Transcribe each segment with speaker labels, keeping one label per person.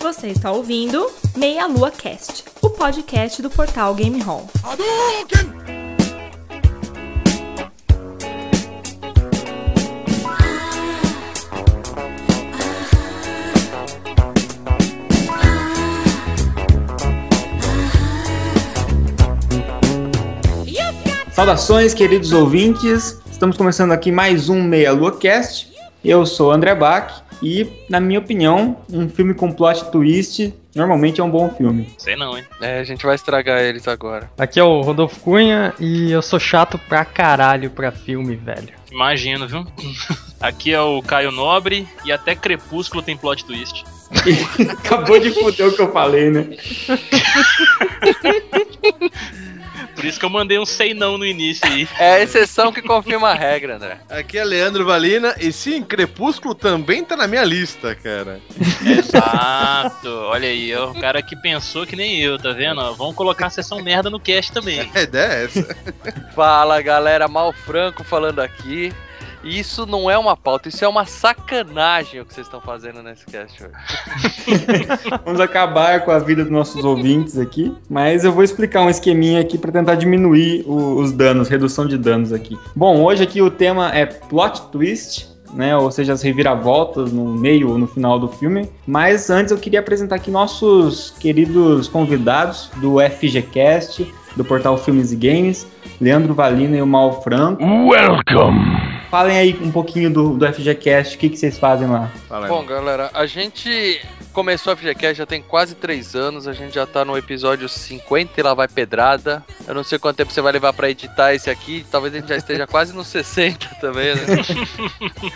Speaker 1: Você está ouvindo Meia Lua Cast, o podcast do portal Game Hall.
Speaker 2: Saudações, queridos ouvintes. Estamos começando aqui mais um Meia Lua Cast. Eu sou André Bach e, na minha opinião, um filme com plot twist normalmente é um bom filme.
Speaker 3: Sei não, hein?
Speaker 4: É, a gente vai estragar eles agora.
Speaker 5: Aqui é o Rodolfo Cunha e eu sou chato pra caralho pra filme, velho.
Speaker 3: Imagino, viu? Aqui é o Caio Nobre e até Crepúsculo tem plot twist.
Speaker 2: Acabou de fuder o que eu falei, né?
Speaker 3: Por isso que eu mandei um sei não no início aí.
Speaker 4: É a exceção que confirma a regra, André.
Speaker 6: Aqui é Leandro Valina e sim, Crepúsculo também tá na minha lista, cara.
Speaker 3: Exato. Olha aí, ó, o cara que pensou que nem eu, tá vendo? Vamos colocar a sessão merda no cast também.
Speaker 6: A ideia é essa.
Speaker 4: Fala galera, Mal Franco falando aqui. Isso não é uma pauta, isso é uma sacanagem o que vocês estão fazendo nesse cast hoje.
Speaker 2: Vamos acabar com a vida dos nossos ouvintes aqui, mas eu vou explicar um esqueminha aqui para tentar diminuir o- os danos, redução de danos aqui. Bom, hoje aqui o tema é plot twist, né? Ou seja, as reviravoltas no meio ou no final do filme. Mas antes eu queria apresentar aqui nossos queridos convidados do FGCast, do portal Filmes e Games, Leandro Valina e o Mal Franco.
Speaker 6: Welcome!
Speaker 2: Falem aí um pouquinho do, do FGCast, o que, que vocês fazem lá?
Speaker 4: Bom, galera, a gente começou a FGCast já tem quase 3 anos, a gente já tá no episódio 50 e lá vai pedrada. Eu não sei quanto tempo você vai levar pra editar esse aqui, talvez a gente já esteja quase nos 60 também, né?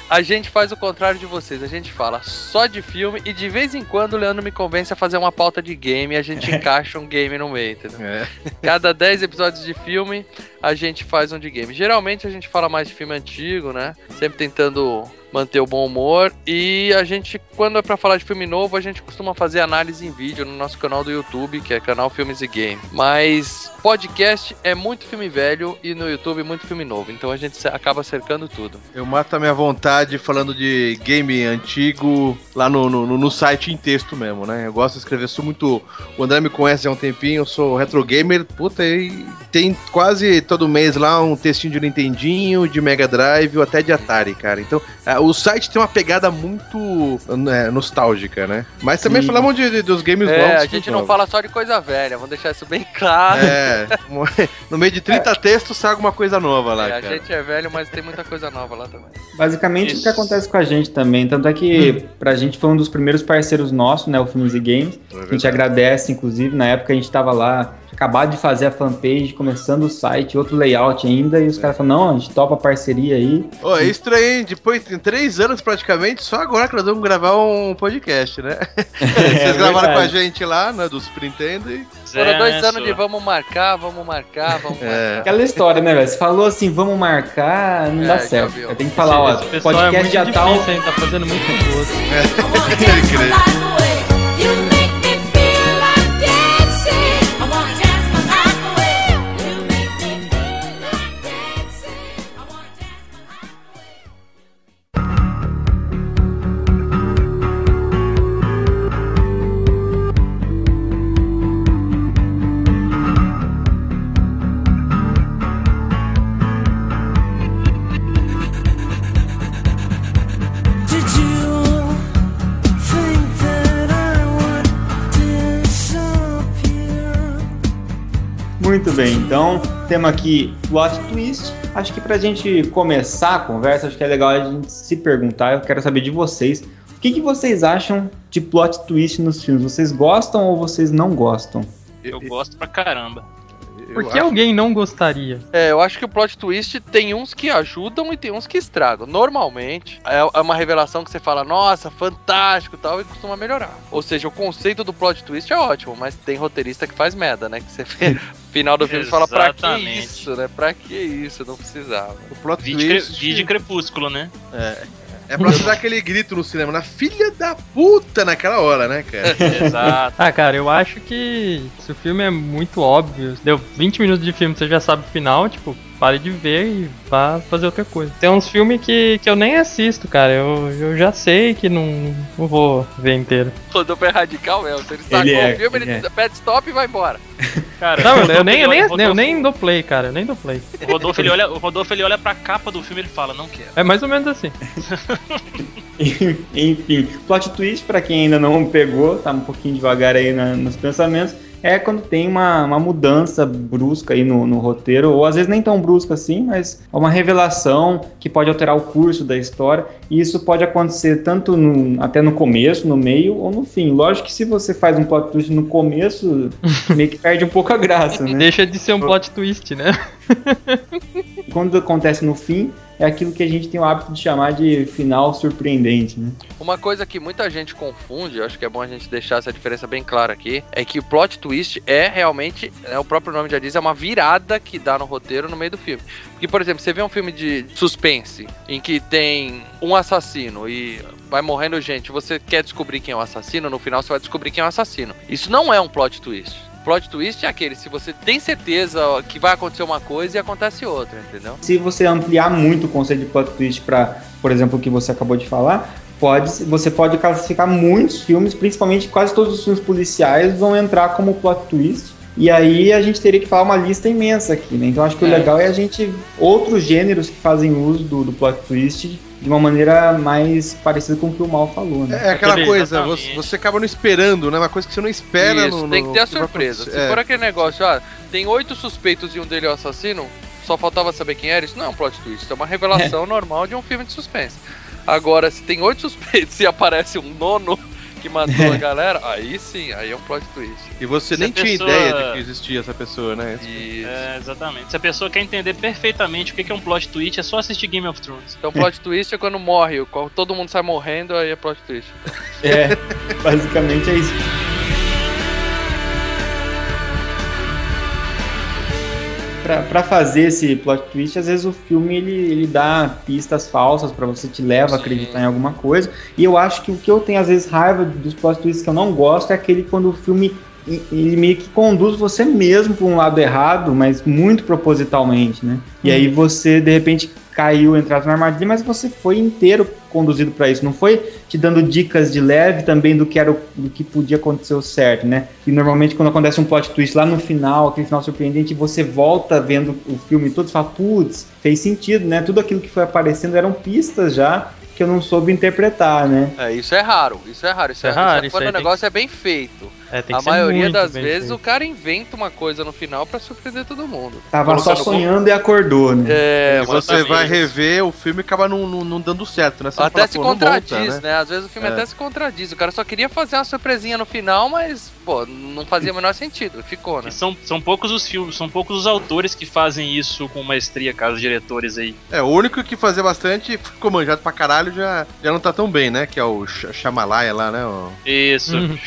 Speaker 4: A gente faz o contrário de vocês, a gente fala só de filme e de vez em quando o Leandro me convence a fazer uma pauta de game e a gente encaixa um game no meio, entendeu?
Speaker 6: É.
Speaker 4: Cada 10 episódios de filme, a gente faz um de game. Geralmente a gente fala mais de filme antigo, né? Sempre tentando manter o bom humor. E a gente, quando é pra falar de filme novo, a gente costuma fazer análise em vídeo no nosso canal do YouTube, que é canal Filmes e Game. Mas podcast é muito filme velho e no YouTube muito filme novo. Então a gente acaba cercando tudo.
Speaker 6: Eu mato a minha vontade falando de game antigo lá no, no, no site em texto mesmo, né? Eu gosto de escrever, sou muito. O André me conhece há um tempinho, eu sou retro gamer, puta, e tem quase todo mês lá um textinho de Nintendinho, de Mega Drive ou até de Atari, cara. Então, ah, o site tem uma pegada muito né, nostálgica, né? Mas também
Speaker 2: Sim.
Speaker 6: falamos de, de- dos games
Speaker 4: É,
Speaker 6: novos.
Speaker 4: a gente não fala só de coisa velha, vamos deixar isso bem claro.
Speaker 6: É, no meio de 30 textos sai alguma coisa nova lá,
Speaker 4: É, a gente é velho, mas tem muita coisa nova lá também.
Speaker 2: Basicamente
Speaker 3: Isso.
Speaker 2: o que acontece com a gente também. Tanto é que pra gente foi um dos primeiros parceiros nossos, né? O Filmes e Games. A gente agradece, inclusive, na época a gente tava lá, acabado de fazer a fanpage, começando o site, outro layout ainda, e os caras falaram, não, a gente topa a parceria aí.
Speaker 6: Ô, é estranho, hein? Depois de três anos praticamente, só agora que nós vamos gravar um podcast, né? Vocês gravaram com a
Speaker 2: verdade.
Speaker 6: gente lá, né? Do Super Nintendo e.
Speaker 4: Foram dois
Speaker 3: É,
Speaker 4: anos de vamos marcar, vamos marcar, vamos
Speaker 6: É.
Speaker 4: marcar.
Speaker 2: Aquela história, né, velho? Você falou assim, vamos marcar, não
Speaker 4: É,
Speaker 2: dá
Speaker 4: já
Speaker 2: certo. Tem que falar, ó,
Speaker 5: Esse pessoal é
Speaker 2: podcast já tal.
Speaker 5: difícil, hein? Tá fazendo muito gosto.
Speaker 6: Pode crer.
Speaker 2: Então temos aqui plot twist. Acho que pra gente começar a conversa, acho que é legal a gente se perguntar. Eu quero saber de vocês. O que, que vocês acham de plot twist nos filmes? Vocês gostam ou vocês não gostam?
Speaker 3: Eu gosto pra caramba.
Speaker 5: Por que
Speaker 6: acho-
Speaker 5: alguém não gostaria?
Speaker 4: É, eu acho que o plot twist tem uns que ajudam e tem uns que estragam. Normalmente, é é uma revelação que você fala, nossa, fantástico e tal, e costuma melhorar. Ou seja, o conceito do plot twist é ótimo, mas tem roteirista que faz merda, né? Que você vê no final do filme e fala, pra que isso, né? Pra que isso? Não precisava.
Speaker 6: O plot
Speaker 3: Vídeo, cre...
Speaker 6: twist
Speaker 3: vídeo crepúsculo, né?
Speaker 6: é pra você dar aquele grito no cinema, na filha da puta naquela hora, né, cara?
Speaker 3: Exato.
Speaker 5: Ah, cara, eu acho que se o filme é muito óbvio, deu 20 minutos de filme, você já sabe o final, tipo, pare de ver e vá fazer outra coisa. Tem uns filmes que, que eu nem assisto, cara. Eu, eu já sei que não, não vou ver inteiro.
Speaker 4: Rodolfo é radical mesmo. Se ele sacou
Speaker 2: Ele é,
Speaker 4: o filme,
Speaker 2: ele
Speaker 4: ele
Speaker 2: é.
Speaker 4: pede stop e vai embora.
Speaker 3: Cara,
Speaker 5: Não, eu, nem, eu, nem, eu nem dou play, cara. Eu nem dou play.
Speaker 3: O Rodolfo, ele olha, o Rodolfo ele olha pra capa do filme e ele fala, não quero.
Speaker 5: É mais ou menos assim.
Speaker 2: Enfim, plot twist, pra quem ainda não pegou, tá um pouquinho devagar aí na- nos pensamentos, é quando tem uma, uma mudança brusca aí no, no roteiro, ou às vezes nem tão brusca assim, mas é uma revelação que pode alterar o curso da história, e isso pode acontecer tanto no- até no começo, no meio ou no fim. Lógico que se você faz um plot twist no começo, meio que perde um pouco a graça, né?
Speaker 5: Deixa de ser um plot twist, né?
Speaker 2: Quando acontece no fim, é aquilo que a gente tem o hábito de chamar de final surpreendente, né?
Speaker 4: Uma coisa que muita gente confunde, acho que é bom a gente deixar essa diferença bem clara aqui, é que o plot twist é realmente, é, o próprio nome já diz, é uma virada que dá no roteiro no meio do filme. Porque, por exemplo, você vê um filme de suspense em que tem um assassino e vai morrendo gente, você quer descobrir quem é o assassino, no final você vai descobrir quem é o assassino. Isso não é um plot twist. Plot twist é aquele, se você tem certeza que vai acontecer uma coisa e acontece outra, entendeu?
Speaker 2: Se você ampliar muito o conceito de plot twist para, por exemplo, o que você acabou de falar, pode, você pode classificar muitos filmes, principalmente quase todos os filmes policiais vão entrar como plot twist. E aí a gente teria que falar uma lista imensa aqui, né? Então acho que o
Speaker 4: É.
Speaker 2: legal é a gente outros gêneros que fazem uso do, do plot twist de uma maneira mais parecida com o que o Mal falou, né?
Speaker 6: É aquela coisa, você, você acaba não esperando, né? Uma coisa que você não espera
Speaker 4: Isso,
Speaker 6: no, no-
Speaker 4: tem que ter a surpresa. Se
Speaker 6: É.
Speaker 4: for aquele negócio, ah, tem oito suspeitos e um dele é o assassino, só faltava saber quem era, isso não é um plot twist, é uma revelação normal de um filme de suspense. Agora, se tem oito suspeitos e aparece um nono que matou a galera, aí sim, aí é um plot twist.
Speaker 6: E você
Speaker 3: Se
Speaker 6: nem tinha
Speaker 3: pessoa-
Speaker 6: ideia de que existia essa pessoa, né?
Speaker 4: E...
Speaker 3: É, exatamente. Se a pessoa quer entender perfeitamente o que que é um plot twist, é só assistir Game of Thrones.
Speaker 4: Então, plot twist é quando morre, quando todo mundo sai morrendo, aí é plot twist.
Speaker 2: É, basicamente é isso. Pra, pra fazer esse plot twist, às vezes o filme ele, ele dá pistas falsas pra você, te leva a acreditar em alguma coisa. E eu acho que o que eu tenho às vezes raiva dos plot twists que eu não gosto é aquele quando o filme ele meio que conduz você mesmo pra um lado errado, mas muito propositalmente, né? E aí você de repente caiu, entrava na armadilha, mas você foi inteiro conduzido pra isso, não foi te dando dicas de leve também do que era o, do que podia acontecer o certo, né? E normalmente quando acontece um plot twist lá no final, aquele final surpreendente, você volta vendo o filme todo e fala, putz, fez sentido, né? Tudo aquilo que foi aparecendo eram pistas já que eu não soube interpretar, né?
Speaker 4: É, isso é raro, isso é raro. Isso,
Speaker 5: É
Speaker 4: é,
Speaker 5: raro,
Speaker 4: isso é quando o
Speaker 5: tem
Speaker 4: negócio é bem feito.
Speaker 5: É, tem que
Speaker 4: A
Speaker 5: ser
Speaker 4: maioria das vezes
Speaker 5: feito.
Speaker 4: o cara inventa uma coisa no final pra surpreender todo mundo.
Speaker 2: Tava só sonhando e acordou, né?
Speaker 4: É,
Speaker 6: E você
Speaker 3: exatamente.
Speaker 6: vai rever o filme e acaba não, não, não dando certo, né? Você
Speaker 4: Até
Speaker 6: fala,
Speaker 4: se
Speaker 6: "Pô, não
Speaker 4: contradiz,
Speaker 6: volta,
Speaker 4: né? Às vezes o filme
Speaker 6: É.
Speaker 4: até se contradiz. O cara só queria fazer uma surpresinha no final, mas, pô, não fazia o menor sentido. Ficou, né?
Speaker 3: E são, são poucos os filmes, são poucos os autores que fazem isso com maestria, caso diretores aí.
Speaker 6: É, o único que fazia bastante ficou manjado pra caralho já, já não tá tão bem, né? Que é o Sh- lá, né? o-
Speaker 3: Isso,
Speaker 5: Uhum.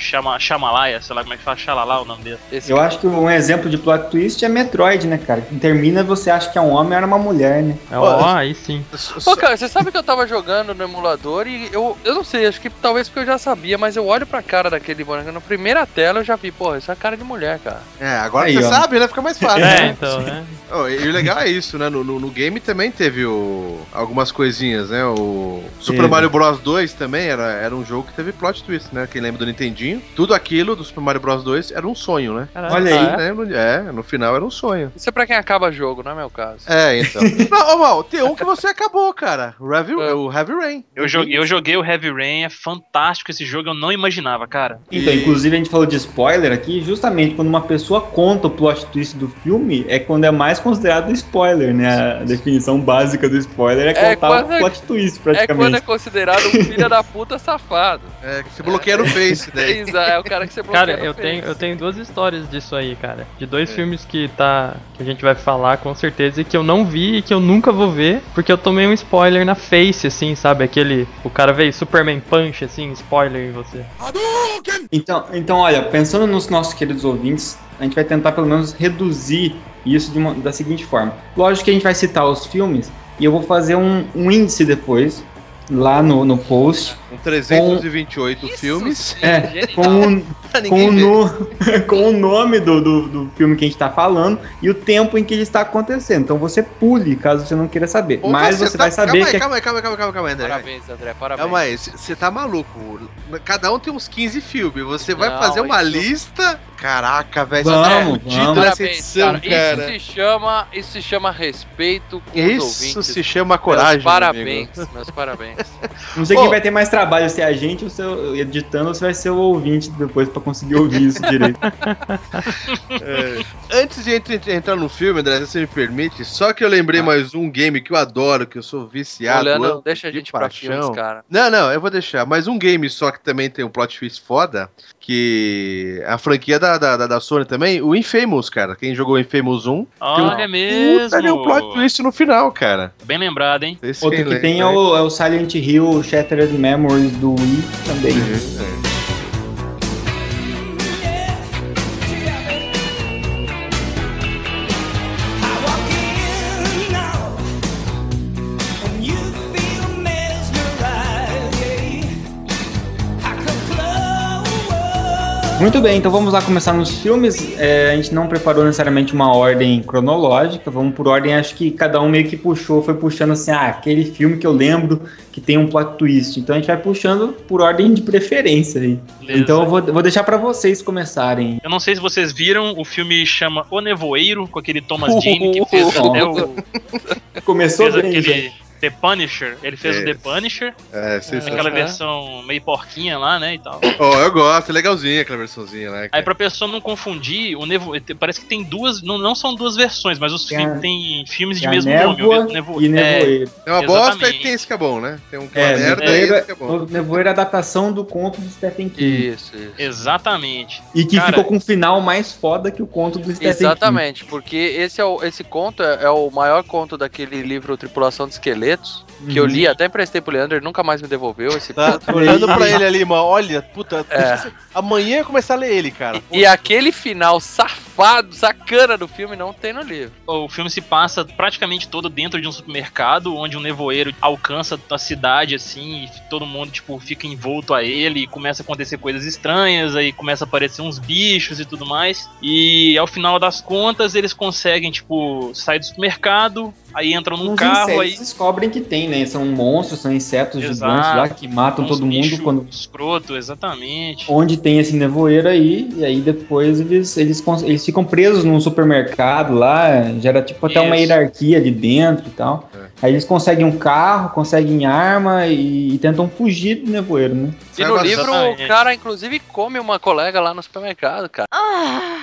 Speaker 3: Chamalaya, sei lá como é que fala, Xalala o nome dele.
Speaker 4: Esse
Speaker 2: Eu acho que um exemplo de plot twist é Metroid, né, cara? Que termina você acha que é um homem e era uma mulher, né?
Speaker 5: É, ó, aí sim.
Speaker 4: Pô, cara, você sabe que eu tava jogando no emulador e eu, eu não sei, acho que talvez porque eu já sabia, mas eu olho pra cara daquele boneco na primeira tela eu já vi, porra, isso é cara de mulher, cara.
Speaker 6: É, agora
Speaker 2: Aí,
Speaker 6: você
Speaker 2: ó.
Speaker 6: sabe, né? Fica mais fácil.
Speaker 5: É,
Speaker 6: né?
Speaker 5: então, né?
Speaker 6: Oh, e o legal é isso, né? No, no, no game também teve o- algumas coisinhas, né? O Super. Mario Bros 2 também era, era um jogo que teve plot twist, né? Quem lembra do Nintendinho? Tudo aquilo do Super Mario Bros 2 era um sonho, né?
Speaker 5: Caralho.
Speaker 2: Olha aí.
Speaker 4: Ah,
Speaker 6: É, no, é, no final era um sonho.
Speaker 4: Isso é pra quem acaba jogo, não é meu caso.
Speaker 6: É, então. não, ô, Mal, tem um que você acabou, cara. O Heavy,
Speaker 4: É.
Speaker 6: o Heavy Rain.
Speaker 3: Eu joguei, eu joguei o Heavy Rain, é fantástico esse jogo, eu não imaginava, cara.
Speaker 2: Então, inclusive a gente falou de spoiler aqui, justamente quando uma pessoa conta o plot twist do filme, é quando é mais considerado spoiler, né? A definição básica do spoiler é
Speaker 4: É
Speaker 2: contar
Speaker 4: quando
Speaker 2: o
Speaker 4: é-
Speaker 2: plot twist,
Speaker 4: É quando é
Speaker 2: praticamente.
Speaker 4: considerado um filho da puta safado.
Speaker 6: É, que você bloqueia no Face,
Speaker 4: É,
Speaker 6: daí.
Speaker 4: isso, é o cara que você bloqueia
Speaker 5: Cara, eu tenho, eu tenho duas histórias disso aí, cara. De dois filmes que tá. que a gente vai falar com certeza e que eu não vi e que eu nunca vou ver, porque eu tomei um spoiler na face, assim, sabe? Aquele. O cara veio Superman Punch, assim, spoiler em você.
Speaker 2: Então, então, olha, pensando nos nossos queridos ouvintes, a gente vai tentar pelo menos reduzir isso de uma- da seguinte forma. Lógico que a gente vai citar os filmes e eu vou fazer um, um índice depois, lá no, no post,
Speaker 6: Com 328
Speaker 4: Isso
Speaker 6: filmes.
Speaker 2: É, com, com no- com o nome do, do, do filme que a gente tá falando e o tempo em que ele está acontecendo. Então você pule, caso você não queira saber.
Speaker 6: Ô,
Speaker 2: Mas
Speaker 6: você
Speaker 2: você
Speaker 6: tá-
Speaker 2: vai saber
Speaker 6: calma aí,
Speaker 2: que é
Speaker 6: Calma aí, calma aí, calma aí, calma aí, calma André.
Speaker 4: Parabéns, André, parabéns.
Speaker 6: Calma aí, você tá maluco. Cada um tem uns 15 filmes. Você vai
Speaker 4: Não,
Speaker 6: fazer uma
Speaker 4: isso-
Speaker 6: lista. Caraca, velho. você
Speaker 2: Vamos, vamos.
Speaker 6: nessa
Speaker 4: Parabéns,
Speaker 6: edição,
Speaker 4: cara.
Speaker 6: cara.
Speaker 4: Isso se chama, isso se chama respeito com os
Speaker 6: Isso
Speaker 4: ouvintes.
Speaker 6: se chama coragem.
Speaker 4: Meus parabéns, meus parabéns.
Speaker 2: Não sei quem vai ter mais trabalho, se é a gente ou se eu editando ou se vai ser o ouvinte depois pra conseguir ouvir isso direito.
Speaker 6: É. Antes de entr- entrar no filme, André, se você me permite, só que eu lembrei mais um game que eu adoro, que eu sou viciado.
Speaker 4: Olha, não, deixa a gente pra filmes, cara.
Speaker 6: Não, não, eu vou deixar. Mas um game só que também tem um plot twist foda, que a franquia da, da, da- da Sony também, o Infamous, cara. Quem jogou Infamous 1,
Speaker 3: Olha mesmo.
Speaker 6: puta, tem um plot twist no final, cara.
Speaker 3: Bem lembrado, hein?
Speaker 6: Esse
Speaker 2: Outro que tem é
Speaker 6: lembra,
Speaker 2: o, é o Silent Hill Shattered Memories do Wii também.
Speaker 6: É.
Speaker 2: Muito bem, então vamos lá começar nos filmes. É, a gente não preparou necessariamente uma ordem cronológica, vamos por ordem, acho que cada um meio que puxou, foi puxando assim, ah, aquele filme que eu lembro que tem um plot twist. Então a gente vai puxando por ordem de preferência aí.
Speaker 3: Beleza.
Speaker 2: Então eu vou, vou deixar pra vocês começarem.
Speaker 3: Eu não sei se vocês viram, o filme chama O Nevoeiro, com aquele Thomas Jane que fez até o,
Speaker 2: Começou
Speaker 3: fez
Speaker 2: bem,
Speaker 3: aquele The Punisher. Ele fez
Speaker 6: É.
Speaker 3: o The Punisher,
Speaker 6: É, vocês
Speaker 3: aquela versão meio porquinha lá, né, e tal.
Speaker 6: Ó, eu gosto, é legalzinha aquela versãozinha, né?
Speaker 3: Aí pra pessoa não confundir, o Nevo... parece que tem duas, não, não são duas versões, mas os
Speaker 2: Tem
Speaker 3: filmes
Speaker 2: a-
Speaker 3: tem filmes de
Speaker 2: Tem a
Speaker 3: mesmo nome. o Nevo...
Speaker 2: e
Speaker 3: É,
Speaker 2: Nevoeiro.
Speaker 6: É uma bosta e
Speaker 3: exatamente.
Speaker 6: tem esse que é bom, né? Tem um que é uma
Speaker 2: É,
Speaker 6: merda e
Speaker 2: Nevoeiro,
Speaker 6: esse que é bom.
Speaker 2: Nevoeiro é a adaptação do conto do Stephen King.
Speaker 4: Isso, isso.
Speaker 3: exatamente.
Speaker 2: E que
Speaker 3: Cara-
Speaker 2: ficou com um final mais foda que o conto do Stephen King.
Speaker 4: Exatamente, porque esse, é o, esse conto é, é o maior conto daquele livro Tripulação de Esqueletos, que eu
Speaker 2: Uhum.
Speaker 4: li, até emprestei pro Leandro, ele nunca mais me devolveu esse
Speaker 6: Tá, olhando pra ele ali, mano. Olha, puta.
Speaker 4: É.
Speaker 6: Amanhã eu ia começar a ler ele, cara.
Speaker 4: E aquele final safado, sacana do filme não tem no livro.
Speaker 3: O filme se passa praticamente todo dentro de um supermercado, onde um nevoeiro alcança a cidade, assim, e todo mundo, tipo, fica envolto a ele, e começa a acontecer coisas estranhas, aí começa a aparecer uns bichos e tudo mais. E ao final das contas, eles conseguem, tipo, sair do supermercado, aí entram num
Speaker 2: Uns
Speaker 3: carro,
Speaker 2: insetos
Speaker 3: aí.
Speaker 2: descobrem que tem, né? São monstros, são insetos
Speaker 3: Exato.
Speaker 2: gigantes lá que matam todo mundo quando
Speaker 3: Escroto, exatamente.
Speaker 2: onde tem esse nevoeiro aí, e aí depois eles, eles, eles ficam presos num supermercado lá, gera tipo até uma
Speaker 3: Isso.
Speaker 2: hierarquia ali dentro e tal. Aí eles conseguem um carro, conseguem arma e, e tentam fugir do nevoeiro, né?
Speaker 4: E no livro o cara, inclusive, come uma colega lá no supermercado, cara.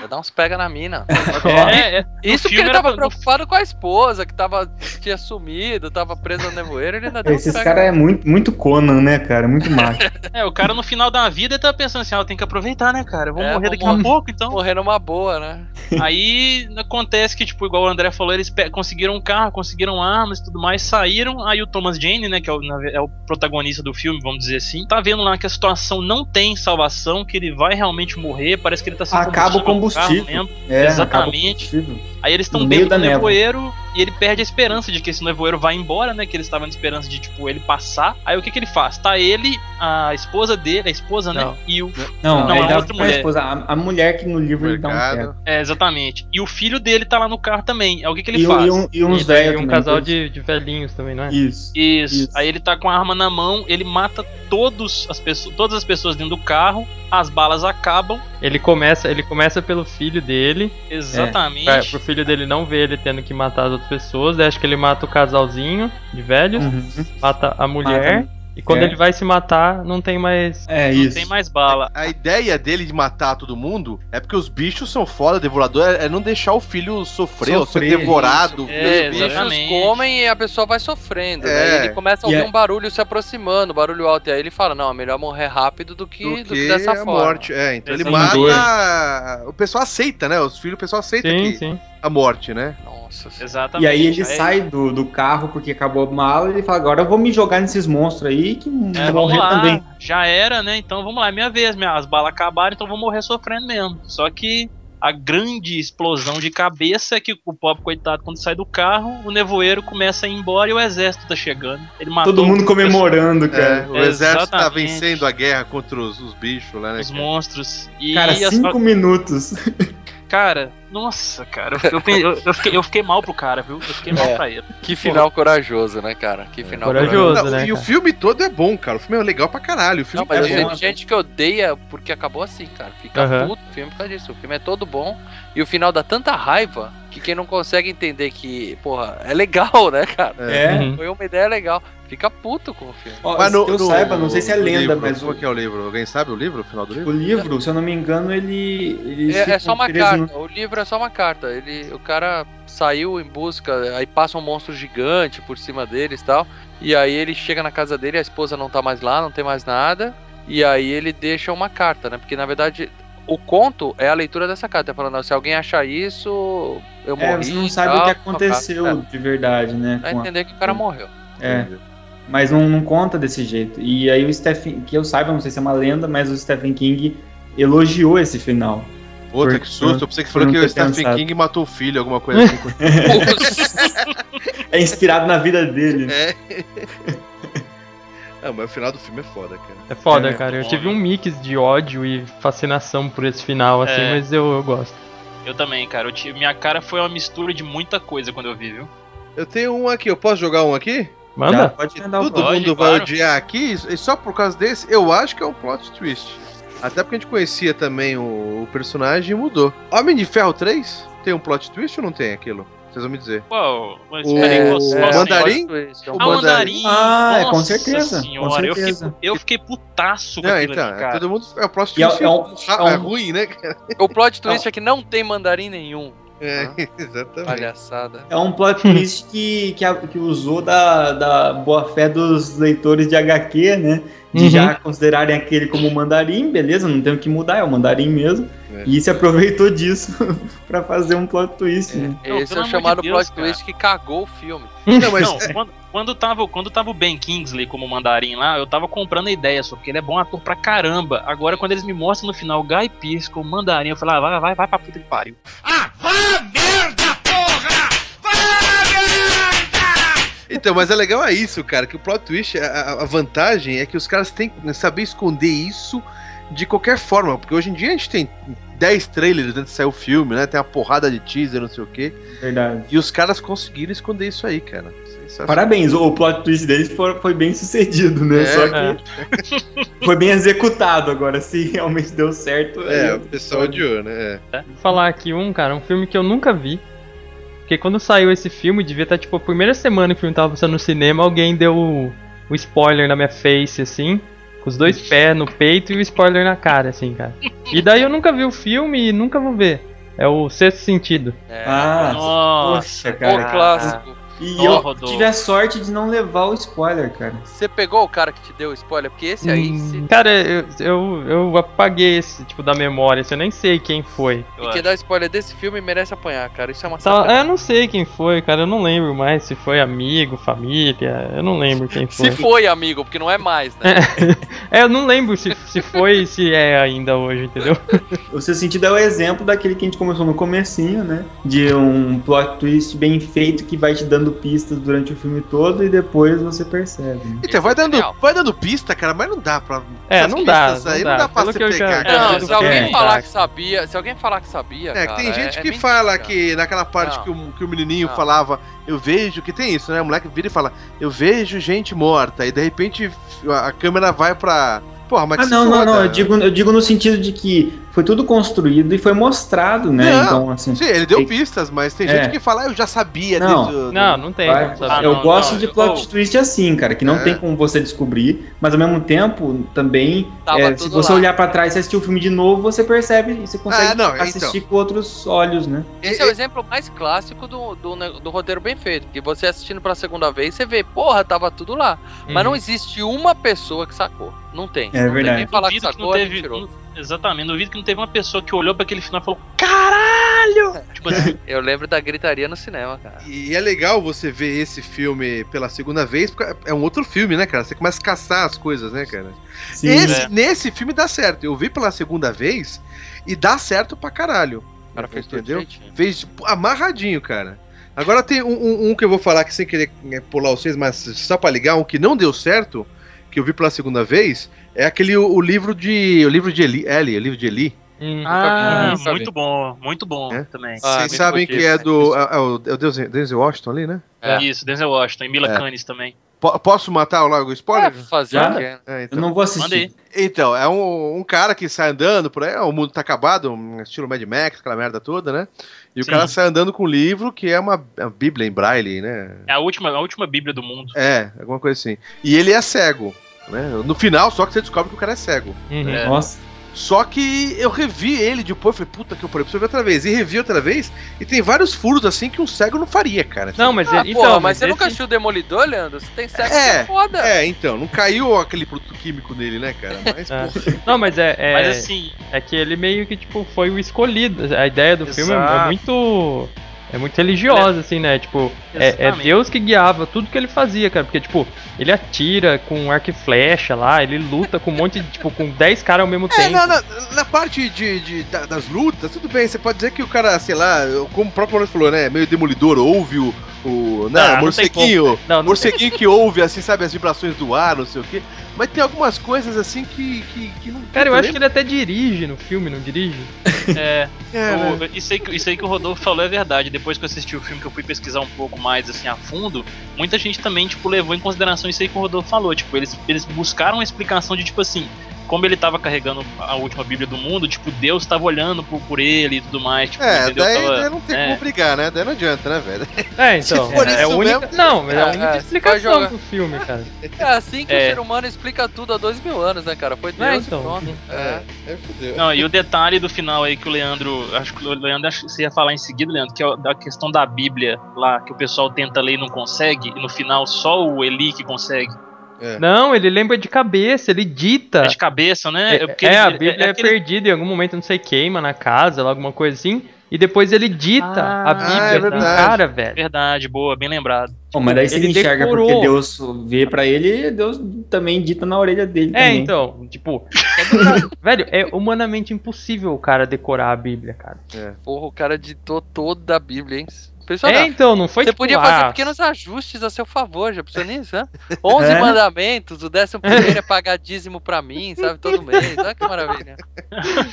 Speaker 4: Vai dar uns pega na mina.
Speaker 3: É, é, no
Speaker 4: Isso que ele
Speaker 3: era
Speaker 4: tava
Speaker 3: pra-
Speaker 4: preocupado com a esposa, que tava, tinha sumido, tava preso no nevoeiro, ele ainda deu uns
Speaker 2: Esses
Speaker 4: pega.
Speaker 2: caras é muito, muito Conan, né, cara? Muito macho.
Speaker 3: É, o cara no final da vida tá pensando assim, ah, eu tenho que aproveitar, né, cara? Eu vou
Speaker 4: É,
Speaker 3: morrer
Speaker 4: vou
Speaker 3: daqui a pouco, então.
Speaker 4: Morrer numa boa, né?
Speaker 3: Aí acontece que, tipo, igual o André falou, eles conseguiram um carro, conseguiram armas e tudo mais, saíram. Aí o Thomas Jane, né, que é o, é o protagonista do filme, vamos dizer assim, tá vendo lá que a situação não tem salvação, que ele vai realmente morrer. Parece que ele tá sem
Speaker 2: Acaba o
Speaker 3: no carro,
Speaker 2: combustível.
Speaker 3: lembra?
Speaker 2: É,
Speaker 3: Exatamente.
Speaker 2: combustível.
Speaker 3: Aí eles estão dentro do nevoeiro e ele perde a esperança de que esse nevoeiro vai embora, né? Que eles estavam na esperança de, tipo, ele passar. Aí o que que ele faz? Tá ele, a esposa dele, a esposa, né?
Speaker 4: Não.
Speaker 3: E o.
Speaker 2: Não,
Speaker 3: Não,
Speaker 2: aí
Speaker 3: a outra mulher.
Speaker 2: esposa, a, a mulher que no livro ele dá um certo.
Speaker 3: É, exatamente. E o filho dele tá lá no carro também. Aí o que que ele
Speaker 2: E,
Speaker 3: faz?
Speaker 2: e, um- e uns velhos
Speaker 5: e um
Speaker 2: também,
Speaker 5: casal de, de velhinhos também, não é?
Speaker 2: Isso.
Speaker 3: Isso.
Speaker 2: Isso.
Speaker 3: Aí ele tá com a arma na mão, ele mata todos as pessoas, todas as pessoas dentro do carro, as balas acabam.
Speaker 5: Ele começa, ele começa pelo filho dele,
Speaker 3: Exatamente.
Speaker 5: pra, pro filho dele não ver ele tendo que matar as outras pessoas. Daí acho que ele mata o casalzinho de velhos,
Speaker 2: Uhum.
Speaker 5: mata a mulher.
Speaker 2: Mata-
Speaker 5: e quando
Speaker 2: é.
Speaker 5: ele vai se matar, não tem mais.
Speaker 2: É
Speaker 3: Não
Speaker 2: isso.
Speaker 3: tem mais bala.
Speaker 6: A ideia dele de matar todo mundo é porque os bichos são foda, devorador, é é não deixar o filho sofrer, ou ser
Speaker 2: Sofrer,
Speaker 6: devorado.
Speaker 3: É,
Speaker 4: Os bichos comem e a pessoa vai sofrendo.
Speaker 6: É.
Speaker 4: Daí ele começa a ouvir
Speaker 2: é-
Speaker 4: um barulho se aproximando, barulho alto. E aí ele fala: Não, é melhor morrer rápido do que,
Speaker 6: do
Speaker 4: do
Speaker 6: que
Speaker 4: que dessa
Speaker 6: a
Speaker 4: forma.
Speaker 6: morte. É, então ele
Speaker 3: Exatamente.
Speaker 6: mata. O pessoal aceita, né? Os filhos, o pessoal aceita
Speaker 5: Sim,
Speaker 6: que
Speaker 5: sim.
Speaker 6: A morte, né?
Speaker 4: Nossa senhora.
Speaker 3: Exatamente.
Speaker 2: E aí ele sai do, do carro porque acabou a mala e ele fala, agora eu vou me jogar nesses monstros aí que
Speaker 3: É,
Speaker 2: vão morrer
Speaker 3: lá,
Speaker 2: também.
Speaker 3: já era, né? Então vamos lá, é minha vez, minha, as balas acabaram, então eu vou morrer sofrendo mesmo. Só que a grande explosão de cabeça é que o pobre coitado, quando sai do carro, o nevoeiro começa a ir embora e o exército tá chegando. Ele matou
Speaker 2: Todo mundo comemorando,
Speaker 6: É,
Speaker 2: cara.
Speaker 6: o exército tá
Speaker 3: Exatamente.
Speaker 6: vencendo a guerra contra os, os bichos lá, né?
Speaker 3: os
Speaker 6: cara?
Speaker 3: monstros. E
Speaker 2: Cara,
Speaker 3: as-
Speaker 2: cinco minutos.
Speaker 3: Cara, nossa, cara, eu, eu, eu- eu fiquei, eu fiquei mal pro cara, viu? Eu fiquei mal
Speaker 4: É.
Speaker 3: pra ele.
Speaker 4: Que final corajoso, né, cara? Que final
Speaker 5: Corajoso.
Speaker 6: Não,
Speaker 5: né,
Speaker 6: e o
Speaker 5: cara?
Speaker 6: filme todo é bom, cara. O filme é legal pra caralho. O filme
Speaker 4: Não, mas
Speaker 2: É
Speaker 4: tem gente que odeia porque acabou assim, cara. Fica
Speaker 5: Aham.
Speaker 4: puto o filme por causa disso. O filme é todo bom e o final dá tanta raiva que quem não consegue entender que, porra, é legal, né, cara?
Speaker 2: É.
Speaker 5: Uhum.
Speaker 4: Foi uma ideia legal. Fica puto com o filme.
Speaker 2: Ó,
Speaker 6: Mas no-
Speaker 2: que eu
Speaker 6: no-
Speaker 2: saiba, não sei se é lenda,
Speaker 6: livro,
Speaker 2: mas o,
Speaker 6: que é o livro? Alguém sabe o livro, o final do
Speaker 2: o
Speaker 6: livro?
Speaker 2: livro, se eu não me engano, ele. ele
Speaker 4: É, é só uma
Speaker 2: preso
Speaker 4: carta. O livro é só uma carta. Ele, o cara saiu em busca, aí passa um monstro gigante por cima deles e tal. E aí ele chega na casa dele, a esposa não tá mais lá, não tem mais nada. E aí ele deixa uma carta, né? Porque na verdade o conto é a leitura dessa carta, é falando, se alguém achar isso, eu morri.
Speaker 2: É, você não sabe
Speaker 4: tal,
Speaker 2: o que aconteceu
Speaker 4: carta.
Speaker 2: de verdade, né?
Speaker 4: Vai
Speaker 2: com a-
Speaker 4: entender que o cara morreu.
Speaker 2: É, mas não, não conta desse jeito. E aí o Stephen, que eu saiba, não sei se é uma lenda, mas o Stephen King elogiou esse final.
Speaker 6: Puta, que susto. Eu pensei que falou que o Stephen
Speaker 2: pensado.
Speaker 6: King matou o filho, alguma coisa assim.
Speaker 2: É inspirado na vida dele. né?
Speaker 6: é, mas o final do filme é foda, cara.
Speaker 5: É foda,
Speaker 2: É,
Speaker 5: cara. Eu
Speaker 3: foda.
Speaker 5: tive um mix de ódio e fascinação por esse final, assim,
Speaker 3: É.
Speaker 5: mas eu, eu gosto.
Speaker 3: Eu também, cara. Eu tive, minha cara foi uma mistura de muita coisa quando eu vi, viu?
Speaker 6: Eu tenho um aqui, eu posso jogar um aqui?
Speaker 2: Já
Speaker 5: Manda?
Speaker 2: pode mandar
Speaker 6: Todo mundo vai
Speaker 3: claro.
Speaker 6: odiar aqui, e só por causa desse, eu acho que é um plot twist. Até porque a gente conhecia também o, o personagem e mudou. Homem de Ferro 3 tem um plot twist ou não tem aquilo? Vocês vão me dizer.
Speaker 3: Qual? Mas
Speaker 6: O-
Speaker 3: peraí, qual,
Speaker 6: o
Speaker 3: qual
Speaker 6: Mandarim?
Speaker 4: é um
Speaker 6: O
Speaker 3: Ah, o
Speaker 6: Mandarim.
Speaker 3: Mandarim.
Speaker 2: Ah, é, com
Speaker 3: Nossa
Speaker 2: certeza, com
Speaker 3: Senhora, eu
Speaker 2: certeza.
Speaker 3: fiquei, eu fiquei putaço com
Speaker 6: Não, então,
Speaker 3: ali,
Speaker 6: é,
Speaker 3: cara.
Speaker 6: todo mundo. É o plot
Speaker 2: é-
Speaker 6: twist
Speaker 2: é um-
Speaker 6: ra-
Speaker 2: é um-
Speaker 6: ruim, né, cara?
Speaker 4: O plot twist é que não tem mandarim nenhum.
Speaker 6: É,
Speaker 4: Ah.
Speaker 6: exatamente.
Speaker 4: Palhaçada.
Speaker 2: É um plot twist que, que, que usou da, da boa fé dos leitores de HQ, né? De
Speaker 5: Uhum.
Speaker 2: já considerarem aquele como mandarim, beleza, não tem o que mudar, é o mandarim mesmo.
Speaker 6: É.
Speaker 2: E se aproveitou disso pra fazer um plot twist, né?
Speaker 3: Não,
Speaker 4: Esse é o chamado
Speaker 3: de Deus,
Speaker 4: plot twist que cagou o filme.
Speaker 6: Não, mas
Speaker 3: Não, quando, quando, tava, quando tava o Ben Kingsley como mandarim lá, eu tava comprando a ideia só, porque ele é bom ator pra caramba. Agora, quando eles me mostram no final o Guy Pearce como mandarim, eu falei, ah, vai, vai, vai pra puta que pariu.
Speaker 6: Então, mas é legal é isso, cara, que o plot twist, a, a- vantagem é que os caras têm que saber esconder isso de qualquer forma, porque hoje em dia a gente tem 10 trailers antes de sair o filme, né? Tem uma porrada de teaser, não sei o quê,
Speaker 2: Verdade.
Speaker 6: e os caras conseguiram esconder isso aí, cara.
Speaker 2: Parabéns, o plot twist deles foi, foi bem sucedido, né?
Speaker 6: É,
Speaker 2: Só que foi bem executado agora. Se realmente deu certo.
Speaker 6: É,
Speaker 2: aí-
Speaker 6: o pessoal odiou, né? É.
Speaker 5: Vou falar aqui um, cara, um filme que eu nunca vi. Porque quando saiu esse filme, devia estar tipo a primeira semana que o filme tava passando no cinema, alguém deu o, o spoiler na minha face, assim, com os dois pés no peito e o spoiler na cara, assim, cara. E daí eu nunca vi o filme e nunca vou ver. É o Sexto Sentido.
Speaker 4: É,
Speaker 2: Ah,
Speaker 3: Nossa,
Speaker 2: poxa, cara.
Speaker 4: o clássico.
Speaker 2: E
Speaker 3: Ó,
Speaker 2: eu
Speaker 3: Rodolfo.
Speaker 2: tive a sorte de não levar o spoiler, cara.
Speaker 4: Você pegou o cara que te deu o spoiler? Porque esse aí,
Speaker 5: Hum,
Speaker 4: se...
Speaker 5: Cara, eu, eu, eu apaguei esse tipo da memória, assim, eu nem sei quem foi.
Speaker 4: e quem dá spoiler desse filme merece apanhar, cara. Isso é uma
Speaker 5: Tá, eu não sei quem foi, cara, eu não lembro mais se foi amigo, família, eu não lembro quem foi.
Speaker 4: Se foi, amigo, porque não é mais, né?
Speaker 5: É, eu não lembro se, se foi e se é ainda hoje, entendeu?
Speaker 2: O seu sentido é o exemplo daquele que a gente começou no comecinho, né? De um plot twist bem feito que vai te dando pistas durante o filme todo e depois você percebe. né?
Speaker 6: Então, vai
Speaker 4: é
Speaker 6: dando, vai dando pista, cara, mas não dá pra.
Speaker 5: É,
Speaker 6: essas
Speaker 5: não dá,
Speaker 6: pistas
Speaker 5: não
Speaker 6: aí
Speaker 5: dá.
Speaker 6: não dá pra
Speaker 5: Pelo
Speaker 6: você
Speaker 5: eu já-
Speaker 6: pegar,
Speaker 5: É,
Speaker 6: cara.
Speaker 4: Não, se alguém
Speaker 2: que-
Speaker 4: falar que sabia, se alguém falar que sabia,
Speaker 6: É, que
Speaker 4: cara,
Speaker 6: tem gente
Speaker 4: é-
Speaker 6: que
Speaker 4: é
Speaker 6: fala
Speaker 4: mentira.
Speaker 6: que naquela parte que o, que o menininho
Speaker 4: Não.
Speaker 6: falava, eu vejo, que tem isso, né? O moleque vira e fala, eu vejo gente morta, e de repente a, câmera vai pra. Porra, mas
Speaker 2: Ah, não, não, não. Eu digo, eu digo no sentido de que foi tudo construído e foi mostrado, né?
Speaker 6: Não,
Speaker 2: então, assim.
Speaker 6: Sim, ele deu
Speaker 2: Tem-
Speaker 6: pistas, mas tem
Speaker 2: É.
Speaker 6: gente que fala, "Ah, eu já sabia
Speaker 2: Não.
Speaker 5: Não, não tem
Speaker 2: vai-.
Speaker 3: Ah,
Speaker 2: eu
Speaker 3: não,
Speaker 2: gosto
Speaker 3: não,
Speaker 2: de
Speaker 3: eu-
Speaker 2: plot twist assim, cara, que não
Speaker 6: É.
Speaker 2: tem como você descobrir, mas ao mesmo tempo também, é, se você
Speaker 4: lá.
Speaker 2: olhar pra trás e assistir o filme de novo, você percebe e você consegue
Speaker 6: Ah, não,
Speaker 2: assistir com outros olhos, né?
Speaker 4: Esse é o exemplo mais clássico do, do, do roteiro bem feito. Que você assistindo pela segunda vez, você vê, porra, tava tudo lá. Mas não
Speaker 5: Uhum.
Speaker 4: existe uma pessoa que sacou. Não tem.
Speaker 2: É
Speaker 4: não
Speaker 2: verdade.
Speaker 4: Tem. Quem falar que
Speaker 3: Duvido que não
Speaker 4: sacou é
Speaker 3: teve. Exatamente, duvido que não teve uma pessoa que olhou pra aquele final e falou: Caralho! Tipo assim,
Speaker 4: Eu lembro da gritaria no cinema, cara.
Speaker 6: E é legal você ver esse filme pela segunda vez, porque é um outro filme, né, cara? Você começa a caçar as coisas, né, cara?
Speaker 2: Sim,
Speaker 6: Esse,
Speaker 3: É.
Speaker 6: Nesse filme dá certo. Eu vi pela segunda vez e dá certo pra caralho.
Speaker 4: O cara fez tudo
Speaker 6: Entendeu?
Speaker 4: direitinho.
Speaker 6: Fez tipo, amarradinho, cara. Agora tem um, um- um que eu vou falar que sem querer é, pular vocês, mas só pra ligar, um que não deu certo, que eu vi pela segunda vez, é aquele o, o livro de. O livro de Eli, Eli, o livro de Eli.
Speaker 5: Hum.
Speaker 3: Ah, muito bom, muito bom
Speaker 6: É?
Speaker 3: também.
Speaker 4: Ah,
Speaker 6: Vocês sabem que é do. É, é o, é o Denzel Washington ali, né?
Speaker 4: É.
Speaker 3: Isso, Denzel Washington e Mila
Speaker 6: É.
Speaker 3: Kunis também.
Speaker 6: Po- posso matar logo o spoiler?
Speaker 4: É, fazer quê?
Speaker 6: É,
Speaker 2: Eu
Speaker 6: então.
Speaker 2: não vou assistir.
Speaker 6: Então, é um, um cara que sai andando por aí, o mundo tá acabado, um estilo Mad Max, aquela merda toda, né? E o
Speaker 3: Sim.
Speaker 6: cara sai andando com um livro que é uma, uma Bíblia em braille, né?
Speaker 3: É a última, a última bíblia do mundo.
Speaker 6: É, alguma coisa assim. E ele é cego, né? No final, só que você descobre que o cara é cego.
Speaker 5: Uhum.
Speaker 3: É.
Speaker 2: Nossa.
Speaker 6: Só que eu revi ele depois, falei, puta que eu parei, preciso ver outra vez. E revi outra vez, e tem vários furos assim que um cego não faria, cara.
Speaker 5: Não, mas
Speaker 4: Ah,
Speaker 5: ele,
Speaker 4: porra,
Speaker 5: então,
Speaker 4: mas você
Speaker 5: esse-
Speaker 4: nunca assistiu Demolidor, Leandro? Você tem sexo
Speaker 6: É,
Speaker 4: que é foda.
Speaker 6: É, então, não caiu aquele produto químico nele, né, cara? Mas,
Speaker 5: É.
Speaker 6: porra.
Speaker 5: Não, mas é, é,
Speaker 3: Mas assim,
Speaker 5: é que ele meio que tipo foi o escolhido. A ideia do filme é- é
Speaker 3: Exato.
Speaker 5: muito é muito religiosa assim, né? Tipo, é, é. Deus que guiava tudo que ele fazia, cara, porque tipo, ele atira com arco e flecha lá, ele luta com um monte de tipo com 10 caras ao mesmo
Speaker 6: É,
Speaker 5: tempo.
Speaker 6: na, na, na parte de, de- da- das lutas, tudo bem, você pode dizer que o cara, sei lá, como o próprio Maurício falou, né, meio demolidor, ouve o, o né,
Speaker 5: Ah,
Speaker 6: morceguinho,
Speaker 5: Não, não
Speaker 6: morceguinho que ouve, assim, sabe, as vibrações do ar, não sei o quê, mas tem algumas coisas, assim, que, que, que não...
Speaker 5: Cara, eu acho que ele até dirige no filme, não dirige?
Speaker 3: é,
Speaker 6: É, né?
Speaker 3: o- isso, aí, que- isso aí que o Rodolfo falou é verdade. Depois que eu assisti o filme, que eu fui pesquisar um pouco mais assim a fundo, muita gente também tipo levou em consideração isso aí que o Rodolfo falou. Tipo, eles, eles buscaram uma explicação de tipo assim, como ele tava carregando a última Bíblia do mundo, tipo, Deus tava olhando por, por ele e tudo mais. Tipo,
Speaker 6: É,
Speaker 3: entendeu?
Speaker 6: daí,
Speaker 3: Tava-
Speaker 6: daí não tem
Speaker 3: é.
Speaker 6: como brigar, né? Daí não adianta, né, velho?
Speaker 5: É, então.
Speaker 6: Se for
Speaker 5: é a
Speaker 6: isso
Speaker 5: única...
Speaker 6: mesmo-
Speaker 5: Não, é a
Speaker 4: É,
Speaker 5: única
Speaker 4: é, vai
Speaker 5: explicação pro filme, cara.
Speaker 4: É assim que o
Speaker 3: É.
Speaker 4: ser humano explica tudo há dois mil anos, né, cara? Foi Deus
Speaker 5: É,
Speaker 4: e
Speaker 5: então.
Speaker 4: pronto. É.
Speaker 6: é fudeu.
Speaker 3: Não, e o detalhe do final aí que o Leandro. Acho que o Leandro acho que você ia falar em seguida, Leandro, que é da questão da Bíblia lá, que o pessoal tenta ler e não consegue, e no final só o Eli que consegue.
Speaker 5: Não, ele lembra de cabeça, ele dita.
Speaker 3: É de cabeça, né?
Speaker 5: É,
Speaker 3: porque
Speaker 5: é,
Speaker 3: ele-
Speaker 5: a Bíblia é,
Speaker 3: aquele-
Speaker 5: perdida em algum momento, não sei, queima na casa, alguma coisa assim. E depois ele dita
Speaker 3: Ah,
Speaker 5: a Bíblia
Speaker 6: é
Speaker 5: cara, velho.
Speaker 3: Verdade, boa, bem lembrado.
Speaker 2: Bom, mas daí você
Speaker 5: Ele
Speaker 2: enxerga
Speaker 5: decorou.
Speaker 2: porque Deus vê pra ele, Deus também dita na orelha dele
Speaker 5: É,
Speaker 2: também.
Speaker 5: então, tipo, é velho, é humanamente impossível o cara decorar a Bíblia, cara.
Speaker 4: Porra, o cara ditou toda a Bíblia, hein? Pessoal,
Speaker 5: É, então, não foi
Speaker 4: Você
Speaker 5: tipo,
Speaker 4: podia fazer
Speaker 5: ah,
Speaker 4: pequenos ajustes a seu favor, já pensou nisso, né? 11
Speaker 2: É.
Speaker 4: mandamentos, o décimo primeiro é pagar dízimo pra mim, sabe, todo mês. Olha que maravilha.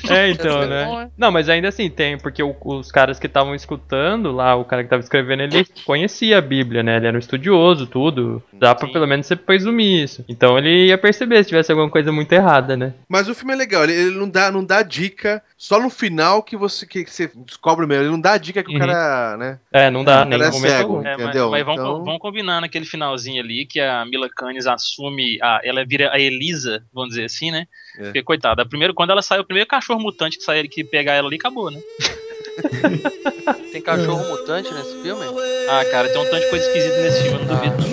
Speaker 5: É, então,
Speaker 4: ser
Speaker 5: né?
Speaker 4: bom, é.
Speaker 5: Não, mas ainda assim tem, porque o- os caras que estavam escutando lá, o cara que tava escrevendo, ele conhecia a Bíblia, né? Ele era um estudioso, tudo. Dá pra
Speaker 3: Sim.
Speaker 5: pelo menos você presumir isso. Então ele ia perceber se tivesse alguma coisa muito errada, né?
Speaker 6: Mas o filme é legal, ele, ele não, dá, não dá dica, só no final que você, que, que você descobre mesmo, ele não dá dica que
Speaker 5: Uhum.
Speaker 6: o cara, né?
Speaker 5: É, não dá
Speaker 6: É,
Speaker 5: nem
Speaker 6: é cego.
Speaker 3: É, mas, mas vamos,
Speaker 6: Então-
Speaker 3: vamos combinar naquele finalzinho ali que a Mila Kunis assume, a, ela vira a Elisa, vamos dizer assim, né?
Speaker 6: É.
Speaker 3: Porque, coitada, primeiro, quando ela sai, o primeiro cachorro mutante que sai que pegar ela ali, acabou, né?
Speaker 4: Tem cachorro mutante nesse filme?
Speaker 3: Ah, cara, tem um tanto de coisa esquisita nesse filme, não duvido. não.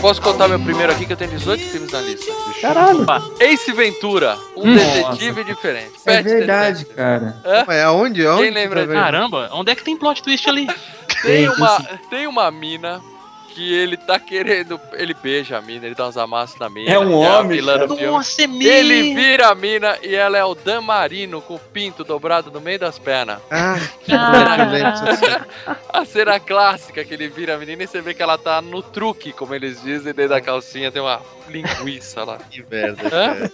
Speaker 4: Posso contar meu primeiro aqui, que eu tenho 18 filmes na lista.
Speaker 5: Caralho.
Speaker 4: Ace Ventura, um
Speaker 5: Nossa.
Speaker 4: detetive diferente.
Speaker 2: É
Speaker 4: Pet
Speaker 2: verdade,
Speaker 4: Detective.
Speaker 2: cara.
Speaker 6: Mas aonde? aonde
Speaker 4: Quem
Speaker 6: que
Speaker 4: lembra
Speaker 6: tá
Speaker 3: caramba, onde é que tem plot twist ali?
Speaker 4: Tem uma,
Speaker 2: tem
Speaker 4: uma mina que ele tá querendo. Ele beija a mina, ele dá uns amassos na mina.
Speaker 2: É um
Speaker 4: que a
Speaker 2: homem,
Speaker 4: filme.
Speaker 3: Nossa, é!
Speaker 4: Ele vira a mina e ela é o Dan Marino com o pinto dobrado no meio das pernas.
Speaker 6: Ah, lembro disso assim.
Speaker 4: A cena clássica que ele vira a menina e você vê que ela tá no truque, como eles dizem, dentro da calcinha tem uma linguiça lá.
Speaker 6: Que merda,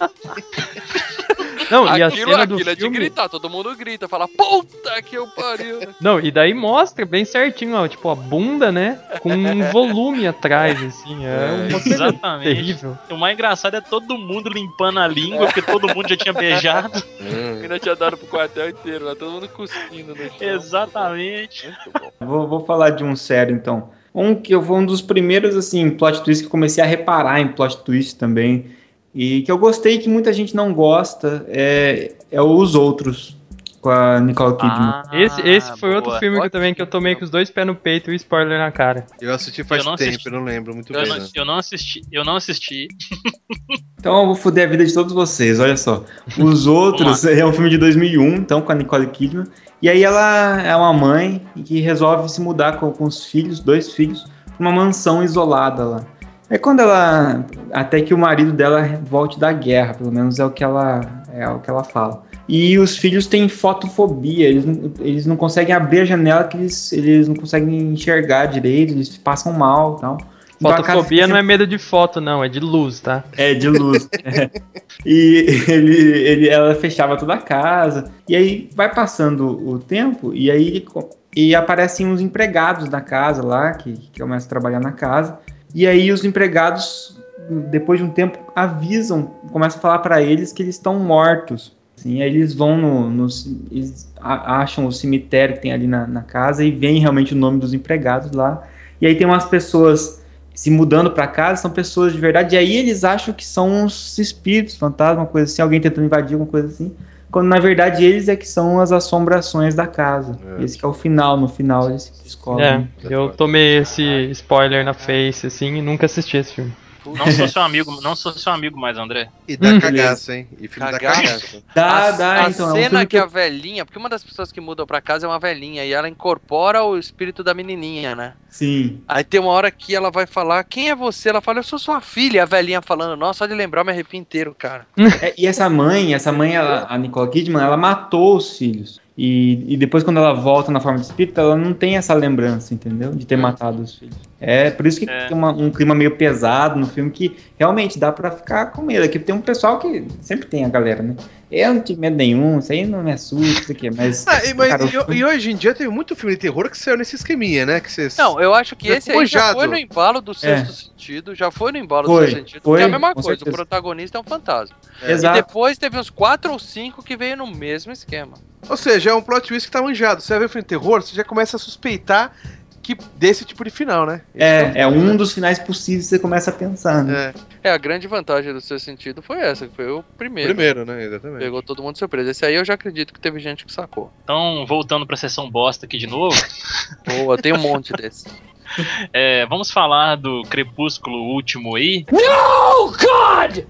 Speaker 5: Não, e a
Speaker 4: aquilo
Speaker 5: cena do
Speaker 4: aquilo é de gritar, todo mundo grita, fala, puta que eu pariu. né?
Speaker 5: Não, e daí mostra bem certinho, ó, tipo, a bunda, né? Com um volume atrás, assim. É uma coisa
Speaker 3: Exatamente.
Speaker 5: terrível.
Speaker 3: O mais engraçado é todo mundo limpando a língua, porque todo mundo já tinha beijado.
Speaker 4: A mina tinha dado pro quartel inteiro, lá, todo mundo cuspindo no chão.
Speaker 3: Exatamente.
Speaker 4: Muito bom.
Speaker 2: Vou, vou falar de um sério, então. Um que eu foi um dos primeiros, assim, plot twists que eu comecei a reparar em plot twist também. E que eu gostei que muita gente não gosta é, é Os Outros. com a Nicole Kidman.
Speaker 3: Ah,
Speaker 5: Esse, esse foi outro
Speaker 3: boa.
Speaker 5: filme que também que eu tomei com os dois pés no peito e o spoiler na cara.
Speaker 6: Eu assisti faz
Speaker 3: Eu não
Speaker 6: tempo,
Speaker 3: assisti.
Speaker 6: eu não lembro muito
Speaker 3: Eu
Speaker 6: bem.
Speaker 3: não,
Speaker 6: né?
Speaker 3: eu não assisti, eu não assisti.
Speaker 2: Então eu vou foder a vida de todos vocês, olha só. Os outros é um filme de 2001, então com a Nicole Kidman. E aí ela é uma mãe que resolve se mudar com, com os filhos, dois filhos, pra uma mansão isolada lá. É quando ela. Até que o marido dela volte da guerra, pelo menos é o que ela, é o que ela fala. E os filhos têm fotofobia, eles não, eles não conseguem abrir a janela, que eles, eles não conseguem enxergar direito, eles passam mal e tal. Então casa
Speaker 5: Fotofobia
Speaker 2: fica
Speaker 5: não é medo de foto, não, é de luz, tá?
Speaker 2: é, de luz. É. E ele, ele, ela fechava toda a casa. E aí vai passando o tempo e aí e aparecem uns empregados da casa lá, que, que começam a trabalhar na casa. E aí os empregados, depois de um tempo, avisam, começam a falar para eles que eles estão mortos. Assim, aí eles vão no, no eles acham o cemitério que tem ali na, na casa e veem realmente o nome dos empregados lá. E aí tem umas pessoas se mudando pra casa, são pessoas de verdade, e aí eles acham que são uns espíritos, fantasmas, coisa assim, alguém tentando invadir, alguma coisa assim, quando na verdade eles é que são as assombrações da casa.
Speaker 6: É.
Speaker 2: Esse que é o final, no final eles descobrem.
Speaker 5: É, eu tomei esse spoiler na face, assim, e nunca assisti esse filme.
Speaker 3: Não sou seu amigo, não sou seu amigo mais, André.
Speaker 6: E dá
Speaker 5: Hum.
Speaker 6: cagaço, hein? E filme da
Speaker 4: Cagaço.
Speaker 6: cagaço.
Speaker 2: Dá,
Speaker 4: a,
Speaker 2: dá,
Speaker 4: a
Speaker 2: então. é um
Speaker 4: cena
Speaker 2: filme
Speaker 4: que a velhinha, porque uma das pessoas que mudam pra casa é uma velhinha e ela incorpora o espírito da menininha, né?
Speaker 2: Sim.
Speaker 4: Aí tem uma hora que ela vai falar, quem é você? Ela fala, eu sou sua filha. E a velhinha falando, nossa, só de lembrar eu me arrepio inteiro, cara.
Speaker 2: É, e essa mãe, essa mãe, ela, a Nicole Kidman, ela matou os filhos. E, e depois, quando ela volta na forma de espírito, ela não tem essa lembrança, entendeu? De ter matado os filhos. É por isso que
Speaker 3: É.
Speaker 2: tem uma- um clima meio pesado no filme que realmente dá pra ficar com medo. Aqui tem um pessoal que sempre tem a galera, né? Eu não tive medo nenhum, isso aí não me assusta, isso aqui, mas.
Speaker 6: Ah, e, mas-
Speaker 2: Cara, o
Speaker 6: e-
Speaker 2: filme-
Speaker 6: e hoje em dia tem muito filme de terror que saiu nesse esqueminha, né? Que vocês...
Speaker 4: Não, eu acho que
Speaker 6: Já
Speaker 4: esse aí já
Speaker 6: manjado.
Speaker 4: foi no embalo do sexto sentido, já foi no embalo
Speaker 2: Foi,
Speaker 4: do sexto sentido,
Speaker 2: foi,
Speaker 4: é a mesma coisa,
Speaker 2: certeza.
Speaker 4: o protagonista é um fantasma. E
Speaker 2: Exato.
Speaker 4: depois teve uns quatro ou cinco que veio no mesmo esquema.
Speaker 6: Ou seja, é um plot twist que tá manjado. Você vai ver filme de terror, você já começa a suspeitar que desse tipo de final, né?
Speaker 2: É, é um dos finais possíveis que você começa a pensar, né?
Speaker 6: É,
Speaker 4: É, a grande vantagem do sexto sentido foi essa, que foi o primeiro.
Speaker 6: primeiro, né? Exatamente.
Speaker 4: Pegou todo mundo de surpresa. Esse aí eu já acredito que teve gente que sacou.
Speaker 3: Então, voltando pra sessão bosta aqui de novo,
Speaker 4: Boa, tem um monte desse.
Speaker 3: é, vamos falar do Crepúsculo último aí.
Speaker 7: No, God!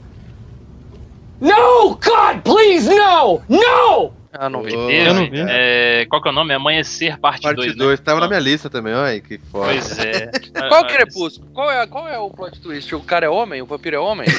Speaker 7: No, God, please, no! No!
Speaker 4: Ah, não vi.
Speaker 6: Oh?
Speaker 5: Eu não vi.
Speaker 3: É, qual que é o nome? Amanhecer, parte
Speaker 6: Parte
Speaker 3: 2.
Speaker 6: 2, tava na minha lista também, olha que foda.
Speaker 3: Pois é.
Speaker 4: Qual é o crepúsculo? Qual é, qual é o plot twist? O cara é homem? O vampiro é homem?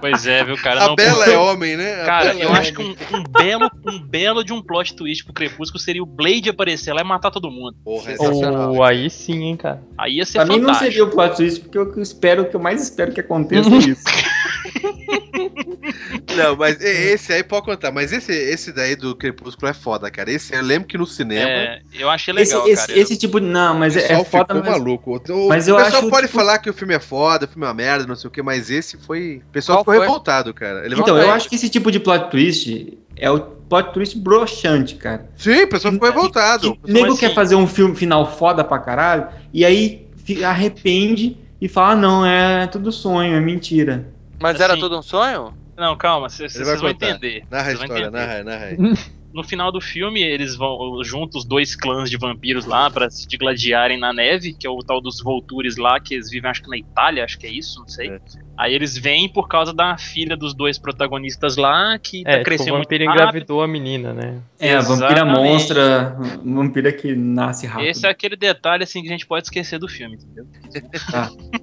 Speaker 3: Pois é, viu, cara?
Speaker 6: A
Speaker 3: Não,
Speaker 6: Bela
Speaker 3: porque-
Speaker 6: é homem, né? A
Speaker 3: Cara,
Speaker 6: Bela
Speaker 3: eu
Speaker 6: é
Speaker 3: acho que
Speaker 6: homem.
Speaker 3: um, um belo, um belo de um plot twist pro Crepúsculo seria o Blade aparecer lá e matar todo mundo.
Speaker 6: Porra, é sensacional.
Speaker 5: Ou aí sim, hein, cara.
Speaker 3: Aí ia ser
Speaker 2: Pra mim não
Speaker 3: fantástico.
Speaker 2: seria o plot twist, porque eu espero, o que eu mais espero que aconteça é isso.
Speaker 6: Não, mas e- esse aí pode contar. Mas esse, esse daí do Crepúsculo é foda, cara. Esse eu lembro que no cinema.
Speaker 3: É, eu achei
Speaker 2: Esse,
Speaker 3: legal,
Speaker 2: esse,
Speaker 3: cara.
Speaker 2: esse tipo de. Não, mas
Speaker 6: o
Speaker 2: é, é foda,
Speaker 6: ficou
Speaker 2: mas,
Speaker 6: maluco. O,
Speaker 2: mas
Speaker 6: o
Speaker 2: eu
Speaker 6: pessoal
Speaker 2: acho,
Speaker 6: pode
Speaker 2: tipo-
Speaker 6: falar que o filme é foda, o filme é uma merda, não sei o que, mas esse foi. O pessoal
Speaker 4: Qual
Speaker 6: ficou
Speaker 4: foi?
Speaker 6: revoltado, cara. Ele
Speaker 2: Então, eu acho que esse tipo de plot twist é o plot twist broxante, cara.
Speaker 6: Sim, o pessoal ficou revoltado.
Speaker 2: Que nego
Speaker 3: assim?
Speaker 2: quer fazer um filme final foda pra caralho, e aí arrepende e fala, ah, não, é tudo sonho, é mentira.
Speaker 4: Mas era
Speaker 3: Assim,
Speaker 4: tudo um sonho?
Speaker 3: Não, calma, vocês vão entender.
Speaker 6: Narra a história, narra, narra aí.
Speaker 3: No final do filme, eles vão juntos os dois clãs de vampiros lá pra se gladiarem na neve, que é o tal dos Voltures lá, que eles vivem acho que na Itália, acho que é isso, não sei.
Speaker 6: É.
Speaker 3: Aí eles vêm por causa da filha dos dois protagonistas lá, que tá
Speaker 5: É, tipo,
Speaker 3: crescendo
Speaker 5: o
Speaker 3: muito
Speaker 5: vampiro
Speaker 3: rápido.
Speaker 5: engravidou a menina, né?
Speaker 2: É, a vampira monstra, vampira que nasce rápido.
Speaker 3: Esse é aquele detalhe assim que a gente pode esquecer do filme, entendeu?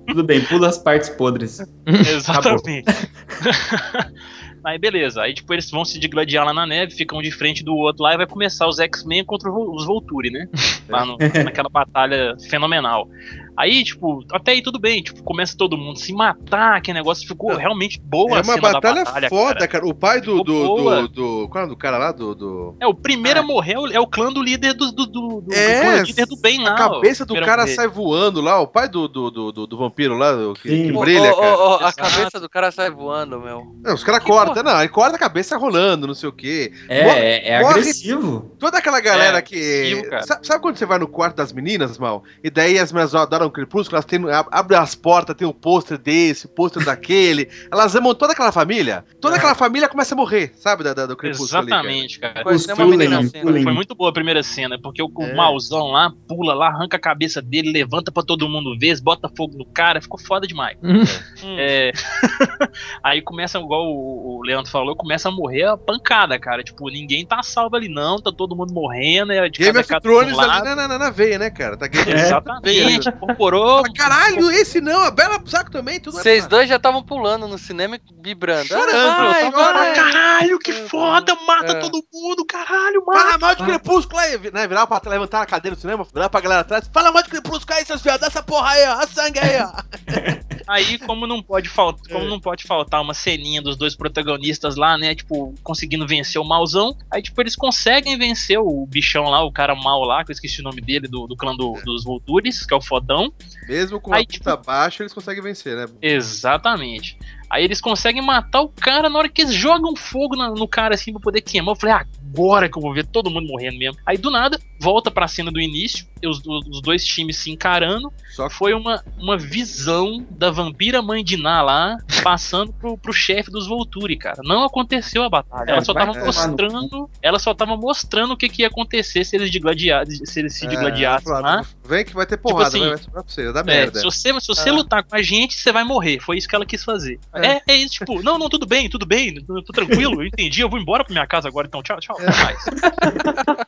Speaker 2: Tudo bem, pula as partes podres.
Speaker 3: Exatamente. Aí beleza, aí tipo eles vão se digladiar lá na neve, ficam de frente do outro lá e vai começar os X-Men contra os Volturi, né? Lá no- naquela batalha fenomenal. Aí, tipo, até aí tudo bem, tipo, começa todo mundo se matar, aquele negócio ficou realmente boa
Speaker 6: É
Speaker 3: a
Speaker 6: uma
Speaker 3: cena da
Speaker 6: batalha,
Speaker 3: batalha,
Speaker 6: foda,
Speaker 3: cara.
Speaker 6: cara. O pai do. Do, do, do- Qual é do cara lá? Do. do...
Speaker 3: É, o primeiro a morrer é o- é o clã do líder do, do, do, do,
Speaker 6: É,
Speaker 3: do líder do bem lá.
Speaker 6: A cabeça
Speaker 3: ó,
Speaker 6: do
Speaker 3: a
Speaker 6: cara
Speaker 3: morrer.
Speaker 6: sai voando lá, o pai do, do, do, do, do vampiro lá, do- que, que brilha, cara.
Speaker 4: ô, a
Speaker 3: Exato.
Speaker 4: cabeça do cara sai voando, meu.
Speaker 6: Não, os caras
Speaker 3: Que
Speaker 6: cortam, não, ele corta a cabeça rolando, não sei o quê.
Speaker 2: É,
Speaker 6: Morre-
Speaker 2: é, é
Speaker 6: morre-
Speaker 2: agressivo.
Speaker 6: Toda aquela galera
Speaker 3: É,
Speaker 6: que. Sabe, sabe quando você vai no quarto das meninas, mal? E daí as meninas adoram no Crepúsculo, elas têm, ab- abrem as portas, tem o pôster desse, o pôster daquele. Elas amam toda aquela família. Toda aquela família começa a morrer, sabe? Da, da- do Crepúsculo ali, cara.
Speaker 3: Exatamente, cara.
Speaker 2: Cullen.
Speaker 3: Foi muito boa a primeira cena, porque o, o
Speaker 6: É.
Speaker 3: mauzão lá pula lá, arranca a cabeça dele, levanta pra todo mundo ver, bota fogo no cara, ficou foda demais.
Speaker 5: Hum.
Speaker 3: É, Aí começa, igual o, o Leandro falou, começa a morrer a pancada, cara. Tipo, ninguém tá salvo ali, não, tá todo mundo morrendo, é de
Speaker 6: Game of Thrones ali na, na, na- veia, né, cara? Tá Game
Speaker 3: Exatamente, incorporou.
Speaker 6: Ah, Caralho, esse não, a Bela Saco também, tudo
Speaker 4: Vocês dois já estavam pulando no cinema e vibrando.
Speaker 6: Chorando,
Speaker 4: Ah,
Speaker 6: tava-
Speaker 4: vai.
Speaker 3: Caralho, que foda, mata
Speaker 4: É.
Speaker 3: todo mundo, caralho, mata.
Speaker 6: Fala mal de Crepúsculo aí, né? Virar pra levantar a cadeira do cinema, virar pra galera atrás. Fala mal de Crepúsculo aí, seus viados, dá essa porra aí, ó. A sangue aí, ó.
Speaker 3: Aí, como não pode faltar, como não pode faltar uma ceninha dos dois protagonistas lá, né, tipo, conseguindo vencer o mauzão, aí tipo eles conseguem vencer o bichão lá, o cara mal lá, que eu esqueci o nome dele do, do clã do- dos Voltures, que é o fodão.
Speaker 6: Mesmo com
Speaker 3: Aí,
Speaker 6: a puta baixa, eles conseguem vencer, né?
Speaker 3: Exatamente. Aí eles conseguem matar o cara na hora que eles jogam fogo na- no cara assim pra poder queimar. Eu falei, ah, agora que eu vou ver todo mundo morrendo mesmo. Aí do nada, volta pra cena do início, os, os dois times se encarando.
Speaker 6: Só que
Speaker 3: Foi uma, uma visão da vampira mãe de Ná lá, passando pro, pro chefe dos Volturi, cara. Não aconteceu a batalha. Ela só
Speaker 2: vai
Speaker 3: tava mostrando. Ela só tava mostrando o que, que ia acontecer se eles digladiassem, se eles se
Speaker 6: É,
Speaker 3: digladiassem
Speaker 6: falando,
Speaker 3: lá.
Speaker 6: Vem que vai ter porrada,
Speaker 3: assim,
Speaker 6: vai, pra você, dá
Speaker 3: É,
Speaker 6: merda.
Speaker 3: se você, se você
Speaker 4: Ah.
Speaker 3: lutar com a gente, você vai morrer. Foi isso que ela quis fazer.
Speaker 6: É.
Speaker 3: É, é, isso, tipo, não, não, tudo bem, tudo bem, tô tranquilo, eu entendi, eu vou embora pra minha casa agora, então tchau, tchau, até mais.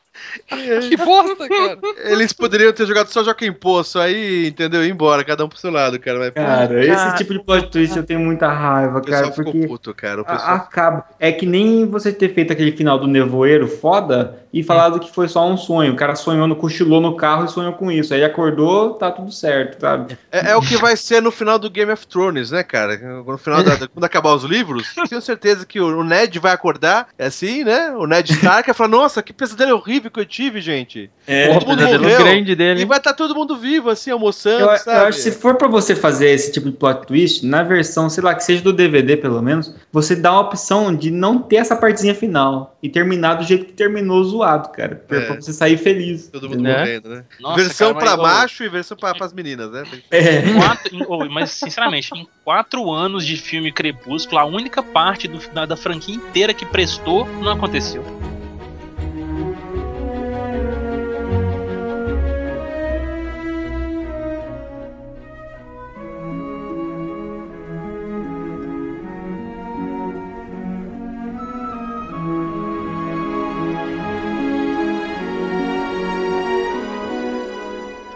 Speaker 4: Que bosta, cara.
Speaker 6: Eles poderiam ter jogado só Joaquim Poço aí, entendeu? Ir embora, cada um pro seu lado, cara. Mas, pô,
Speaker 2: Cara, esse
Speaker 3: Cara,
Speaker 2: tipo de plot twist eu tenho muita raiva, cara,
Speaker 6: ficou
Speaker 2: porque
Speaker 6: puto, cara. Pessoal...
Speaker 2: acaba. É que nem você ter feito aquele final do nevoeiro foda e falado que foi só um sonho. O cara sonhou, no, cochilou no carro e sonhou com isso. Aí acordou, tá tudo certo, sabe?
Speaker 6: É, é o que vai ser no final do Game of Thrones, né, cara? No final da, quando acabar os livros, tenho certeza que o, Ned vai acordar, é assim, né? O Ned Stark vai falar, nossa, que pesadelo horrível que eu tive, gente.
Speaker 2: É,
Speaker 6: todo mundo
Speaker 5: pesadelo
Speaker 6: morreu.
Speaker 5: grande dele.
Speaker 6: E vai estar todo mundo vivo, assim, almoçando,
Speaker 2: Eu, eu
Speaker 6: sabe?
Speaker 2: acho que se for pra você fazer esse tipo de plot twist, na versão, sei lá, que seja do DVD pelo menos, você dá a opção de não ter essa partezinha final e terminar do jeito que terminou zoado, cara. Pra,
Speaker 6: É.
Speaker 2: pra você sair feliz.
Speaker 6: Todo mundo
Speaker 5: Né?
Speaker 6: morrendo, né?
Speaker 3: Nossa,
Speaker 6: versão
Speaker 3: cara, mas,
Speaker 6: pra
Speaker 3: ô,
Speaker 6: macho e versão pra, pras meninas, né?
Speaker 2: É.
Speaker 3: em quatro- em- mas, sinceramente, em quatro anos de filme Crepúsculo, a única parte do- da, da franquia inteira que prestou não aconteceu.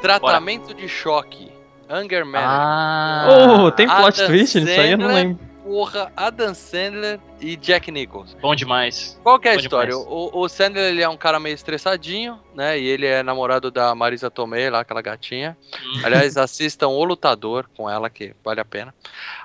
Speaker 4: Tratamento de choque. Anger Man.
Speaker 3: Ah,
Speaker 5: Oh, tem plot
Speaker 4: Adam
Speaker 5: twist nisso aí? Eu não lembro.
Speaker 4: Porra, Adam Sandler e Jack Nicholson.
Speaker 3: bom demais.
Speaker 4: Qual que é a
Speaker 3: Bom
Speaker 4: história? O, o Sandler ele é um cara meio estressadinho, né? E ele é namorado da Marisa Tomei, lá, aquela gatinha.
Speaker 3: Hum.
Speaker 4: Aliás, assistam O Lutador com ela, que vale a pena.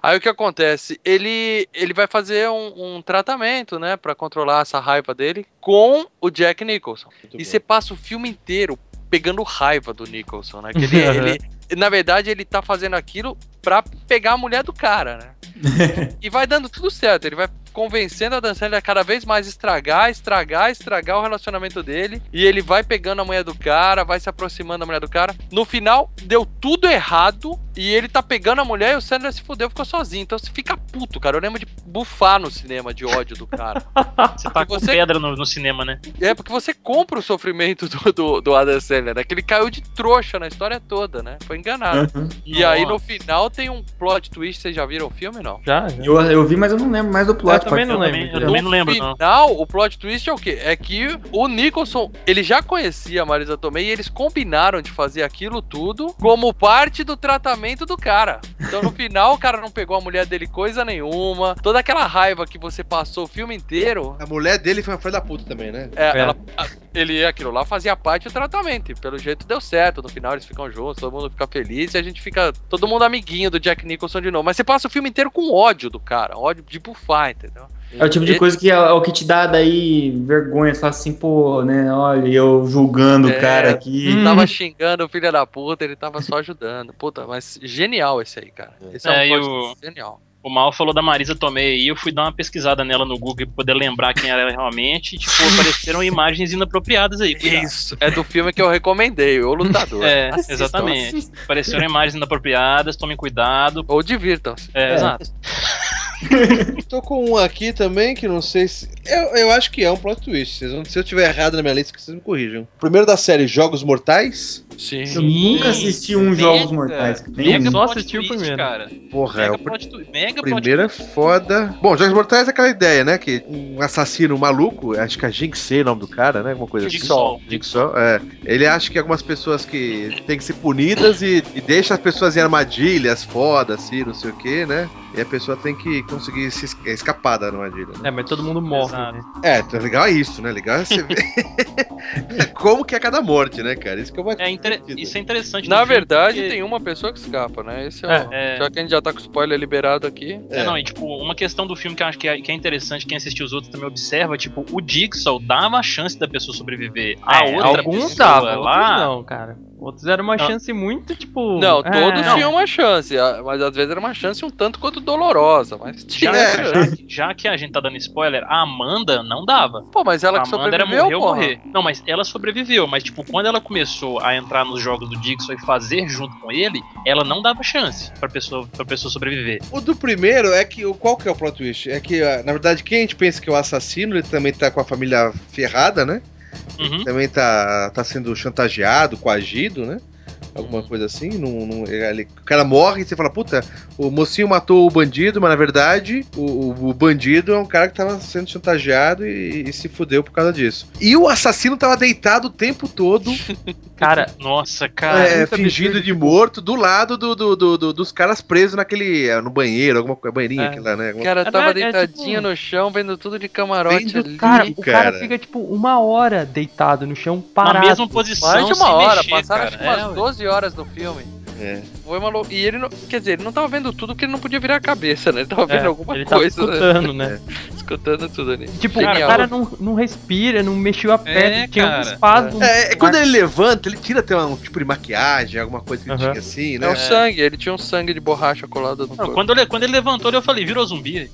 Speaker 4: Aí o que acontece? Ele, ele vai fazer um, um tratamento, né? Pra controlar essa raiva dele com o Jack Nicholson. e você passa o filme inteiro pegando raiva do Nicholson, né? Que ele, ele- na verdade, ele tá fazendo aquilo pra pegar a mulher do cara, né? e vai dando tudo certo. Ele vai convencendo a Dan Sandler a cada vez mais estragar, estragar, estragar o relacionamento dele. E ele vai pegando a mulher do cara, vai se aproximando da mulher do cara. No final, deu tudo errado. E ele tá pegando a mulher e o Sandler se fudeu, ficou sozinho. Então você fica puto, cara. Eu lembro de bufar no cinema de ódio do cara.
Speaker 3: Você tá com
Speaker 4: Você-
Speaker 3: pedra no, no cinema, né?
Speaker 4: É, porque você compra o sofrimento do, do, do Adam Sandler, né? Que ele caiu de trouxa na história toda, né? Foi enganado.
Speaker 2: Uhum.
Speaker 4: E aí no
Speaker 3: Nossa.
Speaker 4: final tem um plot twist. Vocês já viram o filme, não?
Speaker 5: Já, já.
Speaker 2: Eu, eu vi, mas eu não lembro mais do plot.
Speaker 5: Eu também não lembro.
Speaker 3: Eu também não lembro,
Speaker 4: no
Speaker 3: não.
Speaker 4: final, o plot twist é o quê? É que o Nicholson, ele já conhecia a Marisa Tomei e eles combinaram de fazer aquilo tudo como parte do tratamento do cara. Então no final o cara não pegou a mulher dele coisa nenhuma. Toda aquela raiva que você passou o filme inteiro,
Speaker 6: A mulher dele foi uma filha da puta também, né?
Speaker 4: é,
Speaker 5: É.
Speaker 4: ela- a- ele aquilo lá fazia parte do tratamento. E pelo jeito deu certo. No final eles ficam juntos, todo mundo fica feliz e a gente fica todo mundo amiguinho do Jack Nicholson de novo. Mas você passa o filme inteiro com ódio do cara, ódio de bufar, entendeu?
Speaker 2: É o tipo de coisa que é, é o que te dá daí vergonha. Você fala assim, pô, né? Olha, eu julgando
Speaker 4: É.
Speaker 2: o cara aqui.
Speaker 5: Hum.
Speaker 4: Tava xingando o filho da puta, ele tava só ajudando. Puta, mas genial esse aí, cara. Esse é,
Speaker 3: É,
Speaker 4: um
Speaker 3: o-
Speaker 4: genial.
Speaker 3: O Mal falou da Marisa Tomei aí, eu fui dar uma pesquisada nela no Google pra poder lembrar quem era ela realmente. E, tipo, apareceram imagens inapropriadas aí. cuidado.
Speaker 4: Isso, é do filme que eu recomendei, O Lutador.
Speaker 3: É, exatamente. Apareceram imagens inapropriadas, tomem cuidado.
Speaker 4: Ou divirtam-se.
Speaker 3: É, exato.
Speaker 6: Tô com um aqui também que não sei se. Eu, eu acho que é um plot twist. Se eu tiver errado na minha lista, que vocês me corrijam. Primeiro da série Jogos Mortais.
Speaker 4: Sim.
Speaker 2: Eu nunca assisti um
Speaker 3: Mega-
Speaker 2: Jogos Mortais.
Speaker 3: Mega
Speaker 2: Nenhum.
Speaker 5: Só assisti o primeiro.
Speaker 3: cara.
Speaker 6: Porra, é
Speaker 3: Mega
Speaker 6: o pr-
Speaker 3: twist. Mega
Speaker 6: primeiro é foda. Bom, Jogos Mortais é aquela ideia, né? Que um assassino maluco, acho que é Jinxei o nome do cara, né? Alguma coisa assim.
Speaker 3: Jigsaw.
Speaker 6: Jigsaw, é. Ele acha que algumas pessoas que têm que ser punidas e, e deixa as pessoas em armadilhas foda, assim, não sei o que, né? E a pessoa tem que conseguir se es- escapar da armadilha. Né?
Speaker 5: É, mas todo mundo morre.
Speaker 3: Exato.
Speaker 5: né?
Speaker 6: É, então, legal é isso, né? Legal é você ver como que é cada morte, né, cara? Isso que eu vou
Speaker 3: É inter- Isso é interessante.
Speaker 4: Na
Speaker 3: filme,
Speaker 4: verdade,
Speaker 3: porque-
Speaker 4: tem uma pessoa que escapa, né? Esse é,
Speaker 5: É,
Speaker 4: o...
Speaker 3: é.
Speaker 4: Já que a gente já tá com spoiler liberado aqui.
Speaker 3: É, não, e tipo, uma questão do filme que eu acho que é, que é interessante, quem assistiu os outros também observa, tipo, o Jigsaw dava a chance da pessoa sobreviver. A
Speaker 5: É,
Speaker 3: outra
Speaker 5: alguns
Speaker 3: pessoa
Speaker 5: davam,
Speaker 3: lá,
Speaker 5: outros não, cara. Outros eram uma
Speaker 3: Não.
Speaker 5: chance muito, tipo.
Speaker 4: Não,
Speaker 5: é,
Speaker 4: todos
Speaker 5: não.
Speaker 4: tinham uma chance, a- mas às vezes era uma chance um tanto quanto dolorosa, mas tinha.
Speaker 3: já,
Speaker 6: É.
Speaker 3: já- já que a gente tá dando spoiler, a Amanda não dava.
Speaker 4: Pô, mas ela
Speaker 3: a
Speaker 4: que
Speaker 3: Amanda era
Speaker 4: sobreviveu,
Speaker 3: morrer ou morrer. Não, mas ela sobreviveu. Mas, tipo, quando ela começou a entrar nos jogos do Jigsaw e fazer junto com ele, ela não dava chance pra pessoa, pra pessoa sobreviver.
Speaker 6: O do primeiro é que. o- Qual que é o plot twist? É que, ah, na verdade, quem a gente pensa que é o assassino, ele também tá com a família ferrada, né?
Speaker 3: Uhum.
Speaker 6: Também tá, tá sendo chantageado, coagido, né? Alguma coisa assim. Não, não- ele- o cara morre e você fala, puta, o mocinho matou o bandido, mas na verdade o, o- o bandido é um cara que tava sendo chantageado e, e se fudeu por causa disso. E o assassino tava deitado o tempo todo,
Speaker 5: Cara,
Speaker 3: Nossa, cara.
Speaker 6: é,
Speaker 5: absurdo.
Speaker 6: de morto, do lado do, do- do- do- dos caras presos naquele. eh, no banheiro, alguma coisa, banheirinha,
Speaker 5: É.
Speaker 6: aquela, né?
Speaker 4: O
Speaker 6: Alguma-
Speaker 4: cara
Speaker 5: É,
Speaker 4: tava
Speaker 5: é,
Speaker 4: deitadinho
Speaker 5: tipo-
Speaker 4: no chão, vendo tudo de camarote
Speaker 6: Vendo
Speaker 4: ali.
Speaker 5: cara, o cara
Speaker 6: cara.
Speaker 5: fica, tipo, uma hora deitado no chão, parado.
Speaker 3: Na mesma posição,
Speaker 4: Mais de uma hora,
Speaker 3: mexer,
Speaker 4: passaram
Speaker 3: cara.
Speaker 4: acho que umas
Speaker 3: É.
Speaker 4: 12 horas no filme.
Speaker 6: É.
Speaker 4: Foi E ele não. Quer dizer, ele não tava vendo tudo que ele não podia virar a cabeça, né? Ele tava
Speaker 5: É,
Speaker 4: vendo alguma
Speaker 5: ele tava
Speaker 4: coisa, né?
Speaker 5: escutando, né?
Speaker 4: Escutando tudo ali.
Speaker 5: Tipo,
Speaker 4: Genial.
Speaker 5: o cara não, não respira, não mexeu a perna, tinha
Speaker 3: cara.
Speaker 5: um espasmo.
Speaker 6: É, é quando ele levanta, ele tira até um tipo de maquiagem, alguma coisa que
Speaker 5: Aham.
Speaker 6: tinha assim,
Speaker 4: É
Speaker 6: né?
Speaker 4: o sangue, ele tinha um sangue de borracha colado no
Speaker 3: Não,
Speaker 4: corpo.
Speaker 3: quando, ele, quando ele levantou, eu falei, virou zumbi.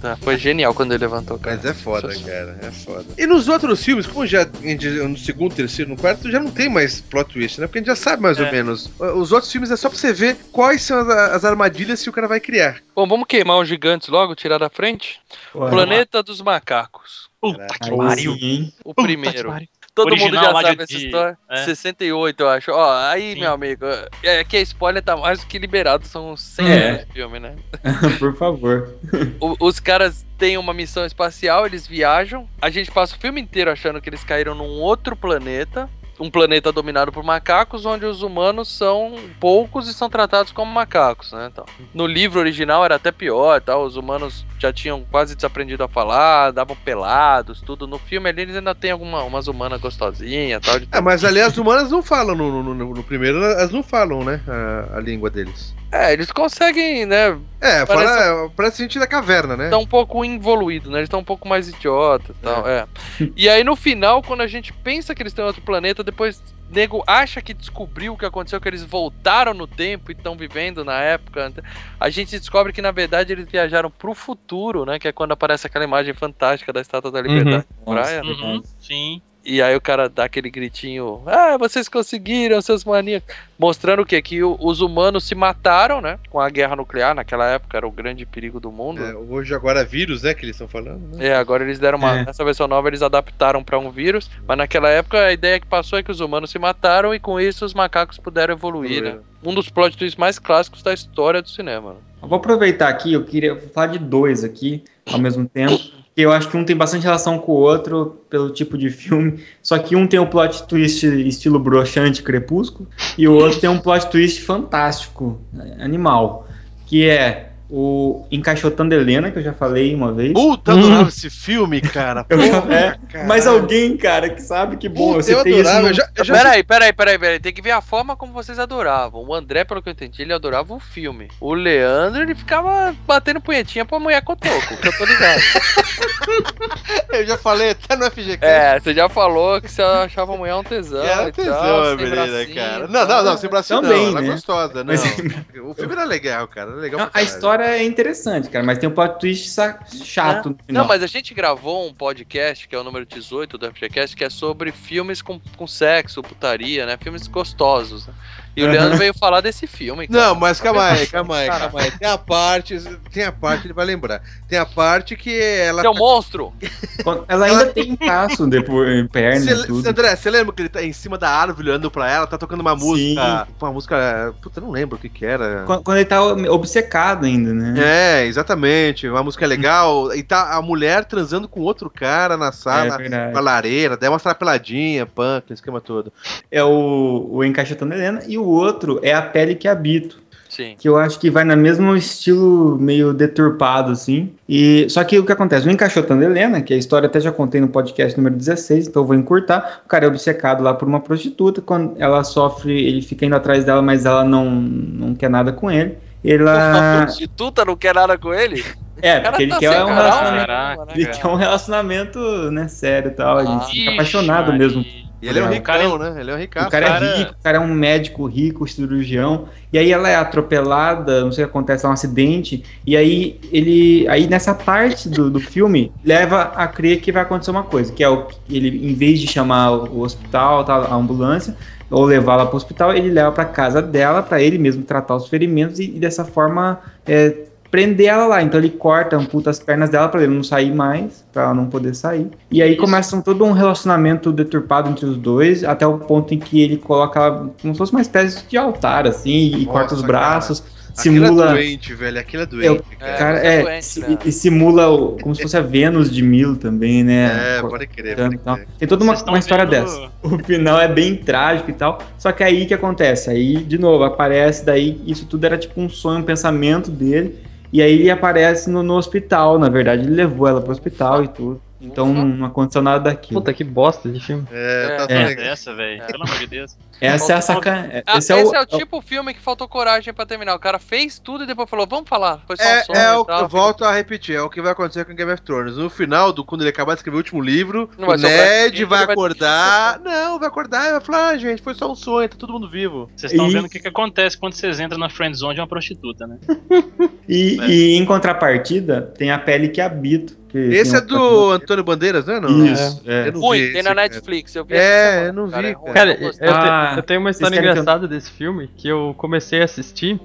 Speaker 4: Tá, foi genial quando ele levantou, cara.
Speaker 6: Mas é foda, cara, é foda. E nos outros filmes, como já no segundo, terceiro, no quarto, já não tem mais plot twist, né? Porque a gente já sabe mais ou
Speaker 3: É.
Speaker 6: menos. Os outros filmes é só pra você ver quais são as, as armadilhas que o cara vai criar.
Speaker 4: Bom, vamos queimar os gigantes logo, tirar da frente?
Speaker 2: Pô,
Speaker 4: Planeta dos Macacos.
Speaker 3: Puta que pariu.
Speaker 2: hein?
Speaker 4: O
Speaker 3: Puta
Speaker 4: primeiro. Todo
Speaker 3: Original
Speaker 4: mundo já sabe essa
Speaker 3: de-
Speaker 4: história.
Speaker 3: é.
Speaker 4: 68, eu acho. Ó, aí,
Speaker 3: Sim.
Speaker 4: meu amigo, é que a spoiler tá mais do que liberado, são 100
Speaker 2: É.
Speaker 4: anos de filme, né?
Speaker 2: Por favor.
Speaker 4: O- os caras têm uma missão espacial, eles viajam. A gente passa o filme inteiro achando que eles caíram num outro planeta. Um planeta dominado por macacos, onde os humanos são poucos e são tratados como macacos, né? Então, no livro original era até pior, tal. Os humanos já tinham quase desaprendido a falar, davam pelados, tudo. No filme ali eles ainda tem alguma, umas humanas gostosinhas, tal. de-
Speaker 6: É, mas ali as humanas não falam no, no- no- no primeiro, elas não falam, né? A, a língua deles.
Speaker 4: É, eles conseguem, né?
Speaker 6: É,
Speaker 4: Parece-
Speaker 6: fala, parece gente da caverna, né?
Speaker 4: tá um pouco involuído, né? Eles estão um pouco mais idiota e tal, é. E aí no final, quando a gente pensa que eles estão em outro planeta, depois nego acha que descobriu o que aconteceu, que eles voltaram no tempo e estão vivendo na época. A gente descobre que na verdade eles viajaram pro futuro, né? Que é quando aparece aquela imagem fantástica da Estátua da Liberdade na praia.
Speaker 2: Nossa,
Speaker 3: Uhum, sim.
Speaker 4: E aí o cara dá aquele gritinho: Ah, vocês conseguiram, seus maníacos. Mostrando o quê? Que o- os humanos se mataram, né? Com a guerra nuclear, naquela época era o grande perigo do mundo.
Speaker 6: É, hoje agora é vírus, né? Que eles estão falando, né?
Speaker 4: É, agora eles deram uma.
Speaker 2: É.
Speaker 4: Nessa versão nova eles adaptaram pra um vírus, mas naquela época a ideia que passou é que os humanos se mataram e com isso os macacos puderam evoluir, né? Um dos plot twists mais clássicos da história do cinema. né?
Speaker 2: Eu vou aproveitar aqui, eu queria falar de dois aqui ao mesmo tempo. Que eu acho que um tem bastante relação com o outro pelo tipo de filme. Só que um tem um plot twist estilo broxante crepúsculo e o outro tem um plot twist fantástico, animal. Que é o Encaixotando Helena, que eu já falei uma vez.
Speaker 6: Puta, eu adorava esse filme, cara. Porra,
Speaker 2: é,
Speaker 6: cara.
Speaker 2: Mas alguém, cara, que sabe que bom.
Speaker 6: Puta,
Speaker 2: eu
Speaker 6: adorava.
Speaker 2: no-
Speaker 6: Eu já, eu já
Speaker 4: Peraí, peraí, peraí, peraí. Tem que ver a forma como vocês adoravam. O André, pelo que eu entendi, ele adorava o filme. O Leandro, ele ficava batendo punhetinha pra mulher cotoco, que eu tô ligado.
Speaker 6: eu já falei até no FGCast.
Speaker 4: é, você já falou que você achava a mulher um tesão.
Speaker 6: Que era
Speaker 4: e tal,
Speaker 6: tesão, a
Speaker 4: sem
Speaker 6: menina,
Speaker 4: bracinho
Speaker 6: cara. Não,
Speaker 4: tal.
Speaker 6: não, não, sem bracinho
Speaker 2: Também,
Speaker 6: não. Ela é
Speaker 2: né?
Speaker 6: gostosa, não.
Speaker 2: Mas-
Speaker 6: O filme era legal, cara. Era legal
Speaker 2: Não, a história história é interessante, cara, mas tem um plot twist chato no final.
Speaker 4: Não, mas a gente gravou um podcast, que é o número 18 do FGCast, que é sobre filmes com, com sexo, putaria, né? Filmes gostosos. né? E o. Leandro veio falar desse filme. cara.
Speaker 6: Não, mas calma aí, calma aí, calma aí. Tem a parte, tem a parte, ele vai lembrar. Tem a parte que ela.
Speaker 4: Que é um monstro!
Speaker 2: Quando- Ela ainda tem braço depois, perna
Speaker 6: Cê-
Speaker 2: e
Speaker 6: cê-
Speaker 2: tudo.
Speaker 6: André, você lembra que ele tá em cima da árvore olhando pra ela, tá tocando uma música. Uma música. Puta, eu não lembro o que que era.
Speaker 2: Quando, quando ele tá obcecado ainda, né?
Speaker 6: É, exatamente. Uma música legal. E tá a mulher transando com outro cara na
Speaker 2: É
Speaker 6: sala,
Speaker 2: verdade.
Speaker 6: na lareira, daí mostra a peladinha, punk, esquema todo.
Speaker 2: É o, o Encaixotando Helena e o outro é a pele que habito.
Speaker 4: Sim.
Speaker 2: Que eu acho que vai no mesmo estilo meio deturpado, assim. E Só que o que acontece? O Encaixotando Helena, que a história até já contei no podcast número 16, então eu vou encurtar. O cara é obcecado lá por uma prostituta. Quando ela sofre, ele fica indo atrás dela, mas ela não, não quer nada com ele.
Speaker 4: A
Speaker 2: Ela.
Speaker 4: prostituta não quer nada com ele?
Speaker 2: É, porque ele
Speaker 4: tá
Speaker 2: quer um relacionamento.
Speaker 3: Caraca,
Speaker 4: né,
Speaker 2: Ele quer um relacionamento, né, sério e tal. A gente
Speaker 4: Ah,
Speaker 2: fica apaixonado mesmo.
Speaker 6: E ele é um
Speaker 2: O
Speaker 6: ricão,
Speaker 3: cara-
Speaker 6: né? Ele é um ricaço.
Speaker 2: O cara,
Speaker 3: cara-
Speaker 2: é rico, o cara é um médico rico, cirurgião, e aí ela é atropelada, não sei o que acontece, é um acidente, e aí ele, aí nessa parte do, do filme, leva a crer que vai acontecer uma coisa, que é o, ele, em vez de chamar o hospital, tal, a ambulância, ou levá-la para o hospital, ele leva para casa dela, para ele mesmo tratar os ferimentos, e, e dessa forma é, prender ela lá. Então ele corta, amputa as pernas dela para ele não sair mais, para ela não poder sair. E aí começa um- todo um relacionamento deturpado entre os dois, até o ponto em que ele coloca ela como se fosse uma espécie de altar, assim, e
Speaker 6: Nossa,
Speaker 2: corta os
Speaker 6: cara.
Speaker 2: braços,
Speaker 6: Aquilo é
Speaker 2: simula.
Speaker 6: doente, velho. Aquilo é doente.
Speaker 4: É,
Speaker 2: Cara,
Speaker 4: você é
Speaker 2: é,
Speaker 4: doente, né?
Speaker 2: e, simula o- como se fosse a Vênus de Milo também, né?
Speaker 6: É, pode crer, pode crer.
Speaker 2: Tem toda uma, uma história
Speaker 3: vendo-
Speaker 2: dessa. O final é bem trágico e tal. Só que aí que acontece? Aí, de novo, aparece, daí isso tudo era tipo um sonho, um pensamento dele. E aí ele aparece no, no hospital, na verdade. Ele levou ela pro hospital e tudo. Então não aconteceu nada daquilo.
Speaker 5: Puta que bosta de filme.
Speaker 6: É, tá
Speaker 4: É.
Speaker 2: É.
Speaker 3: Dessa, velho. Pelo amor de Deus.
Speaker 2: Essa é a
Speaker 3: Falta-
Speaker 2: saca.
Speaker 4: Ah,
Speaker 2: Esse é o.
Speaker 4: é o tipo filme que faltou coragem pra terminar. O cara fez tudo e depois falou, vamos falar. Foi só um
Speaker 6: É,
Speaker 4: sonho
Speaker 6: é o que
Speaker 4: tal.
Speaker 6: eu volto a repetir, é o que vai acontecer com Game of Thrones. No final, do, quando ele acabar de escrever o último livro,
Speaker 4: Não
Speaker 6: o
Speaker 4: vai
Speaker 6: Ned vai
Speaker 4: vai-
Speaker 6: acordar. Não, vai acordar e vai falar, ah, gente, foi só um sonho, tá todo mundo vivo.
Speaker 3: Vocês estão
Speaker 2: E-
Speaker 3: vendo o que, que acontece quando vocês entram na friend zone de uma prostituta, né?
Speaker 2: E,
Speaker 3: É.
Speaker 2: e em contrapartida, tem a pele que habito. que
Speaker 6: Esse é
Speaker 2: um-
Speaker 6: do Antônio Bandeiras, né? Não?
Speaker 2: Isso, é.
Speaker 6: Eu não
Speaker 4: Ruim,
Speaker 6: vi
Speaker 4: tem
Speaker 6: esse,
Speaker 4: na
Speaker 6: cara.
Speaker 4: Netflix. Eu vi
Speaker 6: É, eu não vi,
Speaker 4: é
Speaker 6: cara.
Speaker 5: Cara,
Speaker 4: não
Speaker 5: eu,
Speaker 4: gostei.
Speaker 2: Ah,
Speaker 5: eu tenho uma história
Speaker 2: eu-
Speaker 5: engraçada desse filme que eu comecei a assistir.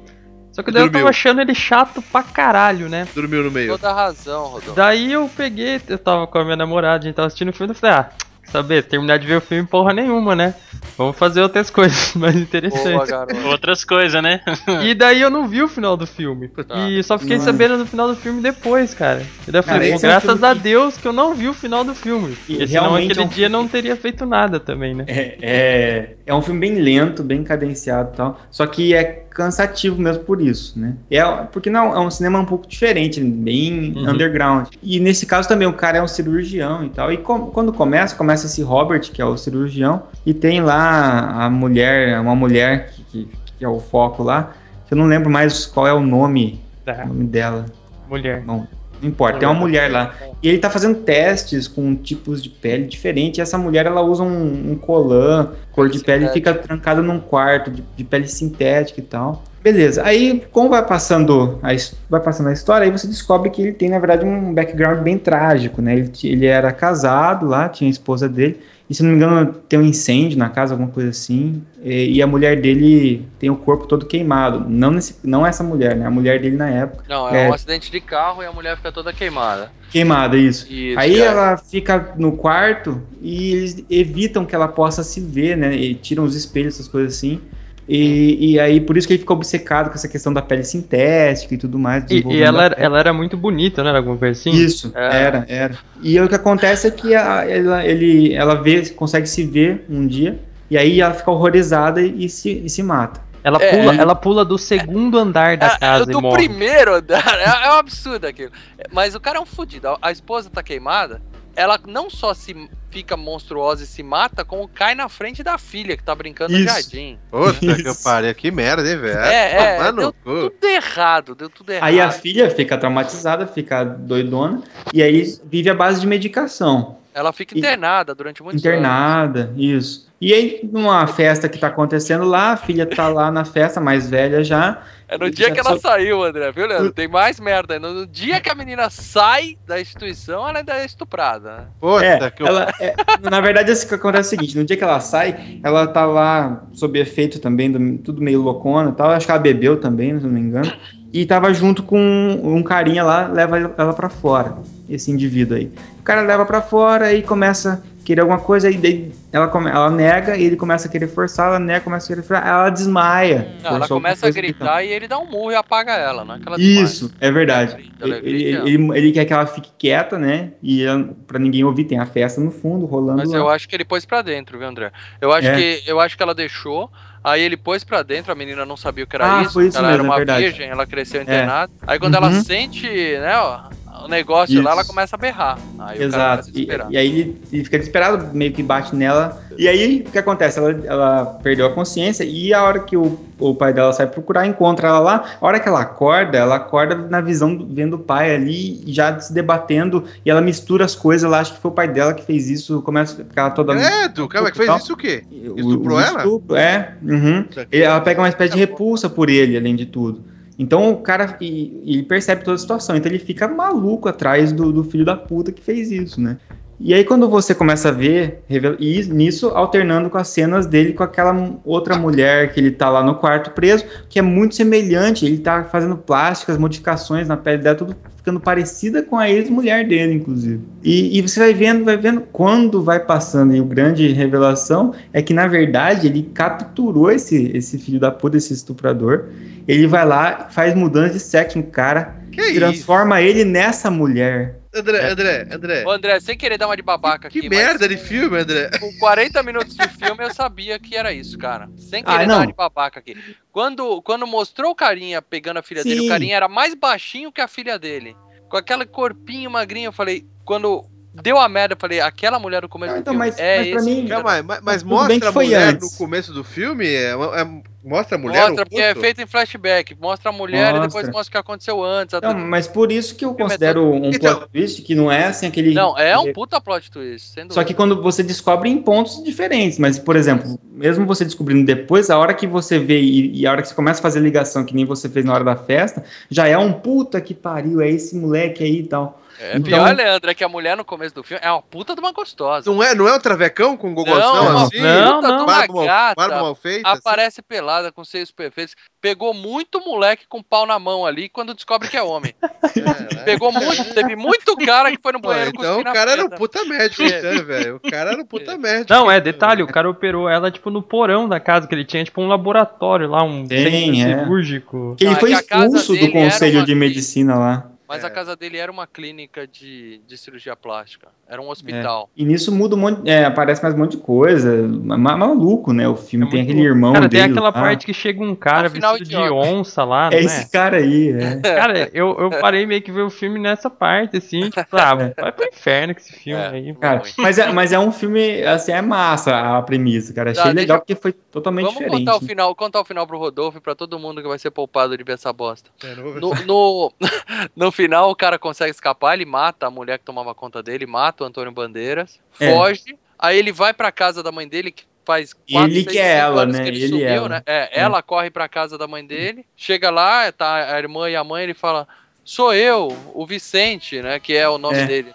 Speaker 5: Só que daí eu
Speaker 6: Dormiu.
Speaker 5: tava achando ele chato pra caralho, né?
Speaker 6: Dormiu no meio.
Speaker 4: Toda razão, Rodolfo.
Speaker 5: Daí eu peguei, eu tava com a minha namorada, a gente tava assistindo o filme e eu falei, ah, quer saber, terminar de ver o filme porra nenhuma, né? Vamos fazer outras coisas mais
Speaker 4: Boa,
Speaker 5: interessantes.
Speaker 4: garoto.
Speaker 3: Outras coisas, né?
Speaker 5: E daí eu não vi o final do filme.
Speaker 4: Tá.
Speaker 5: E só fiquei
Speaker 2: Mano.
Speaker 5: sabendo do final do filme depois, cara. E daí eu
Speaker 2: Cara,
Speaker 5: falei,
Speaker 2: esse é um
Speaker 5: graças
Speaker 2: filme
Speaker 5: a Deus que eu não vi o final do filme.
Speaker 2: E
Speaker 5: Porque senão
Speaker 2: realmente
Speaker 5: aquele
Speaker 2: é um
Speaker 5: dia não teria feito nada também, né?
Speaker 2: É, é, é um filme bem lento, bem cadenciado e tal. Só que é cansativo mesmo por isso, né? É, porque não, é um cinema um pouco diferente, bem
Speaker 5: Uhum.
Speaker 2: underground. E nesse caso também o cara é um cirurgião e tal. E com- quando começa, começa esse Robert, que é o cirurgião, e tem lá a mulher, uma mulher que, que- que é o foco lá. Que eu não lembro mais qual é o nome,
Speaker 5: Tá,
Speaker 2: o nome dela.
Speaker 5: mulher.
Speaker 2: Não, não importa, tem uma mulher lá. E ele tá fazendo testes com tipos de pele diferentes. E essa mulher ela usa um, um colã, cor de pele, e fica trancada num quarto de, de pele sintética e tal. Beleza. Aí, como vai passando, a, vai passando a história, aí você descobre que ele tem, na verdade, um background bem trágico, né? Ele, ele era casado lá, tinha a esposa dele. E se não me engano, tem um incêndio na casa, alguma coisa assim. E, e a mulher dele tem o corpo todo queimado. Não, nesse, não essa mulher, né? A mulher dele na época.
Speaker 4: Não, é,
Speaker 2: É.
Speaker 4: um acidente de carro e a mulher fica toda queimada.
Speaker 2: Queimada, isso.
Speaker 4: Isso,
Speaker 2: Aí
Speaker 4: cara.
Speaker 2: ela fica no quarto e eles evitam que ela possa se ver, né? E tiram os espelhos, essas coisas assim. E, e aí, por isso que ele fica obcecado com essa questão da pele sintética e tudo mais.
Speaker 5: E, e ela, era, ela era muito bonita, né? Alguma coisa assim?
Speaker 2: Isso,
Speaker 4: É.
Speaker 2: era, era. E o que acontece é que a- ela, ele, ela vê, consegue se ver um dia, e aí ela fica horrorizada e se, e se mata.
Speaker 5: Ela,
Speaker 4: É.
Speaker 5: pula, ela pula do segundo andar da
Speaker 4: É,
Speaker 5: casa e
Speaker 4: do
Speaker 5: morre.
Speaker 4: primeiro andar, é, é um absurdo aquilo. Mas o cara é um fudido. A, a esposa tá queimada, ela não só se fica monstruosa e se mata, como cai na frente da filha que tá brincando no
Speaker 2: Isso.
Speaker 4: jardim.
Speaker 6: Puta que eu
Speaker 2: Isso.
Speaker 6: pariu, que merda, hein, velho?
Speaker 4: É, é,
Speaker 6: no
Speaker 4: deu tudo errado, deu tudo errado.
Speaker 2: Aí a filha fica traumatizada, fica doidona, e aí vive à base de medicação.
Speaker 4: Ela fica
Speaker 2: E-
Speaker 4: internada durante muitos anos.
Speaker 2: internada, isso. E aí, numa festa que tá acontecendo lá, a filha tá lá na festa, mais velha já.
Speaker 4: É no dia que ela
Speaker 2: Só-
Speaker 4: saiu, André, viu, Leandro? Tem mais merda. ainda. No dia que a menina sai da instituição, ela ainda é estuprada. né?
Speaker 6: Puta
Speaker 2: É,
Speaker 6: que
Speaker 2: ela, é, na verdade, esse que acontece é o seguinte: no dia que ela sai, ela tá lá sob efeito também, do- tudo meio loucona e tal. Acho que ela bebeu também, se não me engano. E tava junto com um carinha lá, leva ela pra fora, esse indivíduo aí. O cara leva pra fora e começa a querer alguma coisa, e ela, come- ela nega, e ele começa a querer forçar, ela nega, começa a querer forçar, ela desmaia.
Speaker 4: Não, ela começa a gritar e ele dá um murro e apaga ela, não é que ela
Speaker 2: Isso, é verdade. Ele, ele, ele- ele quer que ela fique quieta, né? E pra ninguém ouvir, tem a festa no fundo, rolando
Speaker 4: Mas
Speaker 2: lá.
Speaker 4: eu acho que ele pôs pra dentro, viu, André? Eu acho,
Speaker 2: É.
Speaker 4: que, eu acho que ela deixou, aí ele pôs pra dentro, a menina não sabia o que era
Speaker 2: Ah,
Speaker 4: isso,
Speaker 2: isso
Speaker 4: ela
Speaker 2: mesmo,
Speaker 4: era
Speaker 2: é
Speaker 4: uma
Speaker 2: verdade.
Speaker 4: virgem, ela cresceu internada. Aí quando
Speaker 2: Uhum.
Speaker 4: ela sente, né, ó, o negócio lá,
Speaker 2: Isso.
Speaker 4: ela começa a berrar. Aí o cara
Speaker 2: Exato.
Speaker 4: começa a
Speaker 2: E, e aí ele, ele fica desesperado, meio que bate nela. E aí o que acontece? Ela, ela perdeu a consciência e a hora que o, o pai dela sai procurar, encontra ela lá. A hora que ela acorda, ela acorda na visão, do- vendo o pai ali, já se debatendo. E ela mistura as coisas. Ela acha que foi o pai dela que fez isso. Começa a ficar toda.
Speaker 6: Credo, cara, que fez isso o quê?
Speaker 2: O-
Speaker 6: Estuprou
Speaker 2: o
Speaker 6: ela?
Speaker 2: estupro, é. uhum. E ela pega uma espécie de repulsa por ele, além de tudo. Então o cara e, e percebe toda a situação, então ele fica maluco atrás do, do filho da puta que fez isso, né? E aí quando você começa a ver, e nisso alternando com as cenas dele com aquela outra mulher que ele tá lá no quarto preso, que é muito semelhante, ele tá fazendo plásticas, modificações na pele dela, tudo ficando parecida com a ex-mulher dele, inclusive. E, e você vai vendo, vai vendo quando vai passando, e o grande revelação é que, na verdade, ele capturou esse, esse filho da puta, esse estuprador. Ele vai lá, faz mudança de sexo no cara,
Speaker 6: Que isso?
Speaker 2: transforma ele nessa mulher.
Speaker 6: André, André, André.
Speaker 4: Ô, André, sem querer dar uma de babaca
Speaker 6: Que
Speaker 4: aqui,
Speaker 6: merda
Speaker 4: mas
Speaker 6: de filme, André.
Speaker 4: com 40 minutos de filme eu sabia que era isso, cara. Sem
Speaker 2: Ah,
Speaker 4: querer
Speaker 2: não.
Speaker 4: dar uma de babaca aqui. Quando, quando mostrou o carinha pegando a filha dele,
Speaker 2: Sim.
Speaker 4: o carinha era mais baixinho que a filha dele. Com aquele corpinho magrinho, eu falei, quando deu a merda, eu falei, aquela mulher no começo
Speaker 2: Ah,
Speaker 4: do
Speaker 2: então,
Speaker 4: filme
Speaker 2: mas-
Speaker 4: é
Speaker 2: mas pra
Speaker 4: esse
Speaker 2: mim-
Speaker 6: Calma mas, mas mostra
Speaker 2: que
Speaker 6: a mulher
Speaker 2: antes.
Speaker 6: no começo do filme? É, é- mostra a mulher
Speaker 4: Mostra,
Speaker 6: no
Speaker 4: porque é feito em flashback. Mostra a mulher e depois
Speaker 2: Mostra.
Speaker 4: mostra o que aconteceu antes.
Speaker 2: Então,
Speaker 4: até-
Speaker 2: mas por isso que eu
Speaker 4: é
Speaker 2: considero um
Speaker 6: Então-
Speaker 2: plot twist, que não é assim aquele...
Speaker 4: Não, é um puta plot twist,
Speaker 2: Só que quando você descobre em pontos diferentes, mas, por exemplo, mesmo você descobrindo depois, a hora que você vê e, e a hora que você começa a fazer ligação, que nem você fez na hora da festa, já é um puta que pariu, é esse moleque aí e tal.
Speaker 4: É
Speaker 2: Então-
Speaker 4: pior, Leandro, é que a mulher no começo do filme é uma puta de uma gostosa.
Speaker 6: Não é, não é um travecão com gogozão
Speaker 4: Não,
Speaker 2: não.
Speaker 6: assim?
Speaker 5: Não,
Speaker 4: puta de uma gata.
Speaker 6: barba mal feita? assim?
Speaker 4: Aparece pelada com seios perfeitos. Pegou muito moleque com pau na mão ali quando descobre que é homem.
Speaker 6: Caralho.
Speaker 4: Pegou muito, teve muito cara que foi no
Speaker 6: Pô,
Speaker 4: banheiro
Speaker 6: então
Speaker 4: cuspir
Speaker 6: o cara era um puta médico, então, velho. O cara era um puta médico.
Speaker 5: Não, é detalhe, o cara operou ela, tipo, no porão da casa, que ele tinha, tipo, um laboratório lá, um
Speaker 2: Tem,
Speaker 5: centro
Speaker 2: é.
Speaker 5: cirúrgico.
Speaker 2: Que ele
Speaker 4: Não, é
Speaker 2: foi expulso do conselho
Speaker 4: uma
Speaker 2: de medicina lá.
Speaker 4: Mas
Speaker 6: É.
Speaker 4: a casa dele era uma clínica de, de cirurgia plástica. Era um hospital.
Speaker 2: E nisso muda um monte, é, aparece mais um monte de coisa. Ma- maluco, né? O filme
Speaker 5: É
Speaker 2: tem aquele irmão
Speaker 5: Cara,
Speaker 2: dele.
Speaker 5: tem aquela
Speaker 2: lá.
Speaker 5: parte que chega um cara vestido de onça lá, não
Speaker 2: É
Speaker 5: é?
Speaker 2: esse cara aí, é.
Speaker 5: Cara, eu, eu parei meio que ver o filme nessa parte, assim, tipo, ah, vai pro inferno com esse filme
Speaker 4: É.
Speaker 5: aí.
Speaker 2: Cara, mas é, mas é um filme, assim, é massa a premissa, cara. Achei
Speaker 4: Tá,
Speaker 2: legal
Speaker 4: deixa-
Speaker 2: porque foi totalmente
Speaker 4: Vamos
Speaker 2: diferente.
Speaker 4: contar o final, contar o final pro Rodolfo e pra todo mundo que vai ser poupado de ver essa bosta.
Speaker 6: É.
Speaker 4: No, no, no final, o cara consegue escapar, ele mata a mulher que tomava conta dele, mata o Antônio Bandeiras,
Speaker 2: É.
Speaker 4: foge, aí ele vai pra casa da mãe dele, que faz quatro,
Speaker 2: Ele
Speaker 4: seis,
Speaker 2: que é ela, né?
Speaker 4: que ele,
Speaker 2: Ele
Speaker 4: sumiu,
Speaker 2: ela.
Speaker 4: né? É, ela corre pra casa da mãe dele, chega lá, tá a irmã e a mãe, ele fala, sou eu, o Vicente, né, que é o nome
Speaker 2: É.
Speaker 4: dele.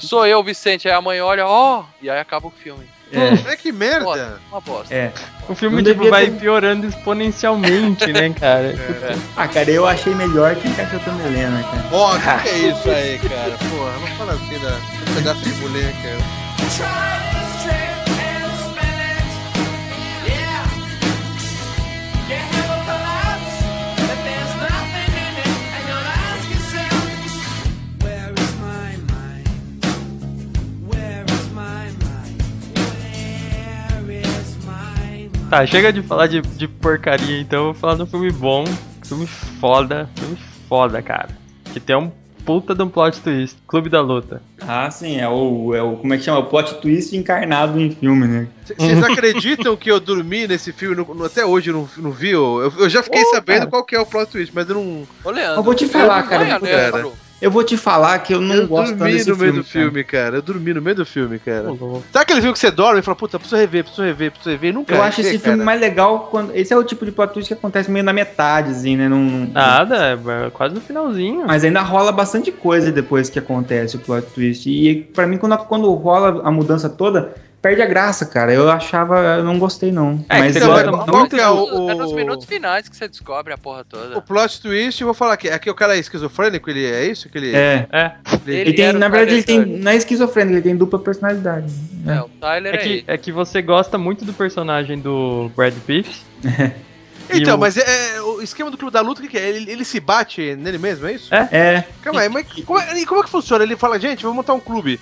Speaker 4: Sou eu, Vicente, aí a mãe olha, ó, e aí acaba o filme.
Speaker 2: É,
Speaker 6: É que merda.
Speaker 4: Uma bosta.
Speaker 2: é.
Speaker 5: O filme, tipo,
Speaker 2: devia
Speaker 5: vai
Speaker 2: ter-
Speaker 5: piorando exponencialmente, né, cara?
Speaker 2: Ah, cara, eu achei melhor que Encaixotando Helena, cara.
Speaker 6: Ó, o que, que é isso aí, cara? Porra, não fala assim da um pedaço de mulher, cara.
Speaker 5: Tá, chega de falar de, de porcaria, então eu vou falar de um filme bom, filme foda, filme foda, cara. Que tem um puta de um plot twist, Clube da Luta.
Speaker 2: Ah, sim, é o, é o. Como é que chama? O plot twist encarnado em filme, né?
Speaker 6: Vocês acreditam que eu dormi nesse filme? não- não- até hoje eu não, não vi? Eu, eu já fiquei
Speaker 2: Ô,
Speaker 6: sabendo
Speaker 2: cara.
Speaker 6: qual que é o plot twist, mas eu não.
Speaker 4: Ô, Leandro,
Speaker 2: Eu vou te falar, cara,
Speaker 4: vergonha,
Speaker 6: cara.
Speaker 2: Eu vou te falar que eu não
Speaker 6: eu
Speaker 2: gosto tanto
Speaker 6: dormi
Speaker 2: desse
Speaker 6: no meio do filme, cara. Eu dormi no meio do filme, cara.
Speaker 5: Ô, louco.
Speaker 6: Sabe aquele filme que você dorme e fala, puta, preciso rever, preciso rever, preciso rever? Nunca
Speaker 2: Eu acho
Speaker 6: revê,
Speaker 2: esse filme
Speaker 6: cara.
Speaker 2: mais legal quando. Esse é o tipo de plot twist que acontece meio na metade, assim, né? Não, não-
Speaker 5: Nada, é quase no finalzinho.
Speaker 2: Mas ainda rola bastante coisa depois que acontece o plot twist. E pra mim, quando, quando rola a mudança toda, perde a graça, cara. Eu achava. Eu não gostei, não.
Speaker 5: É,
Speaker 2: mas
Speaker 5: você gosta muito
Speaker 6: que é
Speaker 5: do-
Speaker 6: o-
Speaker 4: É nos minutos finais que você descobre a porra toda.
Speaker 6: O plot twist, eu vou falar aqui. Aqui o cara é esquizofrênico, ele é isso? Que ele,
Speaker 2: É.
Speaker 5: É,
Speaker 2: Ele, tem,
Speaker 4: era o
Speaker 2: na verdade, ele tem. Não é esquizofrênico, ele tem dupla personalidade.
Speaker 4: Durden. É, o Tyler
Speaker 5: é
Speaker 4: é,
Speaker 5: que,
Speaker 4: ele.
Speaker 5: é que você gosta muito do personagem do Brad Pitt.
Speaker 6: Então,
Speaker 5: o-
Speaker 6: mas é, é, o esquema do Clube da Luta, o que, que é? Ele, ele se bate nele mesmo, é isso?
Speaker 5: É.
Speaker 2: É.
Speaker 6: Calma aí, mas como é, e como é que funciona? Ele fala, gente, vamos montar um clube.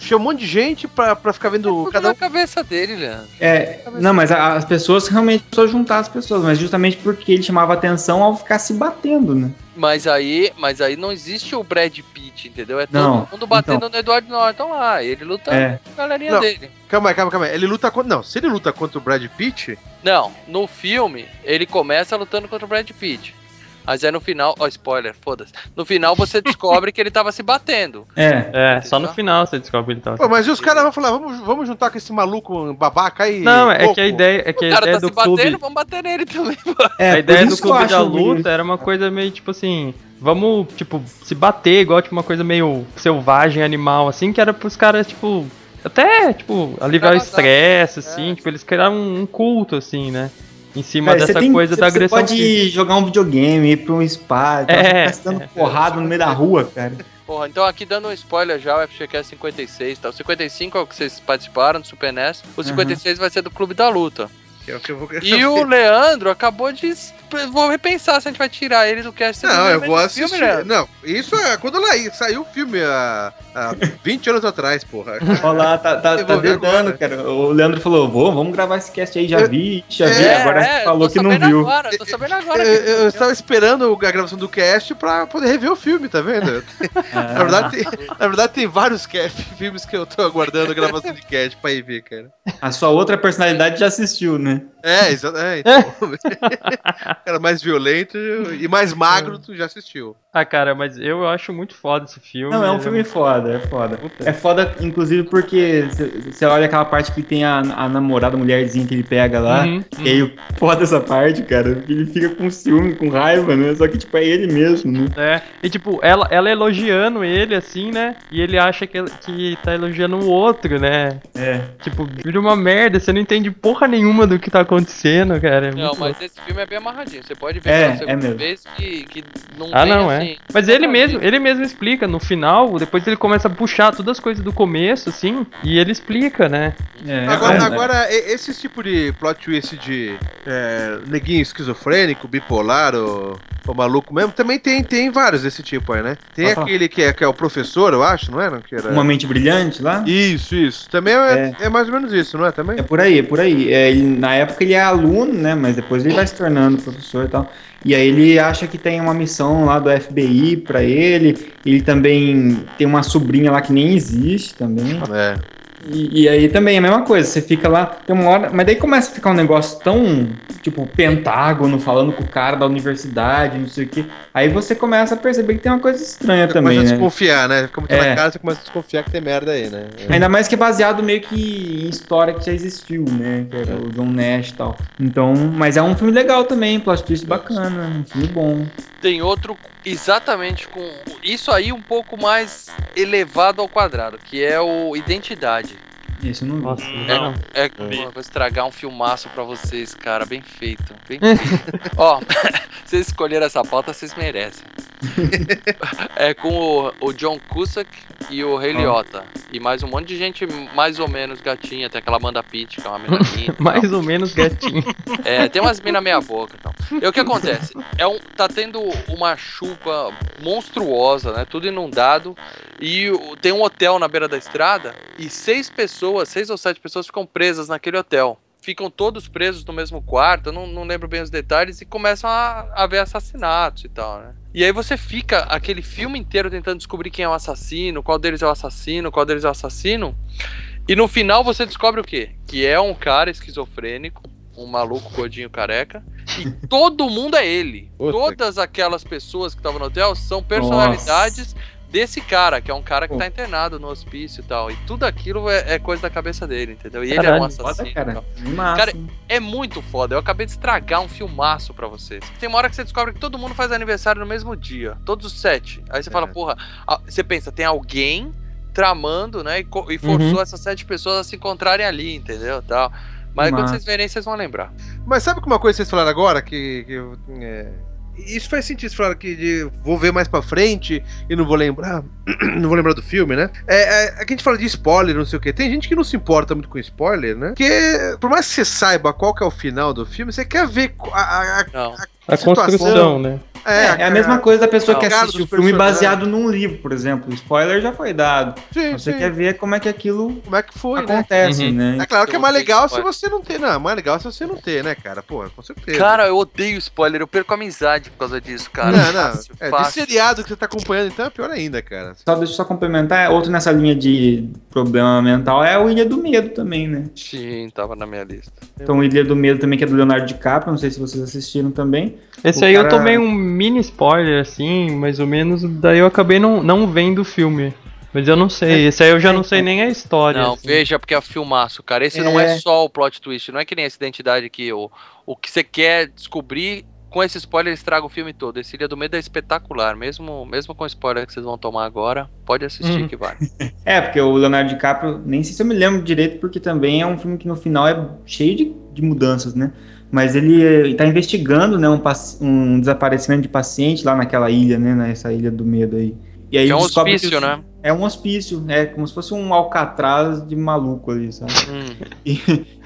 Speaker 6: Chama um monte de gente pra, pra ficar vendo
Speaker 4: Tudo
Speaker 6: cada
Speaker 4: na
Speaker 6: um.
Speaker 4: cabeça dele, Leandro.
Speaker 2: É, não, mas a- as pessoas realmente precisam juntar as pessoas, mas justamente porque ele chamava atenção ao ficar se batendo, né?
Speaker 4: Mas aí, mas aí não existe o Brad Pitt, entendeu? É todo
Speaker 2: Não,
Speaker 4: mundo batendo no Edward Norton lá. Ele luta
Speaker 2: É.
Speaker 4: com a galerinha
Speaker 6: Não.
Speaker 4: dele.
Speaker 6: Calma aí, calma, calma aí. Ele luta contra. Não, se ele luta contra o Brad Pitt,
Speaker 4: Não, no filme, ele começa lutando contra o Brad Pitt. Mas aí no final, ó, spoiler, foda-se. No final você descobre que ele tava se batendo.
Speaker 2: É.
Speaker 5: É, só no final você descobre que ele tá.
Speaker 6: Pô, mas e os caras vão falar, vamos, vamos juntar com esse maluco babaca aí.
Speaker 5: Não, é que a ideia, é que
Speaker 4: O
Speaker 5: a
Speaker 4: cara
Speaker 5: ideia
Speaker 4: tá
Speaker 5: do
Speaker 4: se batendo,
Speaker 5: clube,
Speaker 4: vamos bater nele também.
Speaker 2: é
Speaker 5: a ideia do
Speaker 2: isso
Speaker 5: clube da luta era uma coisa meio tipo assim, vamos tipo se bater igual tipo uma coisa meio selvagem, animal assim, que era pros caras tipo até tipo aliviar o estresse assim,
Speaker 4: É.
Speaker 5: tipo eles criaram um culto assim, né? Em cima
Speaker 2: Cara,
Speaker 5: dessa
Speaker 2: tem-
Speaker 5: coisa da agressão
Speaker 2: Você pode
Speaker 5: física.
Speaker 2: jogar um videogame, ir pra um spa, tá
Speaker 5: É,
Speaker 2: tá dando porrada no meio da rua, cara.
Speaker 4: Porra, então aqui dando um spoiler já, o FGCast 56, tá? O 55 é o que vocês participaram do Super NES. O 56 vai ser do Clube da Luta.
Speaker 6: Que é o que eu vou-
Speaker 4: E o Leandro acabou de. Vou repensar se a gente vai tirar ele do cast.
Speaker 6: Não, eu vou
Speaker 4: filme,
Speaker 6: assistir.
Speaker 4: Leandro?
Speaker 6: não, isso é quando lá saiu o filme há, há 20 anos atrás, porra.
Speaker 2: Olha lá, tá, tá, tá dedando, cara. O Leandro falou, vou, vamos gravar esse cast aí, já
Speaker 6: Eu-
Speaker 2: vi, já vi,
Speaker 6: É,
Speaker 2: agora
Speaker 4: é,
Speaker 2: falou que não viu.
Speaker 4: Agora, tô sabendo agora.
Speaker 6: Eu,
Speaker 4: que-
Speaker 6: eu- eu estava esperando a gravação do cast pra poder rever o filme, tá vendo? Na verdade, tem, na verdade, tem vários cast, filmes que eu tô aguardando a gravação de cast pra ir ver, cara.
Speaker 2: a sua outra personalidade já assistiu, né?
Speaker 6: вами. É. É, então. cara mais violento e mais magro, tu já assistiu.
Speaker 5: Ah, cara, mas eu acho muito foda esse filme.
Speaker 2: Não, é um filme foda, é foda. É foda, inclusive, porque você olha aquela parte que tem a, a namorada, a mulherzinha que ele pega lá.
Speaker 5: Uhum,
Speaker 2: E aí, foda essa parte, cara. porque Ele fica com ciúme, com raiva, né? Só que, tipo, é ele mesmo, né?
Speaker 5: É, e tipo, ela, ela elogiando ele, assim, né? E ele acha que, que tá elogiando o outro, né?
Speaker 2: É.
Speaker 5: Tipo, vira uma merda, você não entende porra nenhuma do que tá acontecendo, cara. É
Speaker 4: Não,
Speaker 5: muito
Speaker 4: mas esse filme é bem amarradinho. Você pode ver
Speaker 2: É,
Speaker 4: pela segunda
Speaker 2: é mesmo.
Speaker 4: vez que, que não
Speaker 5: Ah,
Speaker 4: tem
Speaker 5: não,
Speaker 4: assim.
Speaker 5: é. Mas ele mesmo, ele mesmo explica no final, depois ele começa a puxar todas as coisas do começo, assim, e ele explica, né?
Speaker 2: é
Speaker 6: Agora,
Speaker 2: é,
Speaker 6: agora, e- esse tipo de plot twist de é, neguinho esquizofrênico, bipolar ou, ou maluco mesmo, também tem, tem vários desse tipo aí, né? Tem aquele que é, que é o professor, eu acho, não é? Não, que era...
Speaker 2: Uma mente brilhante lá?
Speaker 6: Isso, isso. Também é, é mais ou menos isso, não é? Também?
Speaker 2: É por aí, é por aí. É, na época ele é aluno, né? Mas depois ele vai se tornando professor e tal. E aí ele acha que tem uma missão lá do FBI pra ele. Ele também tem uma sobrinha lá que nem existe também.
Speaker 6: É.
Speaker 2: E, e aí também é a mesma coisa, você fica lá, tem uma hora. Mas daí começa a ficar um negócio tão, tipo, pentágono, falando com o cara da universidade, não sei o quê. Aí você começa a perceber que tem uma coisa estranha
Speaker 6: Você
Speaker 2: também,
Speaker 6: começa a
Speaker 2: né?
Speaker 6: desconfiar, né? Como tá
Speaker 2: É.
Speaker 6: na cara, você começa a desconfiar que tem merda aí, né?
Speaker 2: Ainda mais que é baseado meio que em história que já existiu, né? Que era o John Nash e tal. Então, mas é um filme legal também, plot twist bacana, um filme bom.
Speaker 4: Tem outro exatamente com isso aí um pouco mais elevado ao quadrado, que é o Identidade.
Speaker 2: Esse eu não vi.
Speaker 5: Nossa,
Speaker 3: Não.
Speaker 5: não.
Speaker 4: É, pô, vou estragar um filmaço pra vocês, cara, bem feito. Bem feito. Ó, vocês escolheram essa pauta, vocês merecem. é com o, o John Cusack e o Ray
Speaker 2: Ó.
Speaker 4: Liotta. E mais um monte de gente mais ou menos gatinha. Tem aquela Amanda Pitt, que é uma e
Speaker 5: Mais
Speaker 4: tal.
Speaker 5: ou menos gatinho.
Speaker 4: É, tem umas mina meia boca e tal. E o que acontece? É um, tá tendo uma chuva monstruosa, né? Tudo inundado. E tem um hotel na beira da estrada. E seis pessoas, seis ou sete pessoas ficam presas naquele hotel. Ficam todos presos no mesmo quarto, não, não lembro bem os detalhes, e começam a haver assassinatos e tal, né? E aí você fica aquele filme inteiro tentando descobrir quem é o assassino, qual deles é o assassino, qual deles é o assassino. E no final você descobre o quê? Que é um cara esquizofrênico, um maluco gordinho careca, e todo mundo é ele.
Speaker 6: Puta
Speaker 4: Todas aquelas pessoas que estavam no hotel são personalidades desse cara, que é um cara que tá internado no hospício e tal. E tudo aquilo é, é coisa da cabeça dele, entendeu? E ele é
Speaker 5: Caralho,
Speaker 4: um assassino.
Speaker 2: Foda, cara.
Speaker 4: Cara, É muito foda. Eu acabei de estragar um filmaço pra vocês. Tem uma hora que você descobre que todo mundo faz aniversário no mesmo dia. Todos os sete. Aí você fala, porra, você pensa, tem alguém tramando, né? E, e forçou
Speaker 5: Uhum.
Speaker 4: essas sete pessoas a se encontrarem ali, entendeu? Tal. Mas quando vocês verem, vocês vão lembrar.
Speaker 6: Mas sabe que uma coisa que vocês falaram agora que. que é, isso faz sentido, vocês falaram que de, vou ver mais pra frente e não vou lembrar. não vou lembrar do filme, né? É, é, aqui a gente fala de spoiler, não sei o quê. Tem gente que não se importa muito com spoiler, né? Porque, por mais que você saiba qual que é o final do filme, você quer ver a, a- a-.
Speaker 5: A
Speaker 6: situação.
Speaker 5: construção, né?
Speaker 2: É, é a mesma coisa da pessoa que assiste o filme baseado num livro, por exemplo. O spoiler já foi dado.
Speaker 6: Sim,
Speaker 2: Você
Speaker 6: sim.
Speaker 2: quer ver como é que aquilo
Speaker 6: Como é que foi, né?
Speaker 2: acontece,
Speaker 5: Uhum.
Speaker 2: né?
Speaker 6: É claro que é mais legal se você não ter, não. É mais legal se você não ter, né, cara? Pô, com certeza.
Speaker 4: Cara, eu odeio spoiler. Eu perco a amizade por causa disso, cara.
Speaker 6: não, não.
Speaker 4: Fácil,
Speaker 6: É, de
Speaker 4: fácil.
Speaker 6: seriado que você tá acompanhando, então é pior ainda, cara.
Speaker 2: Só deixa eu só complementar, outro nessa linha de problema mental é o Ilha do Medo também, né?
Speaker 4: Sim, tava na minha lista.
Speaker 2: Então, Ilha do Medo também, que é do Leonardo DiCaprio, não sei se vocês assistiram também.
Speaker 5: Esse
Speaker 2: O
Speaker 5: aí eu
Speaker 2: cara-
Speaker 5: tomei um mini spoiler, assim, mais ou menos, daí eu acabei não, não vendo o filme. Mas eu não sei, esse aí eu já não sei nem a história.
Speaker 4: Não,
Speaker 5: assim.
Speaker 4: veja, porque é filmaço, cara. Esse não é
Speaker 2: É.
Speaker 4: só o plot twist, não é que nem essa identidade que o, o que você quer descobrir com esse spoiler estraga o filme todo. Esse Ilha do Medo é espetacular, mesmo, mesmo com o spoiler que vocês vão tomar agora, pode assistir
Speaker 5: Uhum.
Speaker 4: que vai.
Speaker 2: É, porque o Leonardo DiCaprio, nem sei se eu me lembro direito, porque também é um filme que no final é cheio de, de mudanças, né? Mas ele está investigando, né, um, um desaparecimento de paciente lá naquela ilha, né, nessa ilha do medo aí. E aí
Speaker 4: é um
Speaker 2: que
Speaker 4: hospício,
Speaker 2: os-
Speaker 4: né?
Speaker 2: É um hospício, é como se fosse um alcatraz de maluco ali, sabe?
Speaker 4: Hum.
Speaker 2: E,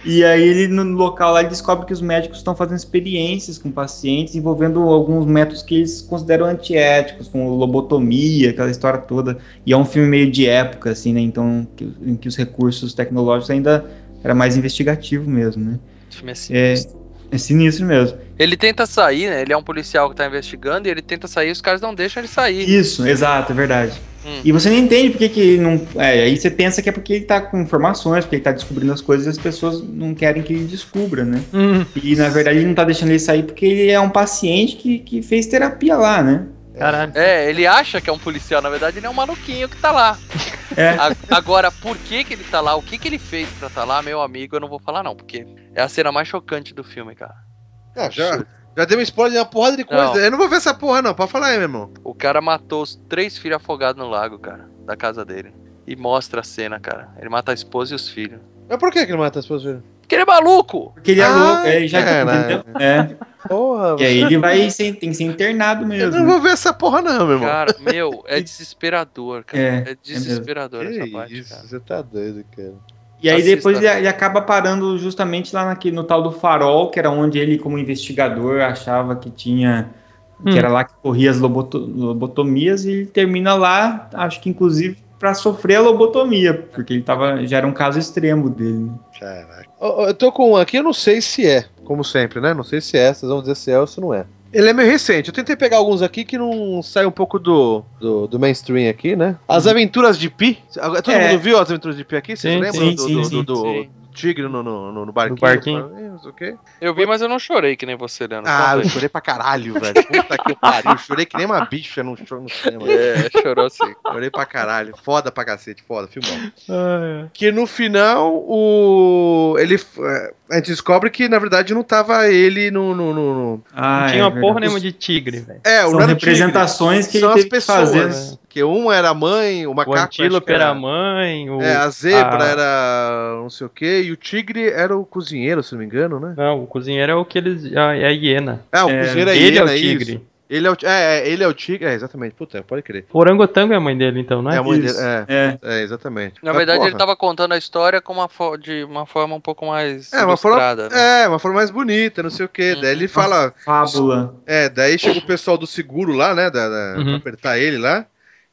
Speaker 2: e aí ele no local lá ele descobre que os médicos estão fazendo experiências com pacientes envolvendo alguns métodos que eles consideram antiéticos, como lobotomia, aquela história toda. E é um filme meio de época, assim, né? Então, que- em que os recursos tecnológicos ainda era mais investigativo mesmo, né?
Speaker 4: O filme é
Speaker 2: É,
Speaker 4: sinistro.
Speaker 2: é sinistro mesmo.
Speaker 4: Ele tenta sair, né? Ele é um policial que tá investigando e ele tenta sair e os caras não deixam ele sair.
Speaker 2: Isso, exato, é verdade.
Speaker 4: Hum.
Speaker 2: E você não entende porque que ele não. É, aí você pensa que é porque ele tá com informações, porque ele tá descobrindo as coisas e as pessoas não querem que ele descubra, né?
Speaker 5: Hum,
Speaker 2: E na verdade ele não tá deixando ele sair porque ele é um paciente que, que fez terapia lá, né?
Speaker 5: Caralho.
Speaker 4: É, ele acha que é um policial, na verdade ele é um maluquinho que tá lá.
Speaker 2: É.
Speaker 4: A- Agora, por que que ele tá lá? O que que ele fez pra tá lá, meu amigo? Eu não vou falar não, porque é a cena mais chocante do filme, cara.
Speaker 6: Ah, já, já deu um spoiler de uma porrada de coisa.
Speaker 4: Não.
Speaker 6: Eu não vou ver essa porra, não. Pode falar aí, meu irmão.
Speaker 4: O cara matou os três filhos afogados no lago, cara, da casa dele. E mostra a cena, cara. Ele mata a esposa e os filhos.
Speaker 6: Mas por que que ele mata as pessoas?
Speaker 4: Porque ele é maluco!
Speaker 2: Porque ele é
Speaker 6: Ah,
Speaker 2: louco, é, ele já entendeu? É.
Speaker 6: Porra,
Speaker 2: E aí ele vai ser, tem que ser internado
Speaker 6: eu
Speaker 2: mesmo.
Speaker 6: não vou ver essa porra, não, meu irmão.
Speaker 4: Cara, meu, é desesperador, cara.
Speaker 2: É,
Speaker 4: É, desesperador essa parte, cara.
Speaker 6: você tá doido, cara.
Speaker 2: E aí
Speaker 4: Assista.
Speaker 2: depois ele, ele acaba parando justamente lá naquele, no tal do farol, que era onde ele, como investigador, achava que tinha.
Speaker 5: Hum.
Speaker 2: Que era lá que corria as loboto- lobotomias, e ele termina lá, acho que inclusive pra sofrer a lobotomia, porque ele tava, já era um caso extremo dele. né?
Speaker 6: Caraca. Ó, Eu tô com um aqui, eu não sei se é, como sempre, né? Não sei se é, vocês vão dizer se é ou se não é. Ele é meio recente. Eu tentei pegar alguns aqui que não sai um pouco do, do, do mainstream aqui, né? As Aventuras de Pi. Agora, Todo
Speaker 2: É.
Speaker 6: mundo viu as Aventuras de Pi aqui? Vocês
Speaker 5: Sim,
Speaker 6: lembram
Speaker 2: sim,
Speaker 6: do,
Speaker 2: sim,
Speaker 6: do,
Speaker 2: sim,
Speaker 6: do- do
Speaker 4: sim.
Speaker 6: Tigre no, no, no, no barquinho?
Speaker 5: barquinho.
Speaker 6: Não sei o quê.
Speaker 4: Eu vi, mas eu não chorei que nem você, Leandro.
Speaker 6: Ah, eu chorei pra caralho, velho. Puta que pariu. Eu chorei que nem uma bicha no, show- no cinema.
Speaker 4: É, chorou sim.
Speaker 6: Chorei pra caralho. Foda pra cacete, foda, filmão.
Speaker 5: Ah,
Speaker 6: Que no final, o. Ele. É, A gente descobre que, na verdade, não tava ele no. no, no- no-
Speaker 2: Ah,
Speaker 5: não
Speaker 2: é
Speaker 5: tinha uma
Speaker 2: verdade.
Speaker 5: porra nenhuma de tigre, velho.
Speaker 6: É, o
Speaker 2: São
Speaker 6: o tigre,
Speaker 2: representações que
Speaker 6: São
Speaker 2: ele
Speaker 6: as
Speaker 2: teve que
Speaker 6: pessoas.
Speaker 2: fazer.
Speaker 6: né? Que um era a mãe, o
Speaker 5: O
Speaker 6: macaco. acho
Speaker 5: antílope era a mãe, o...
Speaker 6: É, a zebra
Speaker 5: a-
Speaker 6: era não sei o que, e o tigre era o cozinheiro, se não me engano, né?
Speaker 5: Não, o cozinheiro é o que eles... a- É a hiena.
Speaker 6: Ah, o
Speaker 2: É,
Speaker 6: cozinheiro é
Speaker 5: ele é o
Speaker 6: hiena,
Speaker 5: tigre.
Speaker 6: isso. Ele é o, é, é, ele é o tigre, é, exatamente, puta, pode crer.
Speaker 5: O orangotango é a mãe dele, então, não
Speaker 6: É,
Speaker 5: é?
Speaker 6: a mãe
Speaker 2: Isso,
Speaker 6: dele, é,
Speaker 2: é.
Speaker 6: é, exatamente.
Speaker 4: Na
Speaker 6: Mas,
Speaker 4: verdade,
Speaker 6: porra,
Speaker 4: ele tava contando a história com uma fo- de uma forma um pouco mais
Speaker 6: É, uma forma,
Speaker 4: né?
Speaker 6: é, uma forma mais bonita, não sei o que.
Speaker 4: Uhum.
Speaker 6: Daí ele fala,
Speaker 2: Fábula.
Speaker 6: É, daí chega o pessoal do seguro lá, né? Da, da-
Speaker 5: Uhum.
Speaker 6: Pra apertar ele lá.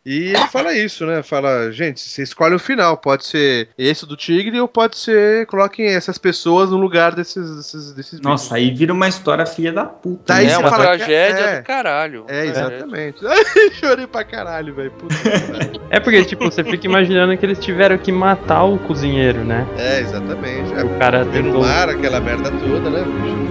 Speaker 6: E ele fala isso, né? Fala, gente, você escolhe o final. Pode ser esse do tigre ou pode ser. Coloquem essas pessoas no lugar desses, desses, desses
Speaker 2: Nossa, aí vira uma história filha da puta.
Speaker 6: Daí
Speaker 2: né?
Speaker 4: é
Speaker 6: você
Speaker 4: uma
Speaker 6: fala
Speaker 4: tragédia
Speaker 6: é.
Speaker 4: do caralho.
Speaker 6: É, exatamente. Ai, chorei pra caralho, velho.
Speaker 5: É porque, tipo, você fica imaginando que eles tiveram que matar o cozinheiro, né?
Speaker 6: É, exatamente. É,
Speaker 5: O cara
Speaker 6: ver no
Speaker 5: tentou...
Speaker 6: mar, aquela merda toda, né, bicho?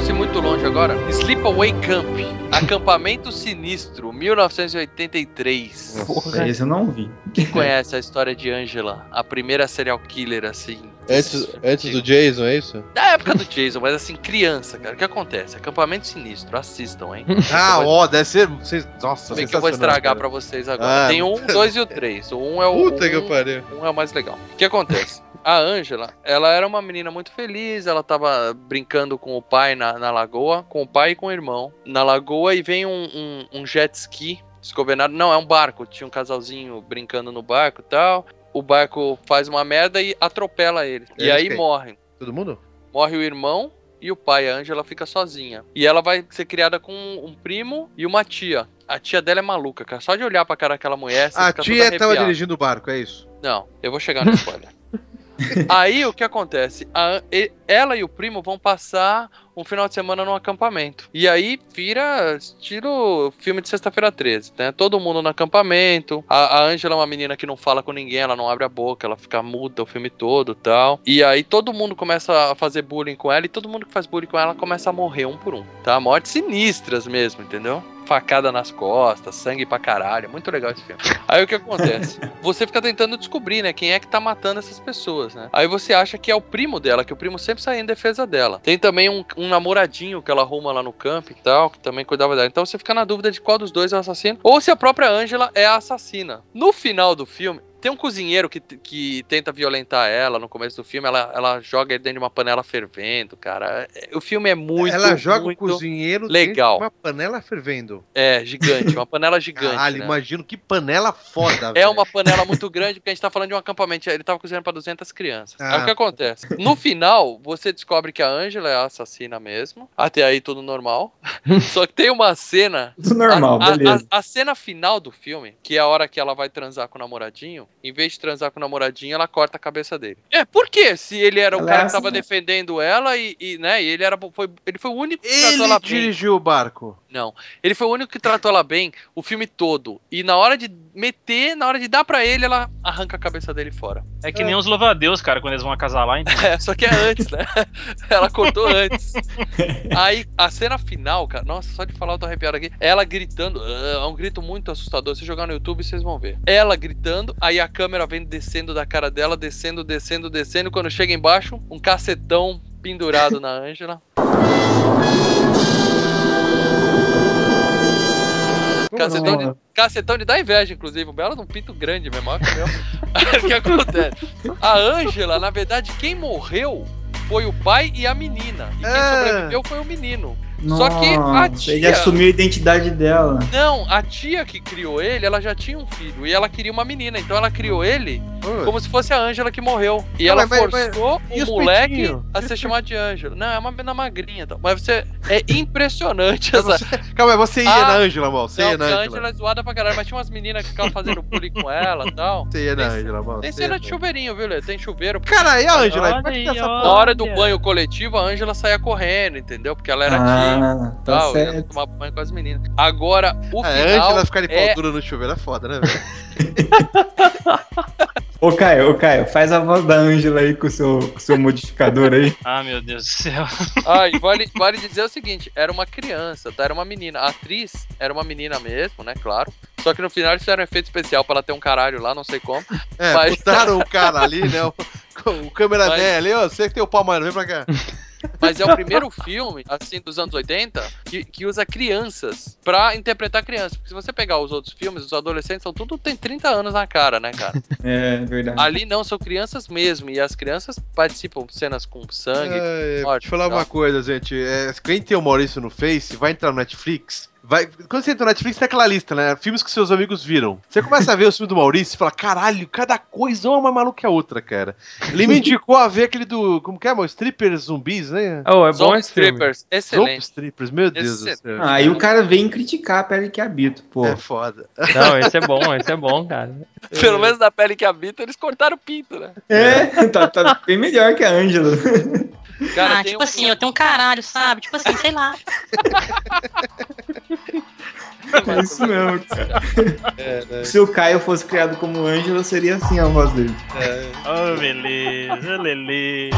Speaker 4: Posso ir muito longe agora? Sleepaway Camp. Acampamento Sinistro, 1983.
Speaker 2: Porra, esse eu não vi.
Speaker 4: Quem conhece a história de Angela? A primeira serial killer, assim.
Speaker 6: Antes, antes do Jason, é isso?
Speaker 4: Da época do Jason, mas assim, criança, cara. O que acontece? Acampamento Sinistro, assistam, hein?
Speaker 6: Ah, ó, deve ser. Vocês, nossa,
Speaker 4: Bem que eu vou estragar
Speaker 6: cara.
Speaker 4: pra vocês agora.
Speaker 6: Ah.
Speaker 4: Tem 1, 2 e o 3. O 1 é o.
Speaker 6: Puta que
Speaker 4: um,
Speaker 6: pariu.
Speaker 4: um é o mais legal. O que acontece? A Angela, ela era uma menina muito feliz, ela tava brincando com o pai na, na lagoa, com o pai e com o irmão na lagoa, e vem um, um, um jet ski desgovernado. Não, é um barco. Tinha um casalzinho brincando no barco e tal. O barco faz uma merda e atropela ele. e
Speaker 6: Eles
Speaker 4: aí
Speaker 6: quem?
Speaker 4: morrem.
Speaker 6: Todo mundo?
Speaker 4: Morre o irmão e o pai. A Angela fica sozinha. E ela vai ser criada com um primo e uma tia. A tia dela é maluca, cara. Só de olhar pra cara daquela mulher,
Speaker 6: A tia tava dirigindo o barco, é isso?
Speaker 4: Não, eu vou chegar no spoiler. Aí o que acontece? A- ela e o primo vão passar um final de semana num acampamento. E aí vira estilo filme de sexta-feira 13, né? Todo mundo no acampamento. A, a Angela é uma menina que não fala com ninguém, ela não abre a boca, ela fica muda o filme todo tal. E aí todo mundo começa a fazer bullying com ela e todo mundo que faz bullying com ela começa a morrer um por um, tá? Mortes sinistras mesmo, entendeu? Facada nas costas, sangue pra caralho. Muito legal esse filme. Aí o que acontece? Você fica tentando descobrir, né, quem é que tá matando essas pessoas, né? Aí você acha que é o primo dela, que o primo sempre sai em defesa dela. Tem também um, um namoradinho que ela arruma lá no campo e tal, que também cuidava dela. Então você fica na dúvida de qual dos dois é o assassino, ou se a própria Angela é a assassina. No final do filme, tem um cozinheiro que, que tenta violentar ela no começo do filme, ela, ela joga ele dentro de uma panela fervendo, cara. É- O filme é muito,
Speaker 6: Ela joga
Speaker 4: muito
Speaker 6: o cozinheiro
Speaker 4: legal.
Speaker 6: dentro de uma panela fervendo.
Speaker 4: É, gigante, uma panela gigante.
Speaker 6: Caralho,
Speaker 4: né?
Speaker 6: imagino que panela foda,
Speaker 4: É
Speaker 6: velho.
Speaker 4: uma panela muito grande, porque a gente tá falando de um acampamento. Ele tava cozinhando pra 200 crianças.
Speaker 6: Ah.
Speaker 4: Aí o que acontece? No final, você descobre que a Angela é a assassina mesmo. Até aí tudo normal. Só que tem uma cena.
Speaker 2: Tudo normal,
Speaker 4: a, a-
Speaker 2: beleza.
Speaker 4: a- a cena final do filme, que é a hora que ela vai transar com o namoradinho, em vez de transar com o namoradinho, ela corta a cabeça dele. É, por quê? Se ele era o
Speaker 2: Ela
Speaker 4: cara
Speaker 2: é
Speaker 4: que tava
Speaker 2: assim, né?
Speaker 4: defendendo ela e, e, né, e ele era foi, ele foi o único
Speaker 6: Ele dirigiu o barco.
Speaker 4: Não. Ele foi o único que tratou ela bem o filme todo. E na hora de meter, na hora de dar pra ele, ela arranca a cabeça dele fora.
Speaker 3: É que nem os louva-a-Deus, cara, quando eles vão acasalar, então.
Speaker 4: É, só que é antes, né? Ela cortou antes. Aí, a cena final, cara, nossa, só de falar eu tô arrepiado aqui. Ela gritando, ah, é um grito muito assustador. Se jogar no YouTube, vocês vão ver. Ela gritando, aí a câmera vem descendo da cara dela, descendo, descendo, descendo. Quando chega embaixo, um cacetão pendurado na Ângela. Cacetão de, cacetão de dar inveja, inclusive. Um belo de um pinto grande mesmo. olha que meu. Aí o que acontece? A Ângela, na verdade, quem morreu foi o pai e a menina. E quem
Speaker 6: Ah.
Speaker 4: sobreviveu foi o menino. Só que a
Speaker 2: Nossa, Ele
Speaker 4: tia-
Speaker 2: assumiu a identidade dela.
Speaker 4: Não, a tia que criou ele, ela já tinha um filho. E ela queria uma menina. Então ela criou ele Como se fosse a Ângela que morreu. E
Speaker 6: Não,
Speaker 4: ela
Speaker 6: mas- mas-
Speaker 4: forçou
Speaker 6: e
Speaker 4: o
Speaker 6: os
Speaker 4: moleque a ser chamado de Ângela. Não, é uma menina magrinha. Então. Mas você. É impressionante essa.
Speaker 6: Calma aí, você ia
Speaker 4: Ah,
Speaker 6: na Ângela, mal. Você
Speaker 4: Não,
Speaker 6: ia na
Speaker 4: porque a
Speaker 6: Ângela.
Speaker 4: Ângela é zoada pra caralho, mas tinha umas meninas que ficavam fazendo bullying com ela e tal.
Speaker 6: Você ia na Ângela, mal.
Speaker 4: Tem
Speaker 6: você
Speaker 4: cena de chuveirinho, viu, Lê? Tem chuveiro.
Speaker 6: Cara, e a Ângela? É.
Speaker 4: Na hora do banho coletivo, a Ângela saía correndo, entendeu? Porque ela era.
Speaker 2: Ah,
Speaker 4: e
Speaker 2: tá
Speaker 4: tal, ia
Speaker 2: certo.
Speaker 4: tomar banho com as meninas. Agora, o
Speaker 6: É, A
Speaker 4: final.
Speaker 6: Ângela ficar de pau
Speaker 4: é-
Speaker 6: dura no chuveiro é foda, né, velho?
Speaker 2: Ô, Caio, ô, Caio, faz a voz da Ângela aí com o seu, com o seu modificador aí.
Speaker 3: Ah, meu Deus do céu.
Speaker 4: Ah, e vale, vale dizer o seguinte: era uma criança, tá? Era uma menina. A atriz era uma menina mesmo, né? Claro. Só que no final eles fizeram um efeito especial pra ela ter um caralho lá, não sei como.
Speaker 6: É,
Speaker 4: Mas-
Speaker 6: botaram o cara ali, né? O, o câmeraman
Speaker 4: Mas-
Speaker 6: ali, ó. Você que tem o pau maior, vem pra cá.
Speaker 4: Mas é o primeiro filme, assim, dos anos 80, que, que usa crianças pra interpretar crianças. Porque se você pegar os outros filmes, os adolescentes são tudo tem 30 anos na cara, né, cara?
Speaker 2: É, verdade.
Speaker 4: Ali não, são crianças mesmo. E as crianças participam de cenas com sangue.
Speaker 6: É,
Speaker 4: morte,
Speaker 6: deixa eu falar uma coisa, gente. É, quem tem o Maurício no Face, vai entrar no Netflix. Vai, quando você entra no Netflix, tem aquela lista, né? Filmes que seus amigos viram. Você começa a ver os filmes do Maurício e fala: caralho, cada coisa é uma mais maluca que a outra, cara. Ele me indicou a ver aquele do. Como que é, mano? Strippers zumbis, né?
Speaker 5: Oh, é bom esse filme.
Speaker 4: Strippers, excelente.
Speaker 6: Strippers, meu Deus
Speaker 4: Excelente.
Speaker 6: do céu.
Speaker 2: Ah, Aí o cara vem criticar a pele que habito, pô.
Speaker 6: É foda.
Speaker 5: Não, esse é bom, esse é bom, cara.
Speaker 4: Pelo menos na pele que habita, eles cortaram o pinto, né?
Speaker 2: É, tá, tá bem melhor que a Ângela.
Speaker 4: Cara,
Speaker 8: ah, tipo
Speaker 4: um...
Speaker 8: assim, eu tenho um caralho, sabe? Tipo assim, sei lá.
Speaker 2: É isso mesmo, cara. É, né? Se o Caio fosse criado como Ângelo, seria assim a voz dele. É.
Speaker 3: Oh, beleza, beleza.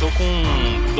Speaker 3: Tô com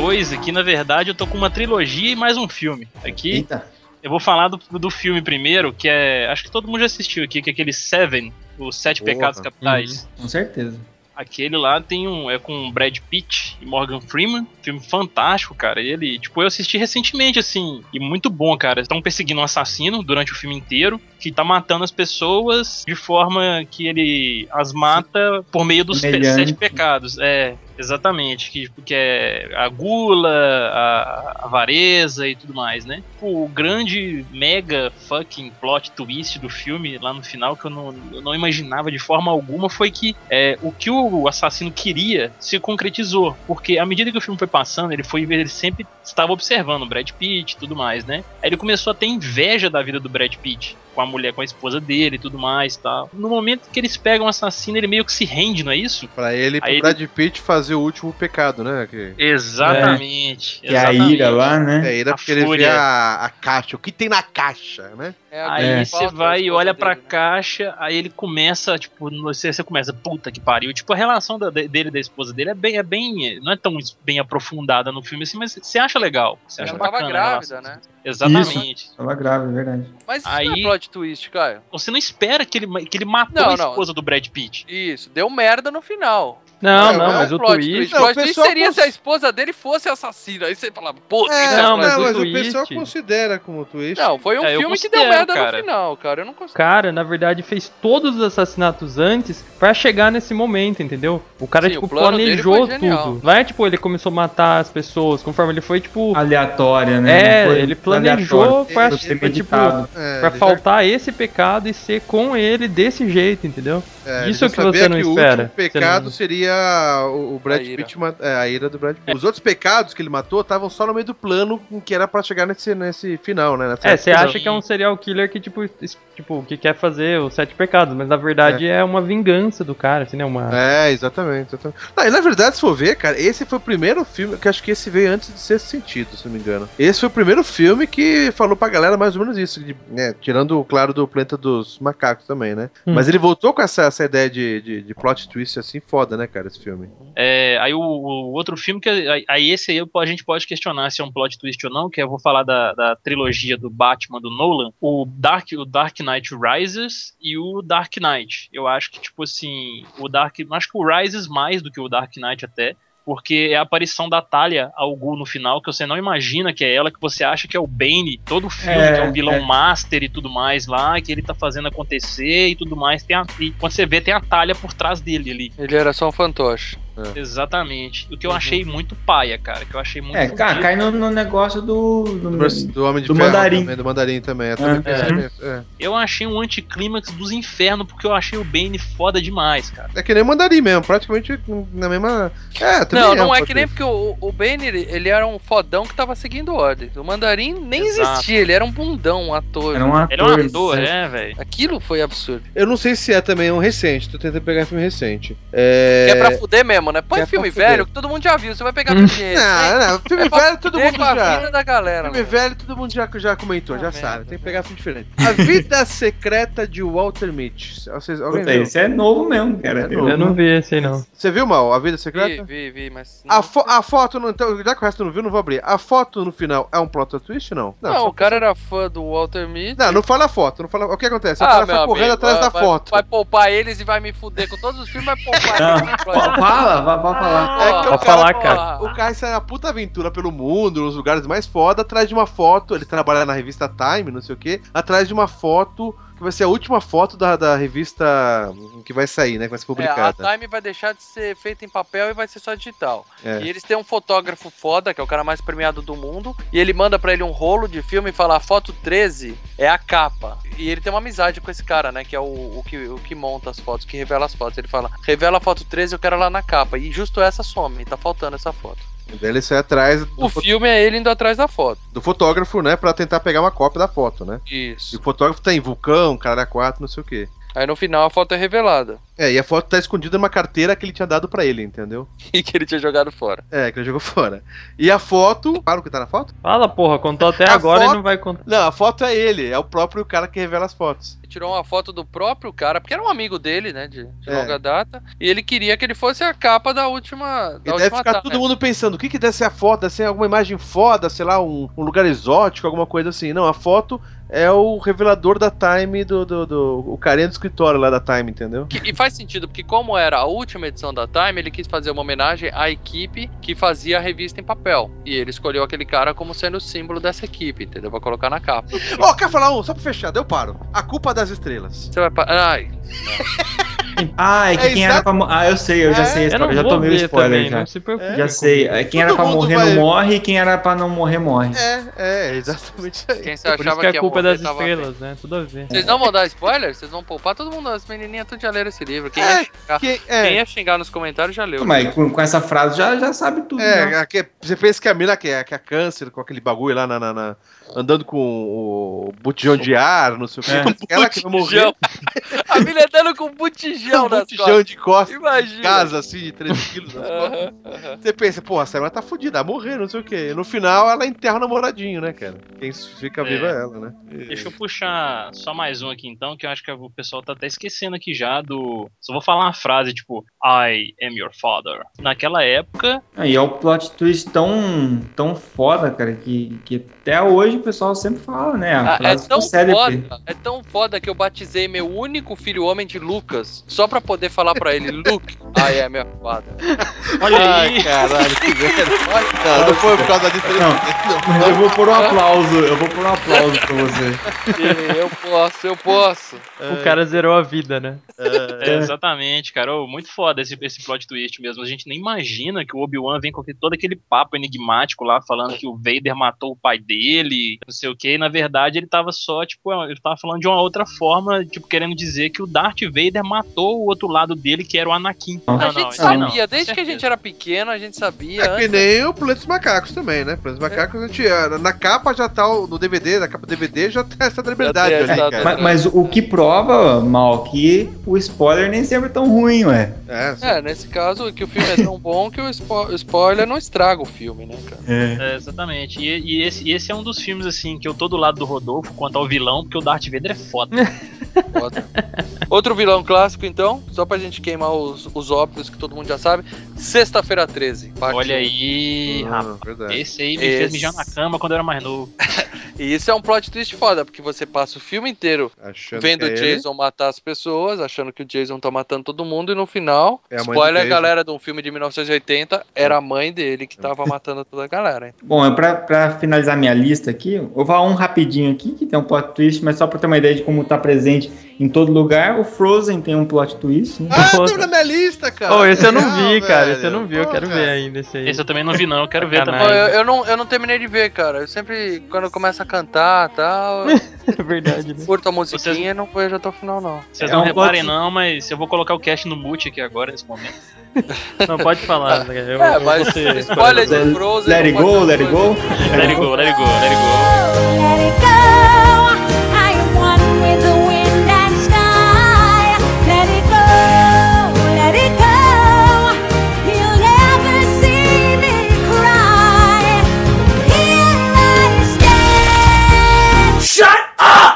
Speaker 3: 2 aqui, na verdade, eu tô com uma trilogia e mais um filme. Aqui.
Speaker 2: Eita.
Speaker 3: Eu vou falar do, do filme primeiro, que é. Acho que todo mundo já assistiu aqui, que é aquele Seven, os Sete Pecados Capitais.
Speaker 2: Uhum, com certeza.
Speaker 3: Aquele lá tem um. É com Brad Pitt e Morgan Freeman. Filme fantástico, cara. Ele, tipo, eu assisti recentemente, assim. E muito bom, cara. Estão perseguindo um assassino durante o filme inteiro. Que tá matando as pessoas de forma que ele as mata por meio dos pe sete pecados. É exatamente. Que, que é a gula, a avareza e tudo mais, né? O grande, mega fucking plot twist do filme lá no final, que eu não, eu não imaginava de forma alguma, foi que é, o que o assassino queria se concretizou. Porque à medida que o filme foi passando, ele foi ele sempre estava observando o Brad Pitt e tudo mais, né? Aí ele começou a ter inveja da vida do Brad Pitt. Com a mulher, com a esposa dele e tudo mais tal. No momento que eles pegam o assassino, ele meio que se rende, não é isso?
Speaker 6: Pra ele, pro
Speaker 3: Aí ele-
Speaker 6: Brad Pitt fazer o último pecado, né? Que...
Speaker 3: Exatamente.
Speaker 2: Que é a ira lá, né?
Speaker 6: É, ele é
Speaker 3: A
Speaker 6: porque ele vê
Speaker 3: fúria.
Speaker 6: a, a caixa, o que tem na caixa, né?
Speaker 4: É a
Speaker 3: Aí você vai e olha pra
Speaker 4: dele, né?
Speaker 3: caixa, aí ele começa, tipo, você, você começa, puta que pariu. Tipo, a relação da- dele e da esposa dele é bem, é bem. Não é tão bem aprofundada no filme assim, mas você acha legal. Você acha
Speaker 4: Ela tava
Speaker 3: bacana a
Speaker 4: grávida,
Speaker 3: relação.
Speaker 4: né?
Speaker 3: Exatamente.
Speaker 2: Tava grave, é verdade.
Speaker 4: Mas isso
Speaker 3: Aí-
Speaker 4: não é plot twist, Caio.
Speaker 3: Você não espera que ele, que ele matou
Speaker 4: Não,
Speaker 3: a
Speaker 4: não.
Speaker 3: esposa do Brad Pitt.
Speaker 4: Isso, deu merda no final.
Speaker 5: Não,
Speaker 6: É,
Speaker 5: não,
Speaker 6: é
Speaker 5: mas o twist.
Speaker 4: twist.
Speaker 6: Não,
Speaker 4: O twist
Speaker 6: pessoal
Speaker 4: seria
Speaker 6: cons-
Speaker 4: se a esposa dele fosse assassina. Aí você fala, puta,
Speaker 6: É,
Speaker 5: não, mas o
Speaker 6: mas o
Speaker 5: twist-
Speaker 6: pessoal considera como twist.
Speaker 4: Não, foi um
Speaker 3: É,
Speaker 4: filme que deu merda
Speaker 3: cara.
Speaker 4: no final, cara. Eu não consigo.
Speaker 5: Cara, na verdade, fez todos os assassinatos antes pra chegar nesse momento, entendeu? O cara,
Speaker 4: Sim,
Speaker 5: tipo, planejou tudo. Não é, tipo, ele começou a matar as pessoas conforme ele foi, tipo.
Speaker 2: Aleatória, né?
Speaker 5: É, ele planejou pra, tipo,
Speaker 2: meditado.
Speaker 6: É,
Speaker 5: pra faltar esse pecado e ser com ele desse jeito, entendeu?
Speaker 6: É,
Speaker 5: isso
Speaker 6: já
Speaker 5: que você
Speaker 6: sabia
Speaker 5: não
Speaker 6: que
Speaker 5: espera.
Speaker 6: O último pecado
Speaker 5: não-
Speaker 6: seria o Brad
Speaker 4: A ira.
Speaker 6: Pitt, é, a ira do Brad Pitt. Os outros pecados que ele matou estavam só no meio do plano em que era pra chegar nesse, nesse final, né? Nessa
Speaker 5: É, você acha que é um serial killer que, tipo, tipo, que quer fazer os sete pecados, mas na verdade é, uma vingança do cara, assim, né? Uma...
Speaker 6: É, exatamente. exatamente. Não, e na verdade, se for ver, cara, esse foi o primeiro filme, que acho que esse veio antes de Sexto Sentido, se não me engano. Esse foi o primeiro filme que falou pra galera mais ou menos isso, de- né, tirando, claro, do Planeta dos Macacos também, né?
Speaker 5: Hum.
Speaker 6: Mas ele voltou com essa, essa ideia de, de, de plot twist assim, foda, né, cara, esse filme.
Speaker 3: É, aí o, o outro filme que. Aí, esse aí a gente pode questionar se é um plot twist ou não, que eu vou falar da, da trilogia do Batman do Nolan, o Dark, o Dark Knight Rises e o Dark Knight. Eu acho que, tipo assim, o Dark. Acho que o Rises mais do que o Dark Knight até. Porque é a aparição da Talia ao Ghul no final, que você não imagina que é ela, que você acha que é o Bane, todo o filme,
Speaker 2: É,
Speaker 3: que é o vilão
Speaker 2: é.
Speaker 3: master e tudo mais lá, que ele tá fazendo acontecer e tudo mais. Tem a, e quando você vê, tem a Talia por trás dele ali.
Speaker 4: Ele era só um fantoche.
Speaker 3: Exatamente. O que eu achei muito paia, cara. Que eu achei muito.
Speaker 2: É, cara, cai no, no negócio do. do-
Speaker 6: Do, do Homem de
Speaker 2: do
Speaker 6: Ferro
Speaker 2: Mandarim.
Speaker 6: também, do Mandarim também. Eu também
Speaker 2: É.
Speaker 6: pensei nisso, é.
Speaker 3: Eu achei um anticlímax dos infernos, porque eu achei o Bane foda demais, cara.
Speaker 6: É que nem o Mandarim mesmo, praticamente na mesma. É, também
Speaker 4: Não, não é
Speaker 6: plot
Speaker 4: que nem porque o, o Bane, ele, ele era um fodão que tava seguindo ordem. O Mandarim nem
Speaker 3: Exato.
Speaker 4: existia, ele era um bundão, um ator.
Speaker 2: Era um ator.
Speaker 3: Ele é um ator,
Speaker 2: né?
Speaker 3: é, velho.
Speaker 4: Aquilo foi absurdo.
Speaker 6: Eu não sei se é também um recente, tô tentando pegar filme recente. É.
Speaker 4: Que é pra fuder mesmo, né? Põe
Speaker 6: que é
Speaker 4: filme velho que todo mundo já viu, você vai pegar dinheiro.
Speaker 6: Não, não, filme
Speaker 4: É
Speaker 6: velho todo mundo
Speaker 4: com a
Speaker 6: já.
Speaker 4: vida da galera.
Speaker 6: Filme
Speaker 4: mano.
Speaker 6: velho, todo mundo já, já comentou,
Speaker 4: Ah,
Speaker 6: já
Speaker 4: merda,
Speaker 6: sabe. Tem que pegar filme diferente. A Vida Secreta de Walter Mitty. Vocês, alguém
Speaker 2: Puta,
Speaker 6: viu?
Speaker 2: esse é novo mesmo, cara.
Speaker 6: É novo.
Speaker 5: Eu não vi esse aí, não.
Speaker 6: Você viu, Mal, A Vida
Speaker 4: Vi,
Speaker 6: Secreta?
Speaker 4: vi, vi, mas.
Speaker 6: A, fo- a foto, não, então, já que o resto não viu, não vou abrir. A foto no final é um plot twist, não?
Speaker 4: Não,
Speaker 6: só-
Speaker 4: o cara era fã do Walter Mitty.
Speaker 6: Não, não fala a foto, não fala. O que acontece? O
Speaker 4: Ah,
Speaker 6: cara foi correndo
Speaker 4: amigo,
Speaker 6: atrás
Speaker 4: vai-
Speaker 6: da foto.
Speaker 4: Vai poupar eles e vai me fuder com todos os filmes, vai poupar
Speaker 2: Não.
Speaker 4: eles. no
Speaker 2: vai, vai falar.
Speaker 6: É que o
Speaker 5: Pode
Speaker 6: cara,
Speaker 5: falar, cara.
Speaker 6: O cara sai na puta aventura pelo mundo, nos lugares mais foda, atrás de uma foto. Ele trabalha na revista Time, não sei o que, atrás de uma foto que vai ser a última foto da, da revista que vai sair, né? Que vai ser
Speaker 4: É, a
Speaker 6: publicada.
Speaker 4: Time vai deixar de ser feita em papel e vai ser só digital.
Speaker 6: É.
Speaker 4: E eles têm um fotógrafo foda, que é o cara mais premiado do mundo, e ele manda pra ele um rolo de filme e fala: a foto 13 é a capa. E ele tem uma amizade com esse cara, né? Que é o, o que, o que monta as fotos, que revela as fotos. Ele fala: revela a foto 13, eu quero ela na capa. E justo essa some, tá faltando essa foto.
Speaker 6: Daí ele sai atrás do,
Speaker 4: O
Speaker 6: fo-
Speaker 4: filme é ele indo atrás da foto.
Speaker 6: do fotógrafo, né? Pra tentar pegar uma cópia da foto, né? E
Speaker 4: Isso.
Speaker 6: o fotógrafo tá em vulcão, cara 4, não sei o que.
Speaker 4: Aí no final a foto é revelada.
Speaker 6: É, e a foto tá escondida numa carteira que ele tinha dado pra ele, entendeu?
Speaker 4: E que ele tinha jogado fora.
Speaker 6: É, que ele jogou fora. E a foto. Para o que tá na foto?
Speaker 5: Fala, porra, contou até
Speaker 6: A
Speaker 5: agora
Speaker 6: foto-
Speaker 5: e não vai contar.
Speaker 6: Não, a foto é ele, é o próprio cara que revela as fotos.
Speaker 4: Ele tirou uma foto do próprio cara, porque era um amigo dele, né? De, de
Speaker 6: É.
Speaker 4: longa data. E ele queria que ele fosse a capa da última. Da
Speaker 6: E deve
Speaker 4: última
Speaker 6: ficar
Speaker 4: data,
Speaker 6: todo
Speaker 4: né?
Speaker 6: mundo pensando, o que que deve ser a foto? Deve ser alguma imagem foda, sei lá, um, um lugar exótico, alguma coisa assim. Não, a foto é o revelador da Time do, do, do- o carinha do escritório lá da Time, entendeu?
Speaker 4: Que- E faz sentido, porque como era a última edição da Time, ele quis fazer uma homenagem à equipe que fazia a revista em papel. E ele escolheu aquele cara como sendo o símbolo dessa equipe, entendeu? Pra colocar na capa.
Speaker 6: Ó, quer falar um? Só pra fechar, eu paro. A culpa das estrelas.
Speaker 4: Você vai pa- Ai,
Speaker 2: Ah, é que
Speaker 6: É
Speaker 2: quem era
Speaker 6: exato-
Speaker 2: pra mo- Ah, eu sei, eu já
Speaker 6: É,
Speaker 2: sei a
Speaker 5: Eu
Speaker 2: já tomei o spoiler
Speaker 5: também,
Speaker 2: já.
Speaker 5: se.
Speaker 2: Já sei, é, quem era
Speaker 6: Todo
Speaker 2: pra
Speaker 6: mundo
Speaker 2: morrer
Speaker 6: vai-
Speaker 2: não morre e quem era pra não morrer morre.
Speaker 6: É, é, exatamente isso aí.
Speaker 4: quem você
Speaker 5: Por isso
Speaker 4: achava
Speaker 5: que
Speaker 4: que
Speaker 5: a culpa é das estrelas, né? Tudo a ver.
Speaker 4: Vocês não vão dar spoiler? Vocês vão poupar todo mundo, as menininhas tudo já leram esse livro. Quem,
Speaker 6: É,
Speaker 4: ia, xingar,
Speaker 6: Que,
Speaker 4: quem
Speaker 6: é,
Speaker 4: ia xingar nos comentários já leu.
Speaker 2: Mas com, com essa frase já, já sabe tudo.
Speaker 6: é,
Speaker 2: já.
Speaker 6: aqui- você pensa que a mina que é, que é câncer, com aquele bagulho lá na, na- na- andando com o botijão de ar, não sei o que. Ela que vai morrer
Speaker 4: Botijão. A filha andando com um botijão nas
Speaker 6: botijão
Speaker 4: costas.
Speaker 6: de costas,
Speaker 4: Imagina.
Speaker 6: casa assim, de 13 quilos nas costas. Você pensa, porra, essa mulher tá fudida, vai morrer, não sei o quê. No final, ela enterra o namoradinho, né, cara? Quem fica
Speaker 3: É.
Speaker 6: viva é ela, né?
Speaker 3: Deixa eu puxar só mais um aqui então, que eu acho que o pessoal tá até esquecendo aqui já do. Só vou falar uma frase tipo, I am your father. Naquela época,
Speaker 2: Aí é o plot twist tão, tão foda, cara, que, que até hoje pessoal sempre fala, né? A
Speaker 4: Ah, é tão foda, é tão foda que eu batizei meu único filho homem de Lucas, só pra poder falar pra ele, Luke, I am your father.
Speaker 3: olha aí.
Speaker 6: Caralho, que merda. Não, não foi por causa disso.
Speaker 2: Não, eu vou pôr um aplauso, eu vou pôr um aplauso pra você.
Speaker 4: eu posso, eu posso.
Speaker 5: O cara zerou a vida, né?
Speaker 3: É, exatamente, cara. Ô, muito foda esse, esse plot twist mesmo. A gente nem imagina que o Obi-Wan vem com todo aquele papo enigmático lá, falando que o Vader matou o pai dele, não sei o que. E na verdade ele tava só, tipo, ele tava falando de uma outra forma, tipo, querendo dizer que o Darth Vader matou o outro lado dele, que era o Anakin.
Speaker 2: Não,
Speaker 4: A
Speaker 3: Não,
Speaker 4: gente
Speaker 3: não,
Speaker 4: sabia, desde que a gente era pequeno, a gente sabia.
Speaker 6: É que
Speaker 4: antes-
Speaker 6: nem o Planeta dos Macacos também, né? Planeta dos Macacos, a gente, na capa já tá, no DVD, na capa do DVD já tá essa
Speaker 4: essa-
Speaker 6: cara.
Speaker 2: Mas, mas o que prova, mal, que o spoiler nem sempre é tão ruim, ué.
Speaker 6: É.
Speaker 4: É, nesse caso, que o filme é tão bom que o spo- o spoiler não estraga o filme, né, cara?
Speaker 2: É.
Speaker 3: É, exatamente. E, e esse, e esse é um dos filmes, assim, que eu tô do lado do Rodolfo quanto ao vilão, porque o Darth Vader é foda.
Speaker 4: Foda. Outro vilão clássico, então, só pra gente queimar os, os óbvios que todo mundo já sabe. Sexta-feira 13. parte
Speaker 3: Olha aí,
Speaker 6: Ah,
Speaker 3: rapaz.
Speaker 6: verdade.
Speaker 3: Esse aí me fez
Speaker 4: Esse-
Speaker 3: mijar na cama quando eu era mais novo.
Speaker 4: E isso é um plot twist foda, porque você passa o filme inteiro
Speaker 6: Achando
Speaker 4: vendo
Speaker 6: que
Speaker 4: o
Speaker 6: é ele.
Speaker 4: Jason matar as pessoas, achando que o Jason tá matando todo mundo, e no final,
Speaker 6: É a
Speaker 4: spoiler,
Speaker 6: Jason.
Speaker 4: galera, de um filme de 1980, era a mãe dele que tava matando toda a galera. hein?
Speaker 2: Bom, é pra, pra finalizar minha lista aqui, eu vou falar um rapidinho aqui, que tem um plot twist, mas só pra ter uma ideia de como tá presente em todo lugar. O Frozen tem um plot twist, né?
Speaker 6: Ah, tá na minha lista, cara.
Speaker 5: Oh, esse eu não vi, cara.
Speaker 6: velho.
Speaker 5: Esse eu não vi, eu quero
Speaker 6: Porra.
Speaker 5: ver ainda esse aí.
Speaker 3: Esse eu também não vi, não. Eu quero ver também.
Speaker 4: eu, eu não, eu não terminei de ver, cara. Eu sempre, quando eu começo a cantar e tal,
Speaker 5: É verdade, né?
Speaker 4: curto a musiquinha e não vejo até o final, não.
Speaker 3: Vocês
Speaker 2: É
Speaker 3: não
Speaker 2: um
Speaker 3: reparem,
Speaker 2: plot-
Speaker 3: não, mas eu vou colocar o cast no mute aqui agora, nesse momento.
Speaker 5: Não, pode falar. né? Eu,
Speaker 4: É,
Speaker 5: eu
Speaker 4: mas
Speaker 5: ser
Speaker 4: spoiler de Frozen.
Speaker 2: Let it
Speaker 4: não
Speaker 2: go, let it go.
Speaker 3: Let it go, let it go, let it go.
Speaker 9: Let it go.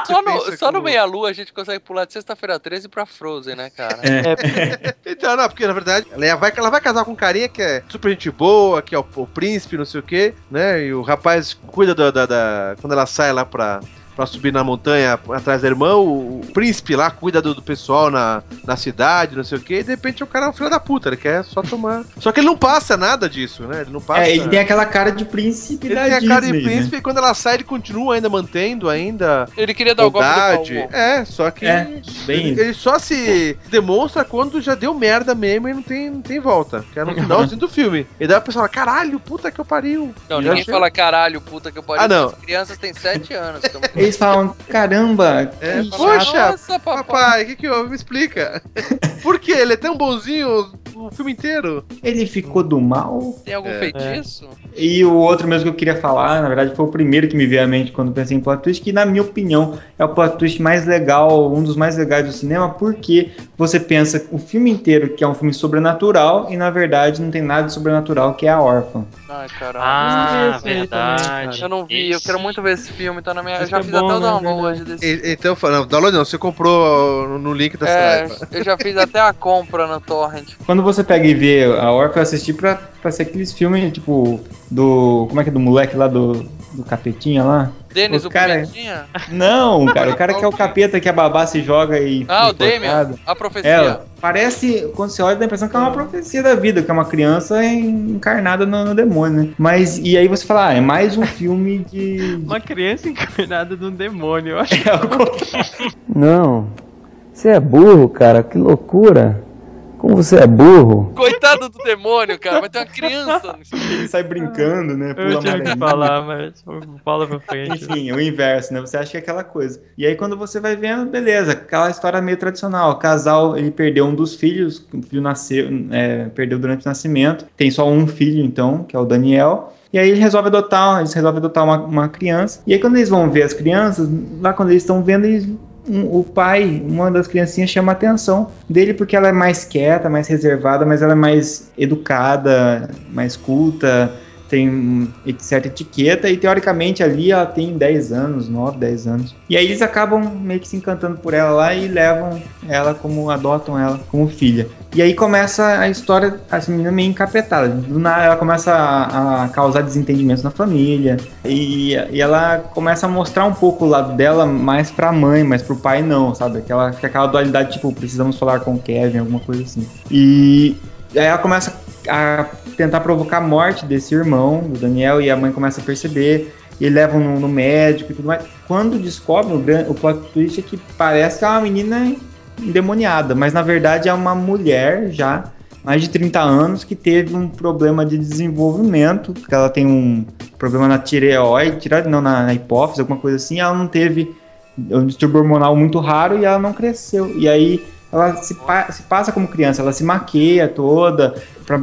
Speaker 4: Só no, só no meia-lua a gente consegue pular de sexta-feira 13 pra Frozen, né, cara?
Speaker 6: Então, não, porque na verdade ela vai, ela vai casar com um carinha que é super gente boa, que é o, o príncipe, não sei o quê, né? E o rapaz cuida da. da- da- quando ela sai lá pra. Pra subir na montanha atrás da irmã, o, o príncipe lá cuida do, do pessoal na, na cidade, não sei o quê, e de repente o cara é um filho da puta, ele quer só tomar. Só que ele não passa nada disso, né? Ele não passa.
Speaker 2: É, ele tem aquela cara de príncipe
Speaker 6: Ele
Speaker 2: da
Speaker 6: tem a
Speaker 2: Disney,
Speaker 6: cara de
Speaker 2: né?
Speaker 6: príncipe e quando ela sai, ele continua ainda mantendo ainda
Speaker 4: Ele queria dar o golpe do.
Speaker 6: É, só que
Speaker 2: É, bem
Speaker 6: ele, ele só se demonstra quando já deu merda mesmo e não tem, não tem volta. Que é no finalzinho do filme. E daí a pessoa fala, caralho, puta que eu pariu.
Speaker 4: Não,
Speaker 6: E
Speaker 4: ninguém
Speaker 6: achei-
Speaker 4: fala caralho, puta que eu pariu.
Speaker 6: Ah, não.
Speaker 4: As crianças têm 7 anos.
Speaker 2: Eles falam, caramba,
Speaker 6: É,
Speaker 2: que
Speaker 6: poxa.
Speaker 4: Nossa, papai.
Speaker 6: Papai, o que que houve? Me explica. Por que ele é tão bonzinho, o filme inteiro.
Speaker 2: Ele ficou do mal.
Speaker 4: Tem algum
Speaker 6: É.
Speaker 4: feitiço?
Speaker 2: E o outro mesmo que eu queria falar, na verdade, foi o primeiro que me veio à mente quando pensei em plot twist, que na minha opinião é o plot twist mais legal, um dos mais legais do cinema, porque você pensa o filme inteiro que é um filme sobrenatural e na verdade não tem nada de sobrenatural, que é a órfã.
Speaker 4: Ai, caralho.
Speaker 3: Ah, verdade.
Speaker 4: eu não vi, eu quero muito ver esse filme, tá na minha. Eu
Speaker 5: Esse
Speaker 4: já
Speaker 5: é
Speaker 4: fiz
Speaker 5: bom,
Speaker 4: até o
Speaker 5: né?
Speaker 4: download desse.
Speaker 6: E- então, não, download não, você comprou no, link da
Speaker 4: É, eu já fiz até a compra no Torrent.
Speaker 2: Quando você pega e vê a órfã, eu assisti pra, pra ser aqueles filmes, tipo, do. Como é que é? Do moleque lá do. Do capetinha lá?
Speaker 4: Denis,
Speaker 2: Os
Speaker 4: o
Speaker 2: cara-
Speaker 4: Pimentinha?
Speaker 2: Não, cara, o cara que é o capeta que a babá se joga e.
Speaker 4: Ah, o. Damien, a profecia.
Speaker 2: É, parece, quando você olha, dá a impressão que é uma profecia da vida, que é uma criança encarnada no, no demônio, né? Mas, e aí você fala, ah, é mais um filme de.
Speaker 5: Uma criança encarnada um demônio, eu acho.
Speaker 2: É o.
Speaker 10: Não. Você é burro, cara. Que loucura. Como você é burro.
Speaker 4: Coitado do demônio, cara, vai ter uma criança.
Speaker 2: Ele sai brincando, né?
Speaker 5: Eu
Speaker 2: Pula
Speaker 5: tinha que falar, mas fala pra frente.
Speaker 2: Enfim, o inverso, né? Você acha que é aquela coisa. E aí quando você vai vendo, beleza, aquela história meio tradicional. O casal, ele perdeu um dos filhos, o filho nasceu, é, perdeu durante o nascimento. Tem só um filho, então, que é o Daniel. E aí ele resolve adotar, eles resolvem adotar uma, uma criança. E aí quando eles vão ver as crianças, lá quando eles estão vendo, eles um- o pai, uma das criancinhas chama a atenção dele porque ela é mais quieta, mais reservada, mas ela é mais educada, mais culta, tem certa etiqueta e teoricamente ali ela tem 10 anos, 9, 10 anos. E aí eles acabam meio que se encantando por ela lá e levam ela como adotam ela como filha. E aí começa a história, essa menina meio encapetada. Do nada ela começa a, a causar desentendimentos na família e, e ela começa a mostrar um pouco o lado dela mais pra mãe, mas pro pai não, sabe? Aquela, aquela dualidade tipo, precisamos falar com o Kevin, alguma coisa assim. E aí ela começa a tentar provocar a morte desse irmão, do Daniel, e a mãe começa a perceber, e levam no, no médico e tudo mais. Quando descobre o, o plot twist é que parece que é uma menina endemoniada, mas na verdade é uma mulher já, mais de 30 anos, que teve um problema de desenvolvimento, que ela tem um problema na tireoide, tireoide não, na, na hipófise, alguma coisa assim, ela não teve um distúrbio hormonal muito raro e ela não cresceu. E aí ela se, pa- se passa como criança, ela se maqueia toda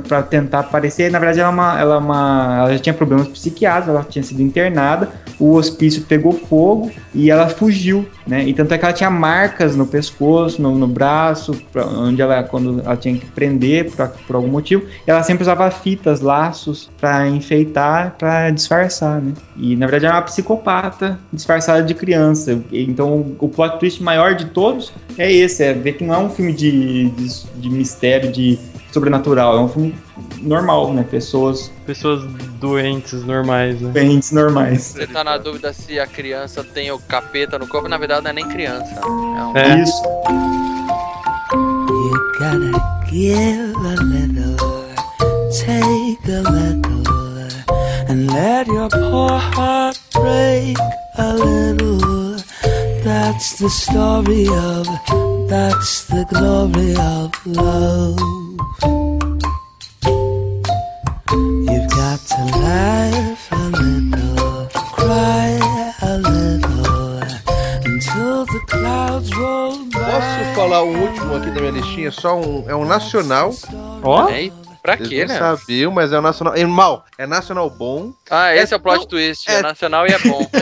Speaker 2: pra tentar parecer. Na verdade, ela, é uma, ela, é uma, ela já tinha problemas psiquiátricos, ela tinha sido internada, o hospício pegou fogo e ela fugiu, né? E tanto é que ela tinha marcas no pescoço, no, no braço, pra- onde ela, quando ela tinha que prender por, por algum motivo, ela sempre usava fitas, laços pra enfeitar, pra disfarçar, né? E na verdade ela é uma psicopata disfarçada de criança. Então o plot twist maior de todos é esse, é ver que não é um filme de, de, de mistério, de sobrenatural, é um filme normal, né? Pessoas
Speaker 5: Pessoas doentes, normais, né?
Speaker 2: doentes normais.
Speaker 4: Você tá na dúvida se a criança tem o capeta no corpo, na verdade não é nem criança. É um-
Speaker 5: É.
Speaker 2: Isso.
Speaker 10: You gotta give a little, take a little, and let your poor heart break a little. That's the story of, that's the glory of love. You've got to laugh a little, cry a little, until the clouds roll by.
Speaker 6: Posso falar um último aqui da minha listinha? Só um. É um nacional.
Speaker 5: Ó,
Speaker 4: É, pra
Speaker 6: Vocês
Speaker 4: quê,
Speaker 6: não
Speaker 4: né?
Speaker 6: sabiam, mas é um nacional. É mal. É nacional bom.
Speaker 4: Ah, esse é,
Speaker 6: É
Speaker 4: o plot twist.
Speaker 6: é-
Speaker 4: É nacional e é bom.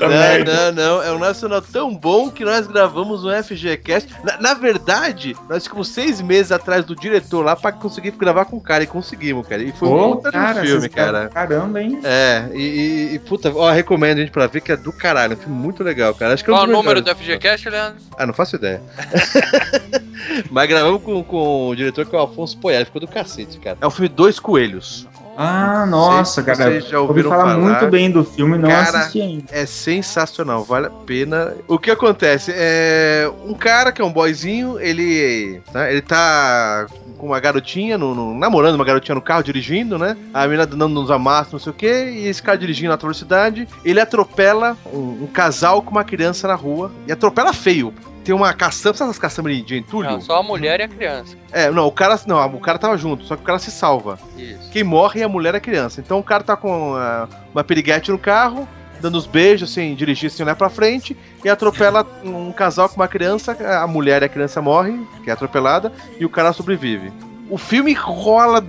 Speaker 6: Não, não, não. É um nacional tão bom que nós gravamos um FGCast. Na, na verdade, nós ficamos seis meses atrás do diretor lá pra conseguir gravar com o cara. E conseguimos, cara. E foi um puta de
Speaker 2: cara,
Speaker 6: um filme, cara.
Speaker 2: Caramba, hein?
Speaker 6: É, e, e- puta, ó, recomendo a gente pra ver que é do caralho. É um filme muito legal, cara. Acho que é um
Speaker 4: Qual o número do. FGCast, Leandro?
Speaker 6: Ah, não faço ideia. Mas gravamos com, com o diretor que é o Afonso Poiar, ficou do cacete, cara. É o filme Dois Coelhos.
Speaker 2: Ah, nossa, cara.
Speaker 6: vocês já
Speaker 2: ouvi
Speaker 6: ouviram
Speaker 2: falar,
Speaker 6: falar.
Speaker 2: muito bem do filme, não
Speaker 6: Cara,
Speaker 2: assisti ainda.
Speaker 6: É sensacional, vale a pena. O que acontece? É um cara que é um boyzinho, ele, né, ele tá com uma garotinha, no, no- namorando uma garotinha no carro, dirigindo, né? A menina dando nos amassos, não sei o quê, e esse cara dirigindo na velocidade, ele atropela um, um casal com uma criança na rua, e atropela feio. Tem uma caçamba, sabe essas caçambas de entulho?
Speaker 4: Não, só a mulher e a criança.
Speaker 6: É, não, o cara, não, o cara tava junto, só que o cara se salva.
Speaker 4: Isso.
Speaker 6: Quem morre é a mulher e a criança. Então o cara tá com ah, uma piriguete no carro dando os beijos, sem dirigir, sem olhar pra frente, e atropela um casal com uma criança, a mulher e a criança morrem, que é atropelada, e o cara sobrevive. O filme rola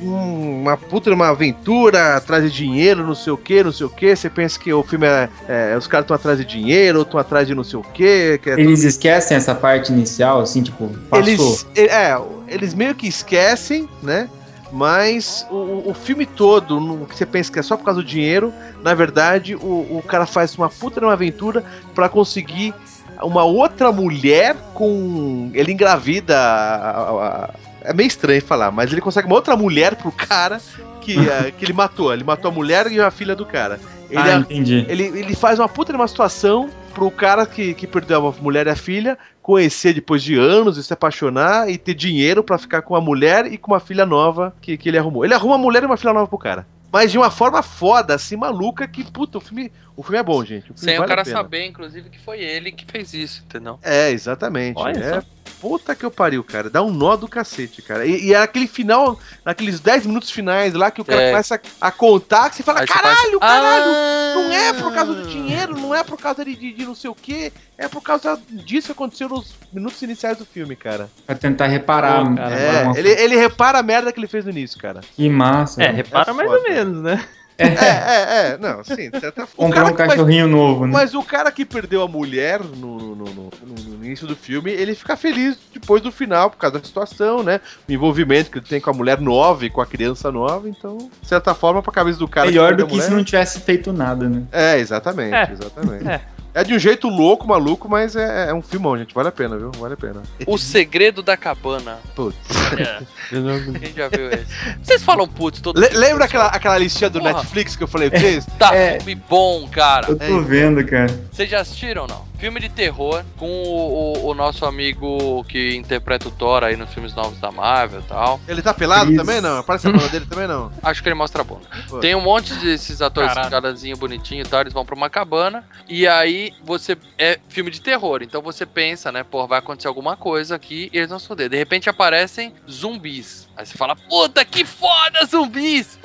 Speaker 6: hum, uma puta uma aventura, atrás de dinheiro, não sei o que, não sei o que. Você pensa que o filme é. é, os caras estão atrás de dinheiro, ou estão atrás de não sei o que. que é
Speaker 2: Eles esquecem essa parte inicial, assim, tipo, passou.
Speaker 6: eles, é, eles meio que esquecem, né? Mas o, o- filme todo, no- que você pensa que é só por causa do dinheiro, na verdade, o, o cara faz uma puta uma aventura pra conseguir uma outra mulher com. Ele engravida. a- é meio estranho falar, mas ele consegue uma outra mulher pro cara que, eh, que ele matou. Ele matou a mulher e a filha do cara. Ele,
Speaker 2: ah, entendi.
Speaker 6: ele, ele faz uma puta de uma situação pro cara que, que perdeu a mulher e a filha conhecer depois de anos e se apaixonar e ter dinheiro pra ficar com a mulher e com uma filha nova que, que ele arrumou. Ele arruma uma mulher e uma filha nova pro cara. Mas de uma forma foda, assim, maluca, que, puta, o filme, o filme é bom, gente. O filme
Speaker 4: Sem o
Speaker 6: vale a
Speaker 4: cara
Speaker 6: pena.
Speaker 4: saber, inclusive, que foi ele que fez isso, entendeu?
Speaker 6: É, exatamente.
Speaker 5: Olha
Speaker 6: é, puta que eu pariu, cara. Dá um nó do cacete, cara. E, e é aquele final, naqueles 10 minutos finais lá, que o cara
Speaker 4: É.
Speaker 6: começa a contar, que você fala,
Speaker 4: Aí você
Speaker 6: caralho,
Speaker 4: faz-
Speaker 6: caralho!
Speaker 4: Ah!
Speaker 6: Não é por causa do dinheiro, não é por causa de, de, de não sei o que, é por causa disso que aconteceu nos minutos iniciais do filme, cara.
Speaker 2: Pra tentar reparar.
Speaker 5: Pô, cara,
Speaker 6: É, ele, ele repara a merda que ele fez no início, cara.
Speaker 2: Que massa.
Speaker 5: É,
Speaker 2: né?
Speaker 5: repara
Speaker 6: É
Speaker 5: mais
Speaker 6: foda.
Speaker 5: ou menos, né?
Speaker 6: É, é, é, não, sim, de certa forma. O
Speaker 2: Comprar um
Speaker 6: que- mas-
Speaker 2: cachorrinho novo, né?
Speaker 6: Mas o cara que perdeu a mulher no, no- no- no- no início do filme, ele fica feliz depois do final, por causa da situação, né? O envolvimento que ele tem com a mulher nova e com a criança nova, então, de certa forma, pra cabeça do cara.
Speaker 2: Melhor do
Speaker 6: a
Speaker 2: que se
Speaker 6: mulher-
Speaker 2: não tivesse feito nada, né?
Speaker 6: É, exatamente,
Speaker 5: É.
Speaker 6: exatamente.
Speaker 5: É.
Speaker 6: É. de um jeito louco, maluco, mas é, é um filmão, gente. Vale a pena, viu? Vale a pena.
Speaker 4: O Segredo da Cabana.
Speaker 6: Putz.
Speaker 3: É.
Speaker 4: Quem já viu esse? Vocês falam putz todo
Speaker 6: Le-
Speaker 4: mundo,
Speaker 6: lembra aquela, aquela listinha do
Speaker 4: Porra.
Speaker 6: Netflix que eu falei pra vocês?
Speaker 4: Tá
Speaker 2: É.
Speaker 4: filme bom, cara.
Speaker 2: Eu tô vendo, cara.
Speaker 4: Vocês já assistiram ou não? Filme de terror com o, o- o nosso amigo que interpreta o Thor aí nos filmes novos da Marvel e tal.
Speaker 6: Ele tá pelado também, não? Aparece a banda dele também, não?
Speaker 4: Acho que ele mostra a bunda.
Speaker 6: Pô.
Speaker 4: Tem um monte desses atores, esses carazinho bonitinho e tal, eles vão pra uma cabana. E aí você. É filme de terror. Então você pensa, né? Pô, vai acontecer alguma coisa aqui e eles vão se foder. De repente aparecem zumbis. Aí você fala, puta que foda, zumbis!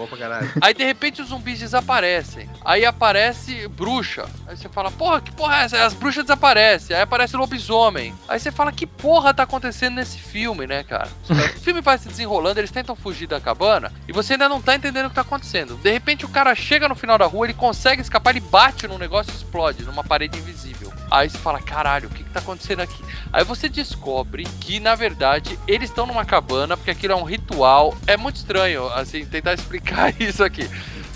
Speaker 4: Aí de repente os zumbis desaparecem. Aí aparece bruxa. Aí você fala, porra, que porra é essa? As bruxas desaparecem. Aí aparece lobisomem. Aí você fala, que porra tá acontecendo nesse filme, né, cara? O filme vai se desenrolando, eles tentam fugir da cabana e você ainda não tá entendendo o que tá acontecendo. De repente o cara chega no final da rua, ele consegue escapar, ele bate num negócio e explode numa parede invisível. Aí você fala, caralho, o que, que tá acontecendo aqui? Aí você descobre que, na verdade, eles estão numa cabana, porque aquilo é um ritual. É muito estranho, assim, tentar explicar isso aqui.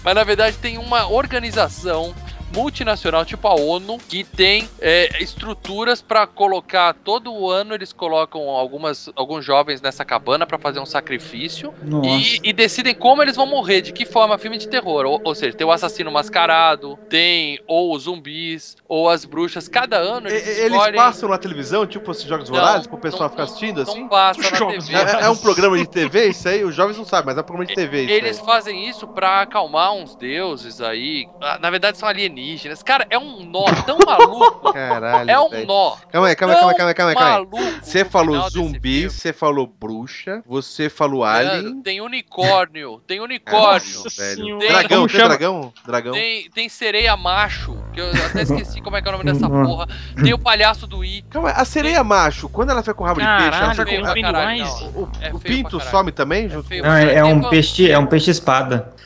Speaker 4: Mas na verdade tem uma organização multinacional, tipo a ONU, que tem é, estruturas pra colocar todo ano eles colocam algumas alguns jovens nessa cabana pra fazer um sacrifício e, e decidem como eles vão morrer, de que forma, filme de terror. Ou, ou seja, tem o assassino mascarado, tem ou os zumbis, ou as bruxas. Cada ano
Speaker 6: E-
Speaker 4: eles,
Speaker 6: Eles
Speaker 4: escolhem-
Speaker 6: passam na televisão, tipo esses jogos
Speaker 4: Não,
Speaker 6: vorazes, pro pessoal
Speaker 4: não-
Speaker 6: ficar assistindo, assim?
Speaker 4: Não passa na
Speaker 3: Jogos
Speaker 4: TV.
Speaker 6: É, é um programa de TV isso aí? Os jovens não sabem, mas é um programa de TV isso
Speaker 4: Eles
Speaker 6: aí.
Speaker 4: fazem isso pra acalmar uns deuses aí. Ah, Na verdade, são alienígenas. Cara, é um nó tão maluco.
Speaker 6: Caralho,
Speaker 4: é um
Speaker 6: velho.
Speaker 4: nó.
Speaker 6: Calma aí, calma aí, calma aí, calma aí, calma aí.
Speaker 4: Maluco.
Speaker 6: Você falou zumbi, você falou bruxa, você falou alien.
Speaker 4: Tem unicórnio. Tem unicórnio. Tem-
Speaker 6: Dragão, tem
Speaker 5: chama?
Speaker 6: dragão? Dragão.
Speaker 4: Tem, tem sereia macho, que eu até esqueci como é que é o nome dessa porra. Tem o palhaço do It.
Speaker 6: Calma aí, a sereia macho, quando ela fica com rabo de peixe, ela
Speaker 3: Caralho,
Speaker 6: fica com...
Speaker 3: tem
Speaker 4: caralho, não.
Speaker 6: O, o
Speaker 4: É feio
Speaker 6: pinto
Speaker 4: caralho.
Speaker 6: some também?
Speaker 4: É feio
Speaker 2: Não, é,
Speaker 4: caralho.
Speaker 2: é
Speaker 4: Tem
Speaker 2: um peixe, é um peixe espada.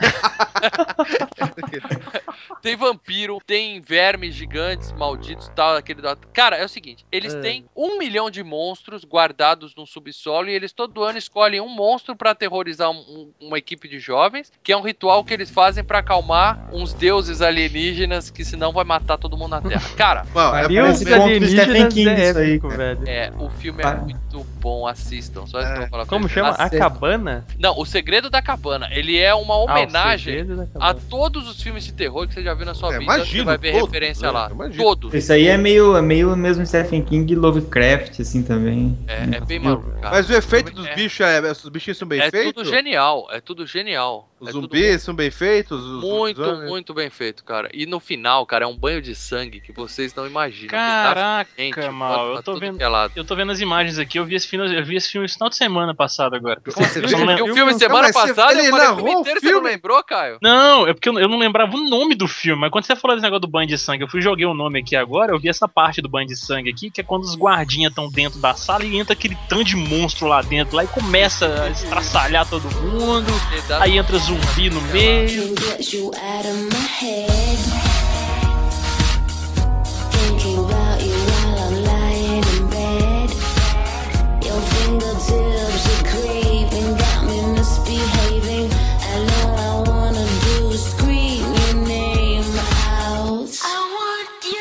Speaker 4: Tem vampiro, tem vermes gigantes, malditos e tal, aquele da... Cara, é o seguinte, eles
Speaker 6: É.
Speaker 4: têm um milhão de monstros guardados no subsolo e eles todo ano escolhem um monstro pra aterrorizar um- um- uma equipe de jovens, que é um ritual que eles fazem pra acalmar uns deuses alienígenas que senão vai matar todo mundo na Terra. Cara,
Speaker 6: Bom, é,
Speaker 2: do
Speaker 5: alienígenas
Speaker 2: Stephen King
Speaker 5: é
Speaker 2: isso aí,
Speaker 5: épico, velho.
Speaker 4: é, o filme é
Speaker 2: Ah.
Speaker 4: muito bom, assistam. Só falar pra
Speaker 5: Como
Speaker 4: vocês.
Speaker 5: chama? A cabana?
Speaker 4: Não, O Segredo da Cabana. Ele é uma
Speaker 5: Ah,
Speaker 4: homenagem
Speaker 5: da
Speaker 4: a todos os filmes de terror que você já viu na sua
Speaker 6: É,
Speaker 4: vida.
Speaker 6: Imagino,
Speaker 4: vai ver
Speaker 6: todos,
Speaker 4: referência
Speaker 6: né?
Speaker 4: lá.
Speaker 6: Imagino.
Speaker 4: Todos.
Speaker 2: Isso aí é meio, é meio mesmo Stephen King e Lovecraft, assim, também.
Speaker 4: É, é bem maluco, cara.
Speaker 6: Mas o efeito dos
Speaker 4: É.
Speaker 6: bichos é. Os bichinhos são bem
Speaker 4: é
Speaker 6: feitos?
Speaker 4: tudo genial, é tudo genial.
Speaker 6: Os
Speaker 4: É
Speaker 6: zumbis são bem feitos? Os
Speaker 4: Muito,
Speaker 6: zombies?
Speaker 4: muito bem feito, cara. E no final, cara, é um banho de sangue que vocês não imaginam. tá quente,
Speaker 3: Caraca, mal,
Speaker 4: pra
Speaker 3: eu tô vendo.
Speaker 4: que é.
Speaker 3: Eu tô vendo as imagens aqui, eu vi esse filme, eu vi esse filme esse final de semana passado agora.
Speaker 6: Assim?
Speaker 3: Eu só não
Speaker 4: E
Speaker 3: lembro-
Speaker 4: o filme semana
Speaker 6: você-
Speaker 4: passada,
Speaker 6: ele
Speaker 4: o
Speaker 6: narrou
Speaker 4: filme
Speaker 6: o
Speaker 4: inteiro, você não
Speaker 6: filme?
Speaker 4: lembrou, Caio?
Speaker 3: Não, é porque eu, eu não lembrava o nome do filme, mas quando você falou desse negócio do banho de sangue, eu fui joguei o nome aqui agora, eu vi essa parte do banho de sangue aqui, que é quando os guardinhas estão dentro da sala e entra aquele tanto de monstro lá dentro, lá e começa a estraçalhar todo mundo, aí entra zumbi no meio.
Speaker 9: Thinking about you while I'm lying in bed. Your fingertips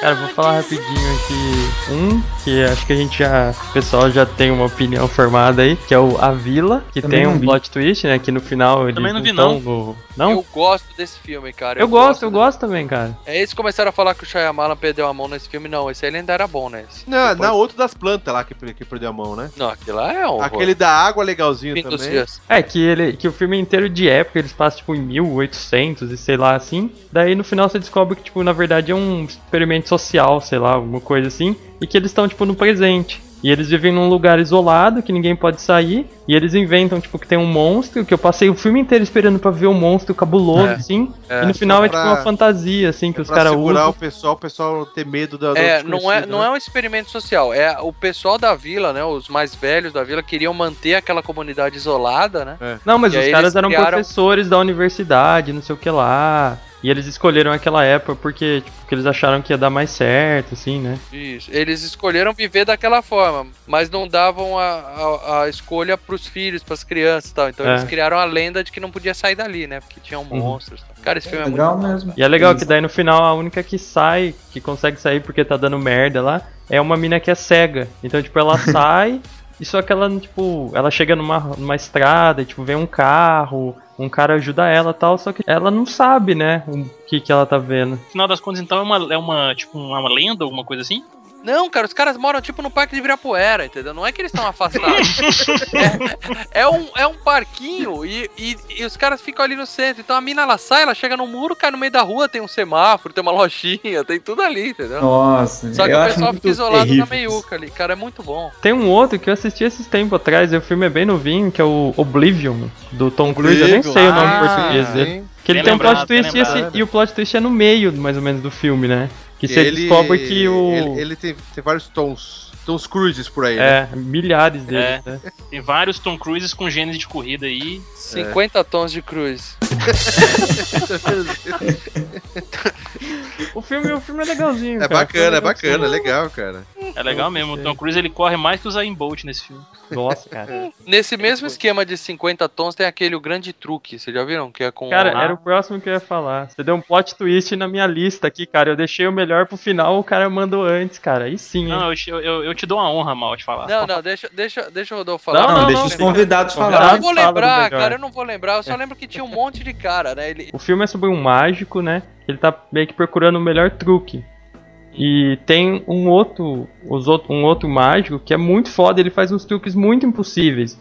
Speaker 5: Cara, vou falar rapidinho aqui um que acho que a gente já. O pessoal já tem uma opinião formada aí, que é o A Vila, que
Speaker 2: Também
Speaker 5: tem um
Speaker 2: vi.
Speaker 5: plot twist, né? Que no final eles
Speaker 3: Também não vi,
Speaker 5: tão
Speaker 3: não.
Speaker 5: no- Não?
Speaker 4: Eu gosto desse filme, cara.
Speaker 5: Eu gosto, eu gosto também, cara.
Speaker 4: É eles que começaram a falar que o Shyamalan perdeu a mão nesse filme. Não, esse aí ele ainda era bom, né? Esse-
Speaker 6: Não,
Speaker 4: depois-
Speaker 6: não, outro das plantas lá que, que perdeu a mão, né?
Speaker 4: Não, aquele lá é um.
Speaker 6: Aquele da água legalzinho
Speaker 4: Fim dos
Speaker 6: também.
Speaker 4: dias.
Speaker 5: É, que ele que o filme inteiro de época, eles passam tipo em 1800 e sei lá assim. Daí no final você descobre que tipo na verdade é um experimento social, sei lá, alguma coisa assim, e que eles estão tipo no presente. E eles vivem num lugar isolado que ninguém pode sair. E eles inventam, tipo, que tem um monstro. Que eu passei o filme inteiro esperando pra ver um monstro cabuloso,
Speaker 4: É.
Speaker 5: assim.
Speaker 4: É,
Speaker 5: e no final
Speaker 6: só
Speaker 5: é tipo
Speaker 6: pra-
Speaker 5: uma fantasia, assim, que os
Speaker 6: Pra
Speaker 5: caras
Speaker 6: segurar
Speaker 5: usam.
Speaker 6: o pessoal, o pessoal ter medo da, da
Speaker 4: É, não é,
Speaker 6: desconhecida,
Speaker 4: não
Speaker 6: né?
Speaker 4: é um experimento social. É o pessoal da vila, né? Os mais velhos da vila queriam manter aquela comunidade isolada, né?
Speaker 5: Não, mas
Speaker 4: E
Speaker 5: os caras eram
Speaker 4: criaram-
Speaker 5: professores da universidade, não sei o que lá. E eles escolheram aquela época porque, tipo, que eles acharam que ia dar mais certo, assim, né?
Speaker 4: Isso. Eles escolheram viver daquela forma, mas não davam a, a, a escolha pros filhos, pras crianças e tal. Então
Speaker 5: É.
Speaker 4: eles criaram a lenda de que não podia sair dali, né? Porque tinham
Speaker 5: Uhum.
Speaker 4: monstros. e tal. Cara, esse filme é,
Speaker 2: Legal
Speaker 4: muito
Speaker 2: mesmo.
Speaker 5: E é legal que daí no final a única que sai, que consegue sair porque tá dando merda lá, é uma mina que é cega. Então, tipo, ela sai e só que ela, tipo, ela chega numa, numa estrada e, tipo, vem um carro, um cara ajuda ela tal, só que ela não sabe, né, o que que ela tá vendo.
Speaker 3: No final das contas, então, é uma, é uma tipo, uma lenda, alguma coisa assim?
Speaker 4: Não, cara, os caras moram tipo no Parque de Ibirapuera, entendeu? Não é que eles estão afastados. é, é um, é um parquinho e, e, e os caras ficam ali no centro. Então a mina ela sai, ela chega no muro, cai no meio da rua, tem um semáforo, tem uma lojinha, tem tudo ali, entendeu?
Speaker 2: Nossa,
Speaker 4: Só que
Speaker 2: eu
Speaker 4: o pessoal fica isolado
Speaker 2: terrível
Speaker 4: na meiuca ali. Cara, é muito bom.
Speaker 5: Tem um outro que eu assisti esses tempos atrás, e o filme é bem novinho, que é o Oblivion, do Tom Cruise, eu nem sei o nome em
Speaker 6: Ah,
Speaker 5: português dele. Que ele
Speaker 3: Bem
Speaker 5: tem um plot
Speaker 3: lembrado,
Speaker 5: twist e, esse-
Speaker 6: lembrado.
Speaker 5: e o plot twist é no meio, mais ou menos, do filme, né? Que
Speaker 6: Que
Speaker 5: você
Speaker 6: ele,
Speaker 5: descobre que o.
Speaker 6: Ele, ele tem, tem vários tons. Tons Cruises por aí, né?
Speaker 5: É, milhares deles,
Speaker 3: É.
Speaker 5: né?
Speaker 3: Tem vários Tom Cruises com gênero de corrida aí.
Speaker 4: 50 tons de cruz.
Speaker 5: O filme, o filme é legalzinho.
Speaker 6: É
Speaker 5: cara.
Speaker 6: bacana, é bacana, é legal, cara.
Speaker 3: É legal mesmo. O Tom Cruise ele corre mais que o Zayn Bolt nesse filme.
Speaker 5: Nossa, cara.
Speaker 4: Nesse mesmo esquema de 50 tons tem aquele o grande truque, vocês já viram? Que é com.
Speaker 5: Cara, era o próximo que eu ia falar. Você deu um plot twist na minha lista aqui, cara. Eu deixei o melhor pro final, o cara mandou antes, cara. Aí sim, hein?
Speaker 3: Não, eu, te- eu, eu te dou uma honra, mal, de falar.
Speaker 4: Não, não, deixa, deixa, deixa o Rodolfo falar.
Speaker 5: Não,
Speaker 2: Não,
Speaker 5: não,
Speaker 2: deixa
Speaker 5: não,
Speaker 2: os convidados
Speaker 4: Eu
Speaker 5: Convidado.
Speaker 2: falar.
Speaker 4: não vou lembrar, cara, eu não vou lembrar. Eu só lembro que tinha um monte de cara, né? Ele,
Speaker 5: O filme é sobre um mágico, né? Ele tá meio que procurando o melhor truque. E tem um outro, os outro, um outro mágico que é muito foda, ele faz uns truques muito impossíveis.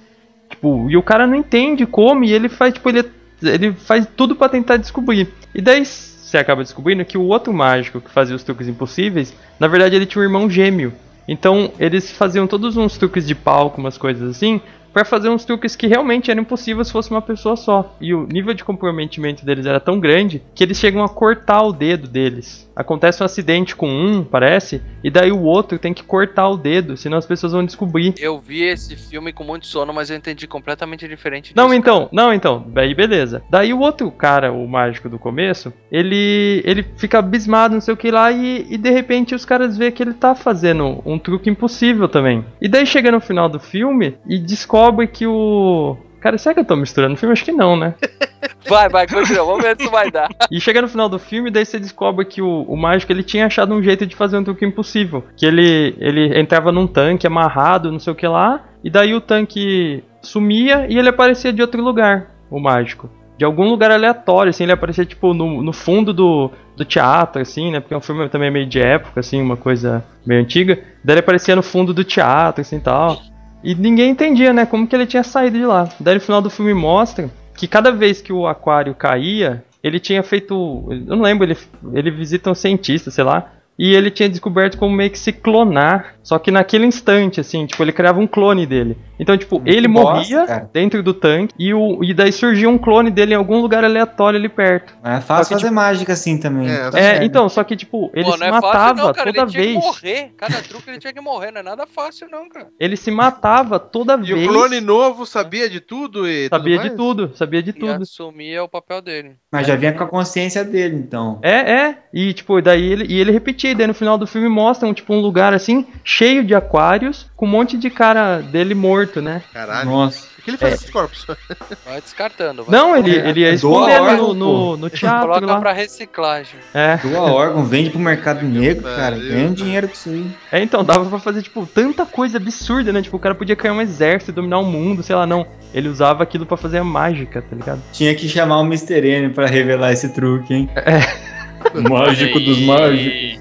Speaker 5: Tipo, e o cara não entende como, e ele faz, tipo, ele, ele faz tudo pra tentar descobrir. E daí você acaba descobrindo que o outro mágico que fazia os truques impossíveis, na verdade ele tinha um irmão gêmeo. Então eles faziam todos uns truques de palco, umas coisas assim, pra fazer uns truques que realmente eram impossíveis se fosse uma pessoa só. E o nível de comprometimento deles era tão grande que eles chegam a cortar o dedo deles. Acontece um acidente com um, parece, e daí o outro tem que cortar o dedo, senão as pessoas vão descobrir.
Speaker 4: eu vi esse filme com muito sono, mas eu entendi completamente diferente
Speaker 5: Não,
Speaker 4: disso,
Speaker 5: então, não, então, daí beleza. Daí o outro cara, o mágico do começo, ele ele fica abismado, não sei o que lá, e, e de repente os caras vê que ele tá fazendo um truque impossível também. E daí chega no final do filme e descobre que o. Cara, será que eu tô misturando o filme? Acho que não, né?
Speaker 4: Vai, vai, continua, vamos ver se vai dar.
Speaker 5: E chega no final do filme, daí você descobre que o, o mágico ele tinha achado um jeito de fazer um truque impossível. Que ele, ele entrava num tanque amarrado, não sei o que lá, e daí o tanque sumia e ele aparecia de outro lugar, o mágico. De algum lugar aleatório, assim, ele aparecia tipo no, no fundo do, do teatro, assim, né? Porque é um filme também meio de época, assim, uma coisa meio antiga. Daí ele aparecia no fundo do teatro, assim, tal. E ninguém entendia, né? Como que ele tinha saído de lá. Daí no final do filme mostra que cada vez que o aquário caía, ele tinha feito. Eu não lembro, ele, ele visita um cientista, sei lá. E ele tinha descoberto como meio que se clonar. Só que naquele instante, assim, tipo, ele criava um clone dele. Então, tipo, ele
Speaker 2: bosta,
Speaker 5: morria
Speaker 2: cara.
Speaker 5: dentro do tanque e, o, e daí surgia um clone dele em algum lugar aleatório ali perto.
Speaker 2: É fácil
Speaker 5: que,
Speaker 2: fazer mágica assim também.
Speaker 6: É,
Speaker 5: É, então, só que, tipo, ele
Speaker 4: Pô,
Speaker 5: se
Speaker 4: é fácil
Speaker 5: matava
Speaker 4: não, cara.
Speaker 5: toda
Speaker 4: ele tinha
Speaker 5: vez.
Speaker 4: que morrer. Cada truque ele tinha que morrer. Não é nada fácil, não, cara.
Speaker 5: Ele se matava toda
Speaker 6: E
Speaker 5: vez.
Speaker 6: o clone novo sabia de tudo e
Speaker 5: Sabia
Speaker 6: tudo
Speaker 5: de
Speaker 6: mais?
Speaker 5: tudo, sabia de
Speaker 4: E
Speaker 5: tudo.
Speaker 4: assumia o papel dele.
Speaker 2: Mas já vinha com a consciência dele, então.
Speaker 5: É, é. E tipo, daí ele, e ele repetia, daí no final do filme mostra um, tipo, um lugar assim, cheio de aquários, com um monte de cara dele morto, né?
Speaker 6: Caralho.
Speaker 2: Nossa.
Speaker 6: O que ele faz
Speaker 5: É.
Speaker 6: com esses corpos?
Speaker 4: Vai descartando. Vai.
Speaker 5: Não, ele,
Speaker 2: É,
Speaker 5: ele ia
Speaker 2: doa
Speaker 5: escondendo
Speaker 2: órgão,
Speaker 5: no, no, no teatro
Speaker 4: Coloca
Speaker 5: lá.
Speaker 4: pra reciclagem.
Speaker 5: É.
Speaker 2: Doa órgão, vende pro mercado negro, cara. Ganha um dinheiro com isso aí.
Speaker 5: é, então dava pra fazer, tipo, tanta coisa absurda, né? Tipo, o cara podia criar um exército, dominar o mundo, sei lá, não. Ele usava aquilo pra fazer a mágica, tá ligado?
Speaker 2: Tinha que chamar o Mr. N pra revelar esse truque, hein?
Speaker 5: É.
Speaker 2: Mágico dos mágicos.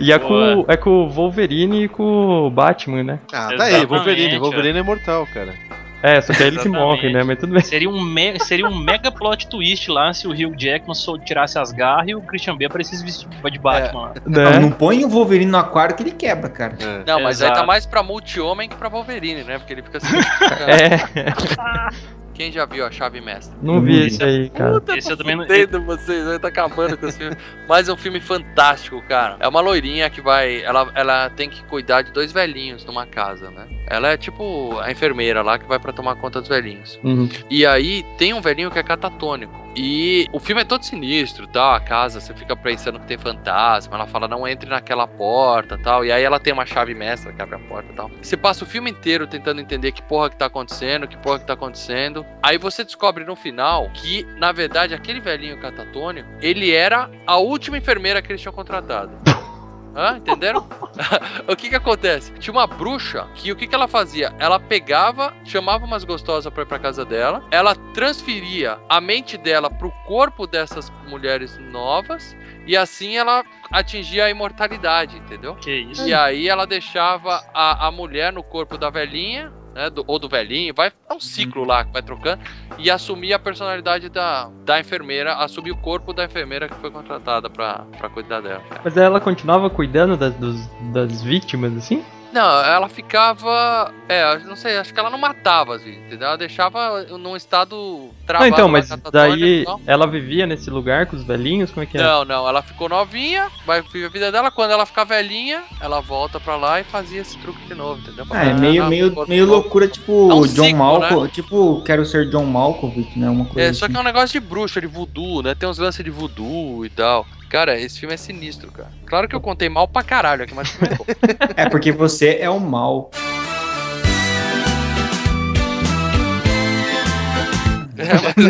Speaker 3: E-
Speaker 5: é com, é com o Wolverine e com o Batman, né?
Speaker 6: Ah, tá aí, Wolverine. Wolverine é mortal, cara.
Speaker 5: É, só que aí ele se
Speaker 3: Exatamente.
Speaker 5: morre, né? Mas tudo bem.
Speaker 3: Seria um, me- seria um mega plot twist lá se o Hugh Jackman só tirasse as garras e o Christian Bale aparecesse vestido de Batman. lá.
Speaker 2: Não,
Speaker 5: Né?
Speaker 2: não põe o Wolverine no aquário que ele quebra, cara.
Speaker 6: É.
Speaker 4: Não, mas aí tá
Speaker 3: Exato.
Speaker 4: mais pra multi-homem que pra Wolverine, né? Porque ele fica assim.
Speaker 5: É,
Speaker 4: Quem já viu a chave mestra?
Speaker 5: não vi esse aí, cara.
Speaker 3: Esse eu também não.
Speaker 4: Entendo vocês, tá acabando com esse filme. Mas é um filme fantástico, cara. É uma loirinha que vai. Ela, ela tem que cuidar de dois velhinhos numa casa, né? Ela é tipo a enfermeira lá que vai pra tomar conta dos velhinhos.
Speaker 5: Uhum.
Speaker 4: E aí tem um velhinho que é catatônico. E o filme é todo sinistro, tal. A casa, você fica pensando que tem fantasma. Ela fala, não entre naquela porta, tal. E aí ela tem uma chave mestra que abre a porta, tal. Você passa o filme inteiro tentando entender que porra que tá acontecendo, que porra que tá acontecendo. Aí você descobre no final que, na verdade, aquele velhinho catatônico, ele era a última enfermeira que eles tinham contratado. Hã? Entenderam? o que que acontece? Tinha uma bruxa que o que que ela fazia? Ela pegava, chamava umas gostosas pra ir pra casa dela, ela transferia a mente dela pro corpo dessas mulheres novas e assim ela atingia a imortalidade, entendeu?
Speaker 3: Que isso.
Speaker 4: E aí ela deixava a, a mulher no corpo da velhinha, né? do- ou do velhinho, vai é um ciclo lá que vai trocando, e assumir a personalidade da, da enfermeira, assumir o corpo da enfermeira que foi contratada pra cuidar dela.
Speaker 5: Mas ela continuava cuidando das, dos- das vítimas, assim?
Speaker 4: Não, ela ficava. É, não sei, acho que ela não matava, assim, entendeu? Ela deixava num estado travado.
Speaker 5: Não, então, mas daí
Speaker 4: e tal.
Speaker 5: ela vivia nesse lugar com os velhinhos? Como é que é?
Speaker 4: Não, não, ela ficou novinha, vai viver a vida dela. Quando ela ficar velhinha, ela volta pra lá e fazia esse truque de novo, entendeu?
Speaker 2: Ah, é meio, meio, meio
Speaker 4: novo.
Speaker 2: loucura, tipo
Speaker 4: É um
Speaker 2: John Malkovich. Tipo, quero ser John Malkovich, né? Uma coisa
Speaker 4: É, só
Speaker 2: assim.
Speaker 4: que é um negócio de bruxa, de voodoo, né? Tem uns lances de voodoo e tal. Cara, esse filme é sinistro, cara. Claro que eu contei mal pra caralho aqui, mas o filme é bom.
Speaker 2: É porque você é o mal.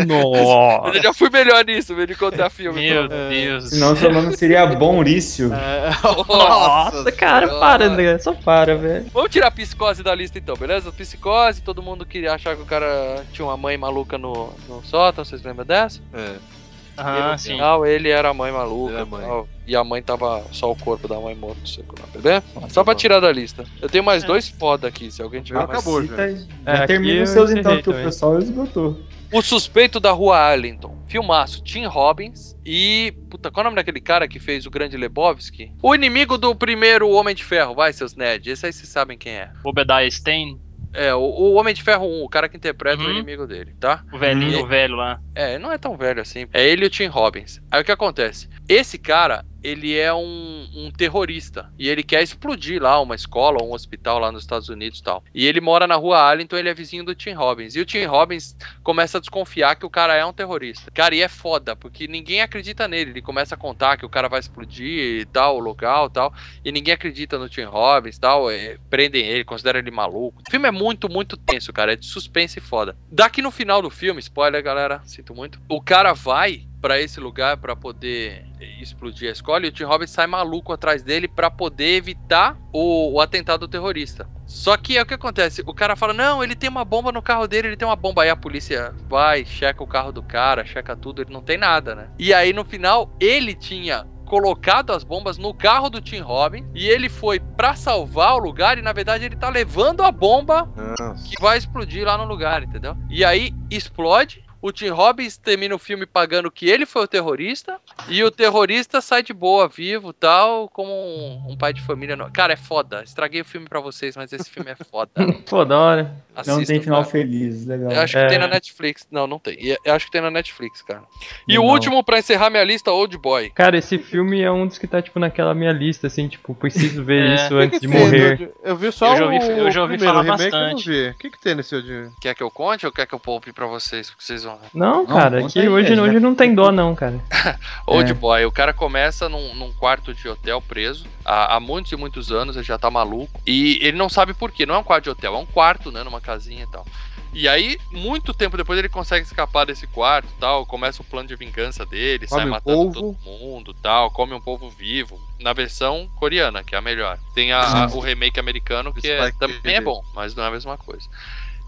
Speaker 5: Nossa!
Speaker 4: Mas eu já fui melhor nisso, velho, de contar filme.
Speaker 3: Meu
Speaker 4: pô.
Speaker 3: Deus.
Speaker 2: Senão seu nome seria Bonrício.
Speaker 5: Nossa, cara,
Speaker 4: Senhora.
Speaker 5: para, André. Só para, velho.
Speaker 4: Vamos tirar a psicose da lista então, beleza? Psicose, todo mundo queria achar que o cara tinha uma mãe maluca no, no sótão, vocês lembram dessa?
Speaker 6: É.
Speaker 3: Ah,
Speaker 4: no
Speaker 3: sim.
Speaker 4: final ele era a mãe maluca
Speaker 6: a
Speaker 4: e
Speaker 6: mãe.
Speaker 4: tal, e a mãe tava só o corpo da mãe morto seco lá, beleza? Só pra tirar da lista. Eu tenho mais dois foda aqui, se alguém tiver
Speaker 6: Já
Speaker 4: mais.
Speaker 6: acabou, já.
Speaker 2: Já
Speaker 5: É,
Speaker 2: termina os seus então, que o pessoal esgotou.
Speaker 4: O Suspeito da Rua Arlington. Filmaço. Tim Robbins e. Puta, qual é o nome daquele cara que fez o Grande Lebowski? O inimigo do primeiro Homem de Ferro, vai, seus nerds. Esse aí vocês sabem quem é.
Speaker 3: Obadiah Stein,
Speaker 4: É, o, o Homem de Ferro 1, o cara que interpreta o
Speaker 3: Uhum.
Speaker 4: inimigo dele, tá?
Speaker 3: o velhinho,
Speaker 4: Hum.
Speaker 3: o velho lá.
Speaker 4: É, não é tão velho assim. É ele e o Tim Robbins. Aí o que acontece? Esse cara, ele é um, um terrorista. E ele quer explodir lá uma escola um hospital lá nos Estados Unidos e tal. E ele mora na rua Arlington, ele é vizinho do Tim Robbins. E o Tim Robbins começa a desconfiar que o cara é um terrorista. Cara, e é foda, porque ninguém acredita nele. Ele começa a contar que o cara vai explodir e tal, o local e tal. E ninguém acredita no Tim Robbins e tal. é, prendem ele, consideram ele maluco. O filme é muito, muito tenso, cara. É de suspense e foda. Daqui no final do filme, spoiler, galera, sinto muito. O cara vai pra esse lugar pra poder explodir a escola e o Tim Robbins sai maluco atrás dele pra poder evitar o, o atentado terrorista. Só que é o que acontece, o cara fala, não, ele tem uma bomba no carro dele, ele tem uma bomba. Aí a polícia vai, checa o carro do cara, checa tudo, ele não tem nada, né? E aí no final, ele tinha colocado as bombas no carro do Tim Robbins e ele foi pra salvar o lugar e na verdade ele tá levando a bomba
Speaker 6: Nossa.
Speaker 4: que vai explodir lá no lugar, entendeu? E aí explode, o Tim Robbins termina o filme pagando que ele foi o terrorista, e o terrorista sai de boa, vivo tal, como um, um pai de família. no- Cara, é foda. Estraguei o filme pra vocês, mas esse filme é foda.
Speaker 5: Pô, da hora.
Speaker 2: Não tem final
Speaker 4: cara.
Speaker 2: feliz, legal.
Speaker 4: Eu acho que
Speaker 5: É.
Speaker 4: tem na Netflix. Não, não tem. Eu acho que tem na Netflix, cara. E o
Speaker 2: Legal.
Speaker 4: último pra encerrar minha lista, Old Boy.
Speaker 5: Cara, esse filme é um dos que tá, tipo, naquela minha lista, assim, tipo, preciso ver
Speaker 3: É.
Speaker 5: isso
Speaker 6: O que
Speaker 5: antes
Speaker 6: que
Speaker 5: de
Speaker 6: tem,
Speaker 5: morrer.
Speaker 6: Eu vi só
Speaker 3: Eu já ouvi-
Speaker 6: o
Speaker 3: eu já ouvi falar
Speaker 6: o remake não
Speaker 3: bastante.
Speaker 6: vi. O que que tem nesse Old
Speaker 4: Quer que eu conte ou quer que eu poupe pra vocês? Porque vocês
Speaker 5: Não,
Speaker 2: Não,
Speaker 5: cara,
Speaker 2: aí,
Speaker 5: hoje, hoje não tem dó, não, cara.
Speaker 4: Old
Speaker 2: É.
Speaker 4: Boy, o cara começa num, num quarto de hotel preso há, há muitos e muitos anos, ele já tá maluco. E ele não sabe por quê. Não é um quarto de hotel, é um quarto, né? Numa casinha e tal. E aí, muito tempo depois, ele consegue escapar desse quarto e tal. Começa o plano de vingança dele,
Speaker 6: Come
Speaker 4: sai
Speaker 6: um
Speaker 4: matando
Speaker 6: polvo.
Speaker 4: todo mundo tal. Come um povo vivo. Na versão coreana, que é a melhor. Tem a- a- o remake americano, que é- também é bom, mas não é a mesma coisa.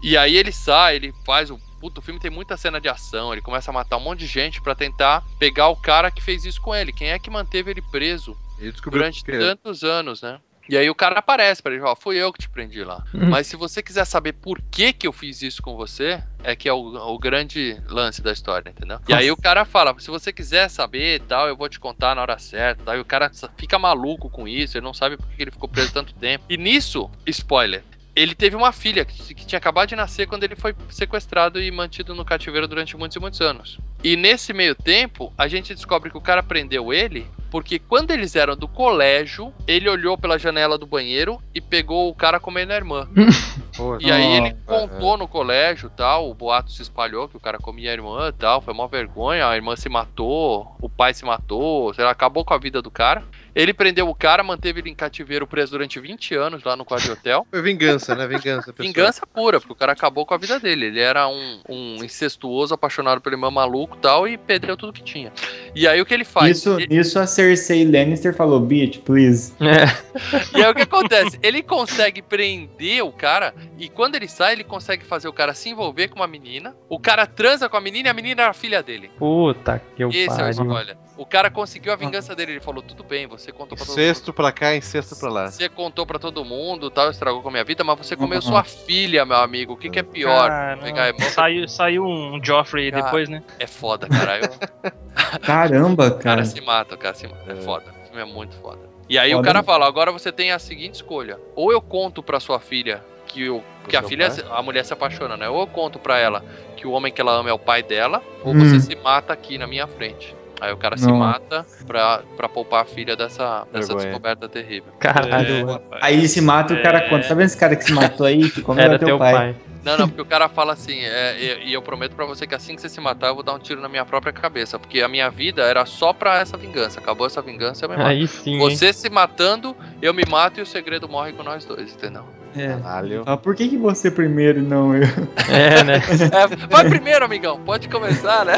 Speaker 4: E aí ele sai, ele faz o. Puto, o filme tem muita cena de ação, ele começa a matar um monte de gente pra tentar pegar o cara que fez isso com ele. Quem é que manteve ele preso
Speaker 6: Ele
Speaker 4: durante
Speaker 6: que
Speaker 4: tantos anos, né? E aí o cara aparece pra ele, ó, fui eu que te prendi lá. Mas se você quiser saber por que que eu fiz isso com você, é que é o, o grande lance da história, entendeu? E aí o cara fala, se você quiser saber e tal, eu vou te contar na hora certa, tal. E o cara fica maluco com isso, ele não sabe por que ele ficou preso tanto tempo. E nisso, spoiler, ele teve uma filha que, que tinha acabado de nascer quando ele foi sequestrado e mantido no cativeiro durante muitos e muitos anos. E nesse meio tempo, a gente descobre que o cara prendeu ele porque quando eles eram do colégio, ele olhou pela janela do banheiro e pegou o cara comendo a irmã. E aí ele contou no colégio tal, o boato se espalhou que o cara comia a irmã e tal, foi uma vergonha, a irmã se matou, o pai se matou, sei lá, acabou com a vida do cara. Ele prendeu o cara, manteve ele em cativeiro preso durante 20 anos lá no quarto de hotel.
Speaker 6: Foi vingança, né? Vingança. pessoal.
Speaker 4: Vingança pura, porque o cara acabou com a vida dele. Ele era um, um incestuoso, apaixonado pelo irmão maluco e tal, e perdeu tudo que tinha. E aí o que ele faz?
Speaker 2: Isso,
Speaker 4: Ele-
Speaker 2: isso a Cersei Lannister falou, bitch, please.
Speaker 5: É.
Speaker 4: E aí o que acontece? Ele consegue prender o cara e quando ele sai, ele consegue fazer o cara se envolver com uma menina. O cara transa com a menina e a menina era a filha dele.
Speaker 5: Puta que eu
Speaker 4: Esse é o
Speaker 5: pariu.
Speaker 4: spoiler. O cara conseguiu a vingança dele. Ele falou: tudo bem, você contou pra todo mundo.
Speaker 6: Incesto pra cá, incesto pra lá.
Speaker 4: Você contou pra todo mundo, tal, estragou com a minha vida, mas você comeu
Speaker 2: Uhum.
Speaker 4: sua filha, meu amigo. O que, que é pior? Pegar
Speaker 3: Saiu, saiu um Joffrey
Speaker 4: Cara,
Speaker 3: depois, né?
Speaker 4: é foda, cara. Eu-
Speaker 2: Caramba,
Speaker 4: O cara
Speaker 2: cara.
Speaker 4: se mata, o cara se mata. É foda. O filme é muito foda. E aí o
Speaker 2: Foda.
Speaker 4: cara fala: agora você tem a seguinte escolha. Ou eu conto pra sua filha que, o, que a
Speaker 6: seu
Speaker 4: filha,
Speaker 6: pai?
Speaker 4: a mulher se apaixona, né? Ou eu conto pra ela que o homem que ela ama é o pai dela, ou
Speaker 2: Hum.
Speaker 4: você se mata aqui na minha frente. Aí o cara se
Speaker 2: Não.
Speaker 4: mata pra, pra poupar a filha dessa, dessa
Speaker 6: Vergonha.
Speaker 4: descoberta terrível.
Speaker 5: Caralho.
Speaker 2: Aí se mata o cara
Speaker 3: É.
Speaker 2: conta. Tá vendo esse cara que se matou aí? Que comeu
Speaker 5: Era
Speaker 2: é teu,
Speaker 5: teu
Speaker 2: pai.
Speaker 5: pai.
Speaker 4: Não, não, porque o cara fala assim, é, e, e eu prometo pra você que assim que você se matar, eu vou dar um tiro na minha própria cabeça. Porque a minha vida era só pra essa vingança. Acabou essa vingança, eu me mato.
Speaker 5: Aí sim. hein?
Speaker 4: Você se matando, eu me mato e o segredo morre com nós dois, entendeu?
Speaker 2: É.
Speaker 6: Caralho.
Speaker 2: Ah, por que, que você primeiro e não eu?
Speaker 5: É, né?
Speaker 4: É, vai primeiro, amigão. Pode começar, né?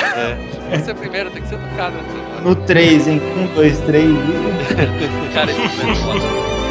Speaker 4: Que ser primeiro, tem que ser educado. Né?
Speaker 2: No 3, hein? 1, 2, 3.
Speaker 4: Cara, esse filme é foda.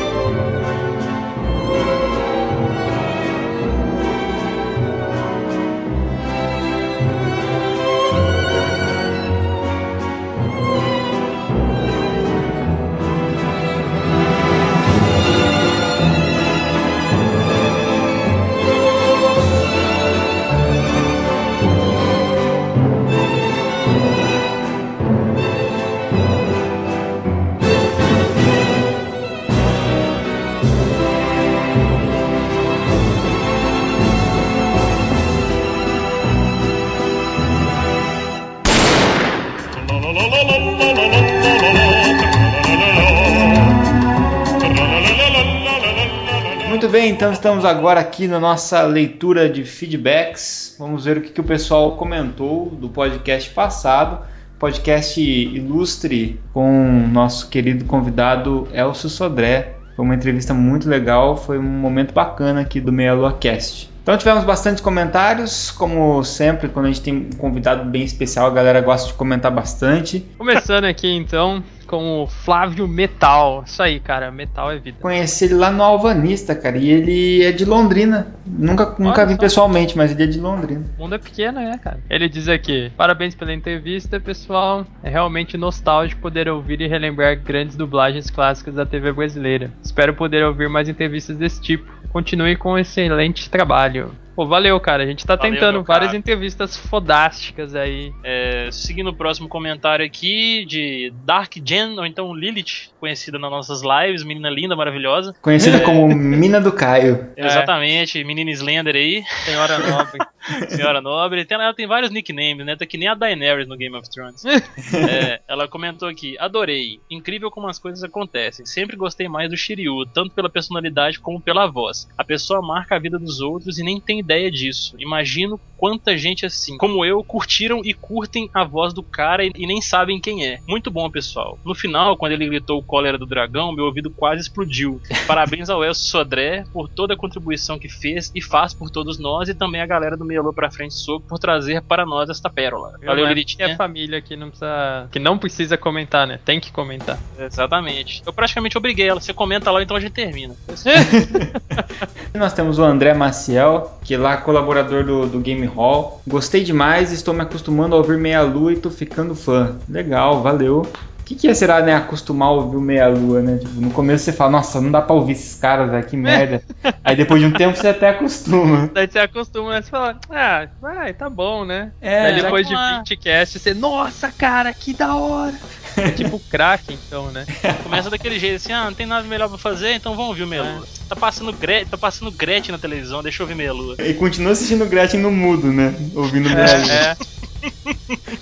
Speaker 2: Bem, então estamos agora aqui na nossa leitura de feedbacks. Vamos ver o que, que o pessoal comentou do podcast passado. Podcast ilustre com nosso querido convidado Elcio Sodré. Foi uma entrevista muito legal, foi um momento bacana aqui do Meia Lua Cast. Então tivemos bastantes comentários, como sempre, quando a gente tem um convidado bem especial, a galera gosta de comentar bastante.
Speaker 5: Começando aqui então com o Flávio Metal. Isso aí, cara. Metal é vida.
Speaker 2: Conheci ele lá no Alvanista, cara, e ele é de Londrina. Nunca, nunca vi
Speaker 5: só.
Speaker 2: pessoalmente, mas ele é de Londrina.
Speaker 5: O mundo é pequeno, né, cara? Ele diz aqui: parabéns pela entrevista, pessoal. É realmente nostálgico poder ouvir e relembrar grandes dublagens clássicas da TV brasileira. Espero poder ouvir mais entrevistas desse tipo. Continue com um excelente trabalho. Pô, valeu, cara. A gente tá
Speaker 3: Valeu,
Speaker 5: tentando várias entrevistas fodásticas aí.
Speaker 3: É, seguindo o próximo comentário aqui de Dark Jen, ou então Lilith, conhecida nas nossas lives, menina linda, maravilhosa.
Speaker 2: Conhecida como Mina do Caio.
Speaker 3: Exatamente, menina Slender aí,
Speaker 5: Senhora nobre.
Speaker 3: senhora nobre. Tem, ela tem vários nicknames, né? Tá que nem a Daenerys no Game of Thrones. É, ela comentou aqui: Adorei. Incrível como as coisas acontecem. Sempre gostei mais do Shiryu, tanto pela personalidade como pela voz. A pessoa marca a vida dos outros e nem tem ideia disso. Imagino quanta gente assim, como eu, curtiram e curtem a voz do cara e, e nem sabem quem é. Muito bom, pessoal. No final, quando ele gritou o cólera do dragão, meu ouvido quase explodiu. Parabéns ao Elcio Sodré por toda a contribuição que fez e faz por todos nós e também a galera do Meia pra Frente Soco por trazer para nós esta pérola. Valeu,
Speaker 5: Não é é família que não precisa. Que não precisa comentar, né? Tem que comentar.
Speaker 3: Exatamente. Eu praticamente obriguei ela. Você comenta lá, então a gente termina.
Speaker 2: Nós temos o André Maciel, que é lá colaborador do, do Game Hall. Gostei demais, estou me acostumando a ouvir Meia Lua e tô ficando fã. Legal, valeu. O que, que é, será, né, acostumar a ouvir o Meia Lua, né? Tipo, no começo você fala, nossa, não dá pra ouvir esses caras, velho, que merda. Aí depois de um tempo você até acostuma.
Speaker 5: Daí você acostuma, né? Você fala, ah, vai, tá bom, né?
Speaker 2: É,
Speaker 5: Daí depois de
Speaker 3: já-
Speaker 5: 20 casts, você, nossa, cara, que da hora. É tipo crack, então, né?
Speaker 3: Começa daquele jeito assim, ah, não tem nada melhor pra fazer, então vamos ouvir o Meia Lua. Tá passando, Gre tá passando Gretchen na televisão, deixa eu ouvir Meia Lua.
Speaker 2: E continua assistindo Gretchen no mudo, né? Ouvindo Meia Lua.
Speaker 5: É,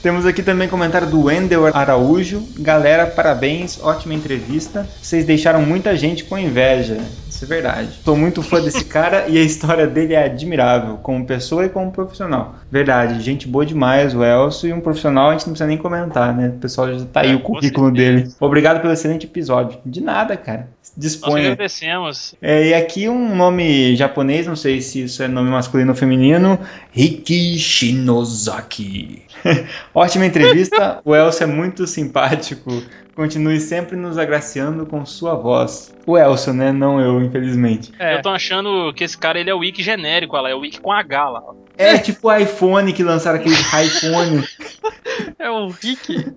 Speaker 2: Temos aqui também comentário do Wendel Araújo. Galera, parabéns, ótima entrevista. Vocês deixaram muita gente com inveja. Isso é verdade. Sou muito fã desse cara e a história dele é admirável, como pessoa e como profissional. Verdade, gente boa demais, o Elcio, e um profissional a gente não precisa nem comentar, né? O pessoal já tá aí
Speaker 3: É,
Speaker 2: o currículo dele. Obrigado pelo excelente episódio. De nada, cara.
Speaker 3: Nós
Speaker 2: Disponha.
Speaker 3: agradecemos.
Speaker 2: É, e aqui um nome japonês, não sei se isso é nome masculino ou feminino, Riki Shinozaki. Ótima entrevista, o Elcio é muito simpático. Continue sempre nos agraciando com sua voz. O Elcio, né? Não eu, infelizmente.
Speaker 5: é.
Speaker 3: Eu tô achando que esse cara ele é o wiki genérico, olha lá, é o wiki com H lá. ó.
Speaker 2: É tipo o iPhone que lançaram aquele iPhone.
Speaker 5: É o Rick.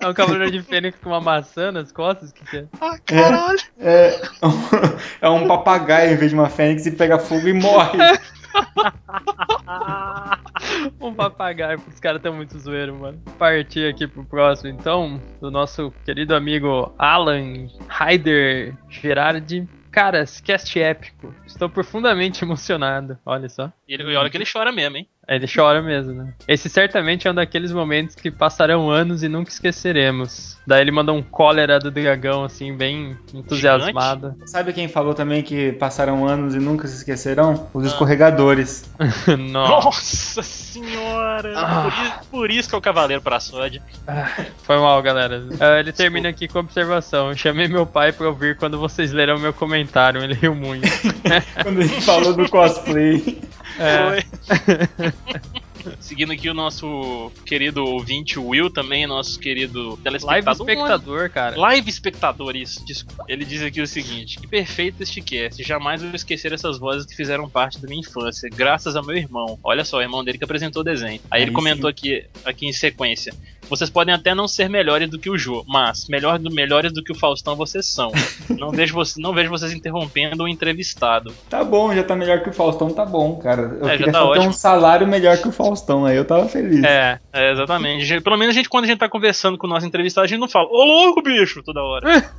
Speaker 5: é um cavaleiro de fênix com uma maçã nas costas? que, que é?
Speaker 2: É, é um papagaio em vez de uma fênix e pega fogo e morre.
Speaker 5: Um papagaio, os caras tão muito zoeiro, mano. Partir aqui pro próximo, então, do nosso querido amigo Alan Ryder Gerardi. Cara, esse cast épico. Estou profundamente emocionado. Olha só.
Speaker 3: E ele, e olha que ele chora mesmo, hein?
Speaker 5: Ele chora mesmo, né? Esse certamente é um daqueles momentos que passarão anos e nunca esqueceremos. Daí ele manda um cólera do dragão, assim, bem entusiasmado.
Speaker 2: Sabe quem falou também que passaram anos e nunca se esquecerão? Os
Speaker 3: Ah.
Speaker 2: escorregadores.
Speaker 5: Nossa,
Speaker 3: senhora!
Speaker 5: Ah.
Speaker 3: Por, isso, por isso que é o cavaleiro pra sódia.
Speaker 5: foi mal, galera. Ah, ele termina aqui com observação. Eu chamei meu pai pra ouvir quando vocês leram meu comentário. Ele riu muito.
Speaker 2: Quando gente falou do cosplay.
Speaker 5: É.
Speaker 3: Foi. Seguindo aqui o nosso querido ouvinte Will, também nosso querido
Speaker 5: Live
Speaker 3: telespectador.
Speaker 5: espectador, cara.
Speaker 3: Live espectador, isso, desculpa. Ele diz aqui o seguinte: que perfeito este cast. Jamais vou esquecer essas vozes que fizeram parte da minha infância, graças ao meu irmão. Olha só, o irmão dele que apresentou o desenho. Aí ele
Speaker 2: Aí
Speaker 3: comentou aqui, aqui em sequência. Vocês podem até não ser melhores do que o Jô, mas melhor do, melhores do que o Faustão vocês são. Não vejo, você, não vejo vocês interrompendo o entrevistado.
Speaker 2: Tá bom, já tá melhor que o Faustão, tá bom, cara. Eu
Speaker 3: É, já
Speaker 2: queria
Speaker 3: tá
Speaker 2: só ter
Speaker 3: ótimo.
Speaker 2: um salário melhor que o Faustão, aí eu tava feliz.
Speaker 5: É.
Speaker 3: É, exatamente. Pelo menos a gente, quando a gente tá conversando com o nosso entrevistado, a gente não fala, ô louco, bicho, toda hora.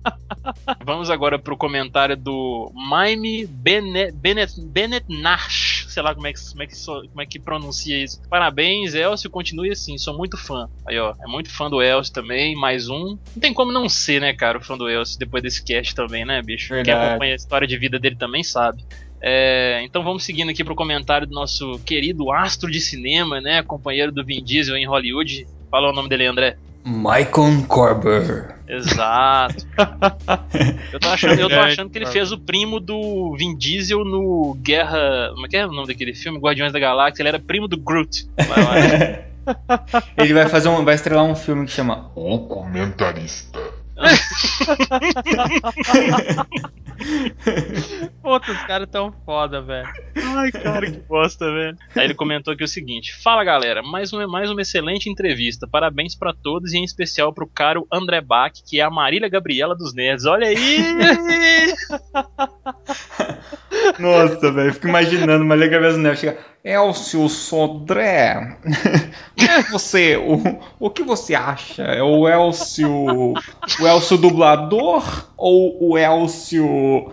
Speaker 3: Vamos agora pro comentário do Maime Bennett, Bennett, Bennett Nash. Sei lá como é, que, como, é que, como é que pronuncia isso. Parabéns, Elcio, continue assim, sou muito fã. Aí, ó, é muito fã do Elcio também, mais um. Não tem como não ser, né, cara, o fã do Elcio depois desse cast também, né, bicho? Quem
Speaker 2: Verdade.
Speaker 3: acompanha a história de vida dele também sabe. É, então vamos seguindo aqui pro comentário do nosso querido astro de cinema, né? Companheiro do Vin Diesel em Hollywood. Fala o nome dele, André.
Speaker 2: Michael Corber.
Speaker 3: Exato. Eu tô achando, eu tô achando que ele fez o primo do Vin Diesel no Guerra. Como é que é o nome daquele filme? Guardiões da Galáxia. Ele era primo do Groot.
Speaker 2: Ele vai fazer um, vai estrelar um filme que chama
Speaker 11: O comentarista.
Speaker 5: Puta, os caras tão foda, velho.
Speaker 3: Ai, cara, que bosta, velho. Aí ele comentou aqui o seguinte: Fala galera, mais uma, mais uma excelente entrevista. Parabéns pra todos e em especial pro caro André Bach, que é a Marília Gabriela dos Nerds. Olha aí!
Speaker 2: Nossa, velho, fico imaginando uma Liga Gaviões da Neve chega. Elcio Sodré, você, o, o que você acha? É o Elcio, o Elcio dublador ou o Elcio...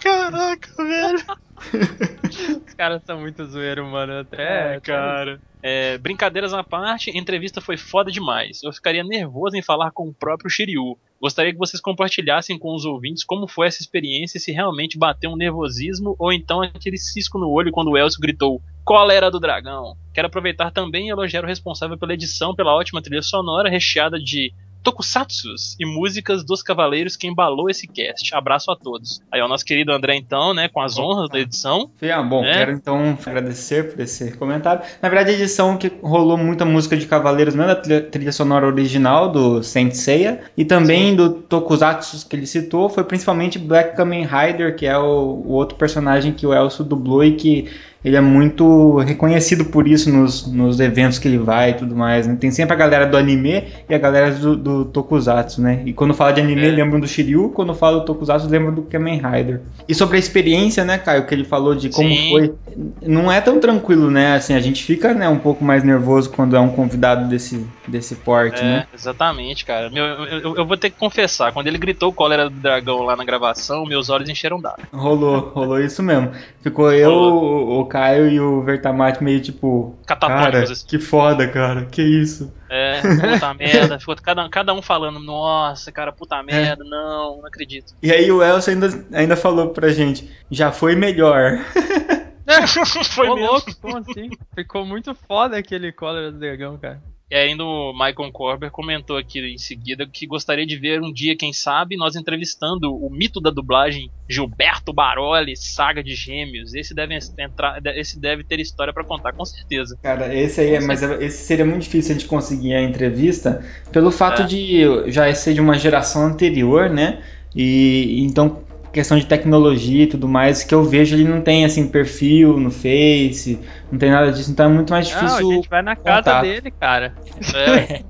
Speaker 3: Caraca, velho.
Speaker 5: Os caras são muito zoeiros, mano. Até,
Speaker 3: É, cara. É, brincadeiras à parte, a entrevista foi foda demais. Eu ficaria nervoso em falar com o próprio Shiryu. Gostaria que vocês compartilhassem com os ouvintes como foi essa experiência, se realmente bateu um nervosismo ou então aquele cisco no olho quando o Elcio gritou Cólera do Dragão. Quero aproveitar também e elogiar o responsável pela edição, pela ótima trilha sonora recheada de tokusatsus e músicas dos cavaleiros que embalou esse cast. Abraço a todos. Aí o nosso querido André então, né, com as honras da edição.
Speaker 2: Ah, bom,
Speaker 3: É.
Speaker 2: quero então agradecer por esse comentário. Na verdade, a edição que rolou muita música de Cavaleiros, não da trilha, sonora original do Saint Seiya, e também do Tokusatsu que ele citou, foi principalmente Black Kamen Rider, que é o, o outro personagem que o Elcio dublou e que ele é muito reconhecido por isso nos, nos eventos que ele vai e tudo mais. né? Tem sempre a galera do anime e a galera do, do Tokusatsu, né? E quando fala de anime,
Speaker 3: É.
Speaker 2: lembram do Shiryu, quando fala do Tokusatsu, lembram do Kamen Rider. E sobre a experiência, né, Caio, que ele falou de como
Speaker 3: Sim.
Speaker 2: foi. Não é tão tranquilo, né? Assim, a gente fica né, um pouco mais nervoso quando é um convidado desse, desse porte,
Speaker 3: É,
Speaker 2: né?
Speaker 3: exatamente, cara. Meu, eu, eu- eu vou ter que confessar, quando ele gritou cólera do dragão lá na gravação, meus olhos encheram d'água.
Speaker 2: Rolou, rolou isso mesmo. Ficou eu, o, o Caio e o Vertamate meio tipo.
Speaker 3: Catatônicos,
Speaker 2: Cara,
Speaker 3: assim.
Speaker 2: que foda, cara. Que isso?
Speaker 3: É, puta merda. Ficou cada, cada um falando, nossa, cara, puta merda, não, não acredito.
Speaker 2: E aí o Elcio ainda, ainda falou pra gente, já foi melhor.
Speaker 3: Foi
Speaker 5: Ô,
Speaker 3: mesmo.
Speaker 5: louco, como assim? Ficou muito foda aquele cólera do dragão, cara.
Speaker 3: E ainda o Michael Corber comentou aqui em seguida que gostaria de ver um dia, quem sabe, nós entrevistando o mito da dublagem Gilberto Baroli, Saga de Gêmeos. Esse deve entrar, esse deve ter história pra contar, com certeza.
Speaker 2: Cara, esse aí, é, mas esse seria muito difícil a gente conseguir a entrevista, pelo fato
Speaker 3: É.
Speaker 2: de já ser de uma geração anterior, né? E então questão de tecnologia e tudo mais que eu vejo ele não tem assim perfil no Face, não tem nada disso, então é muito mais
Speaker 5: Não,
Speaker 2: difícil.
Speaker 5: a gente vai na casa
Speaker 2: contato.
Speaker 5: dele, cara.
Speaker 3: É,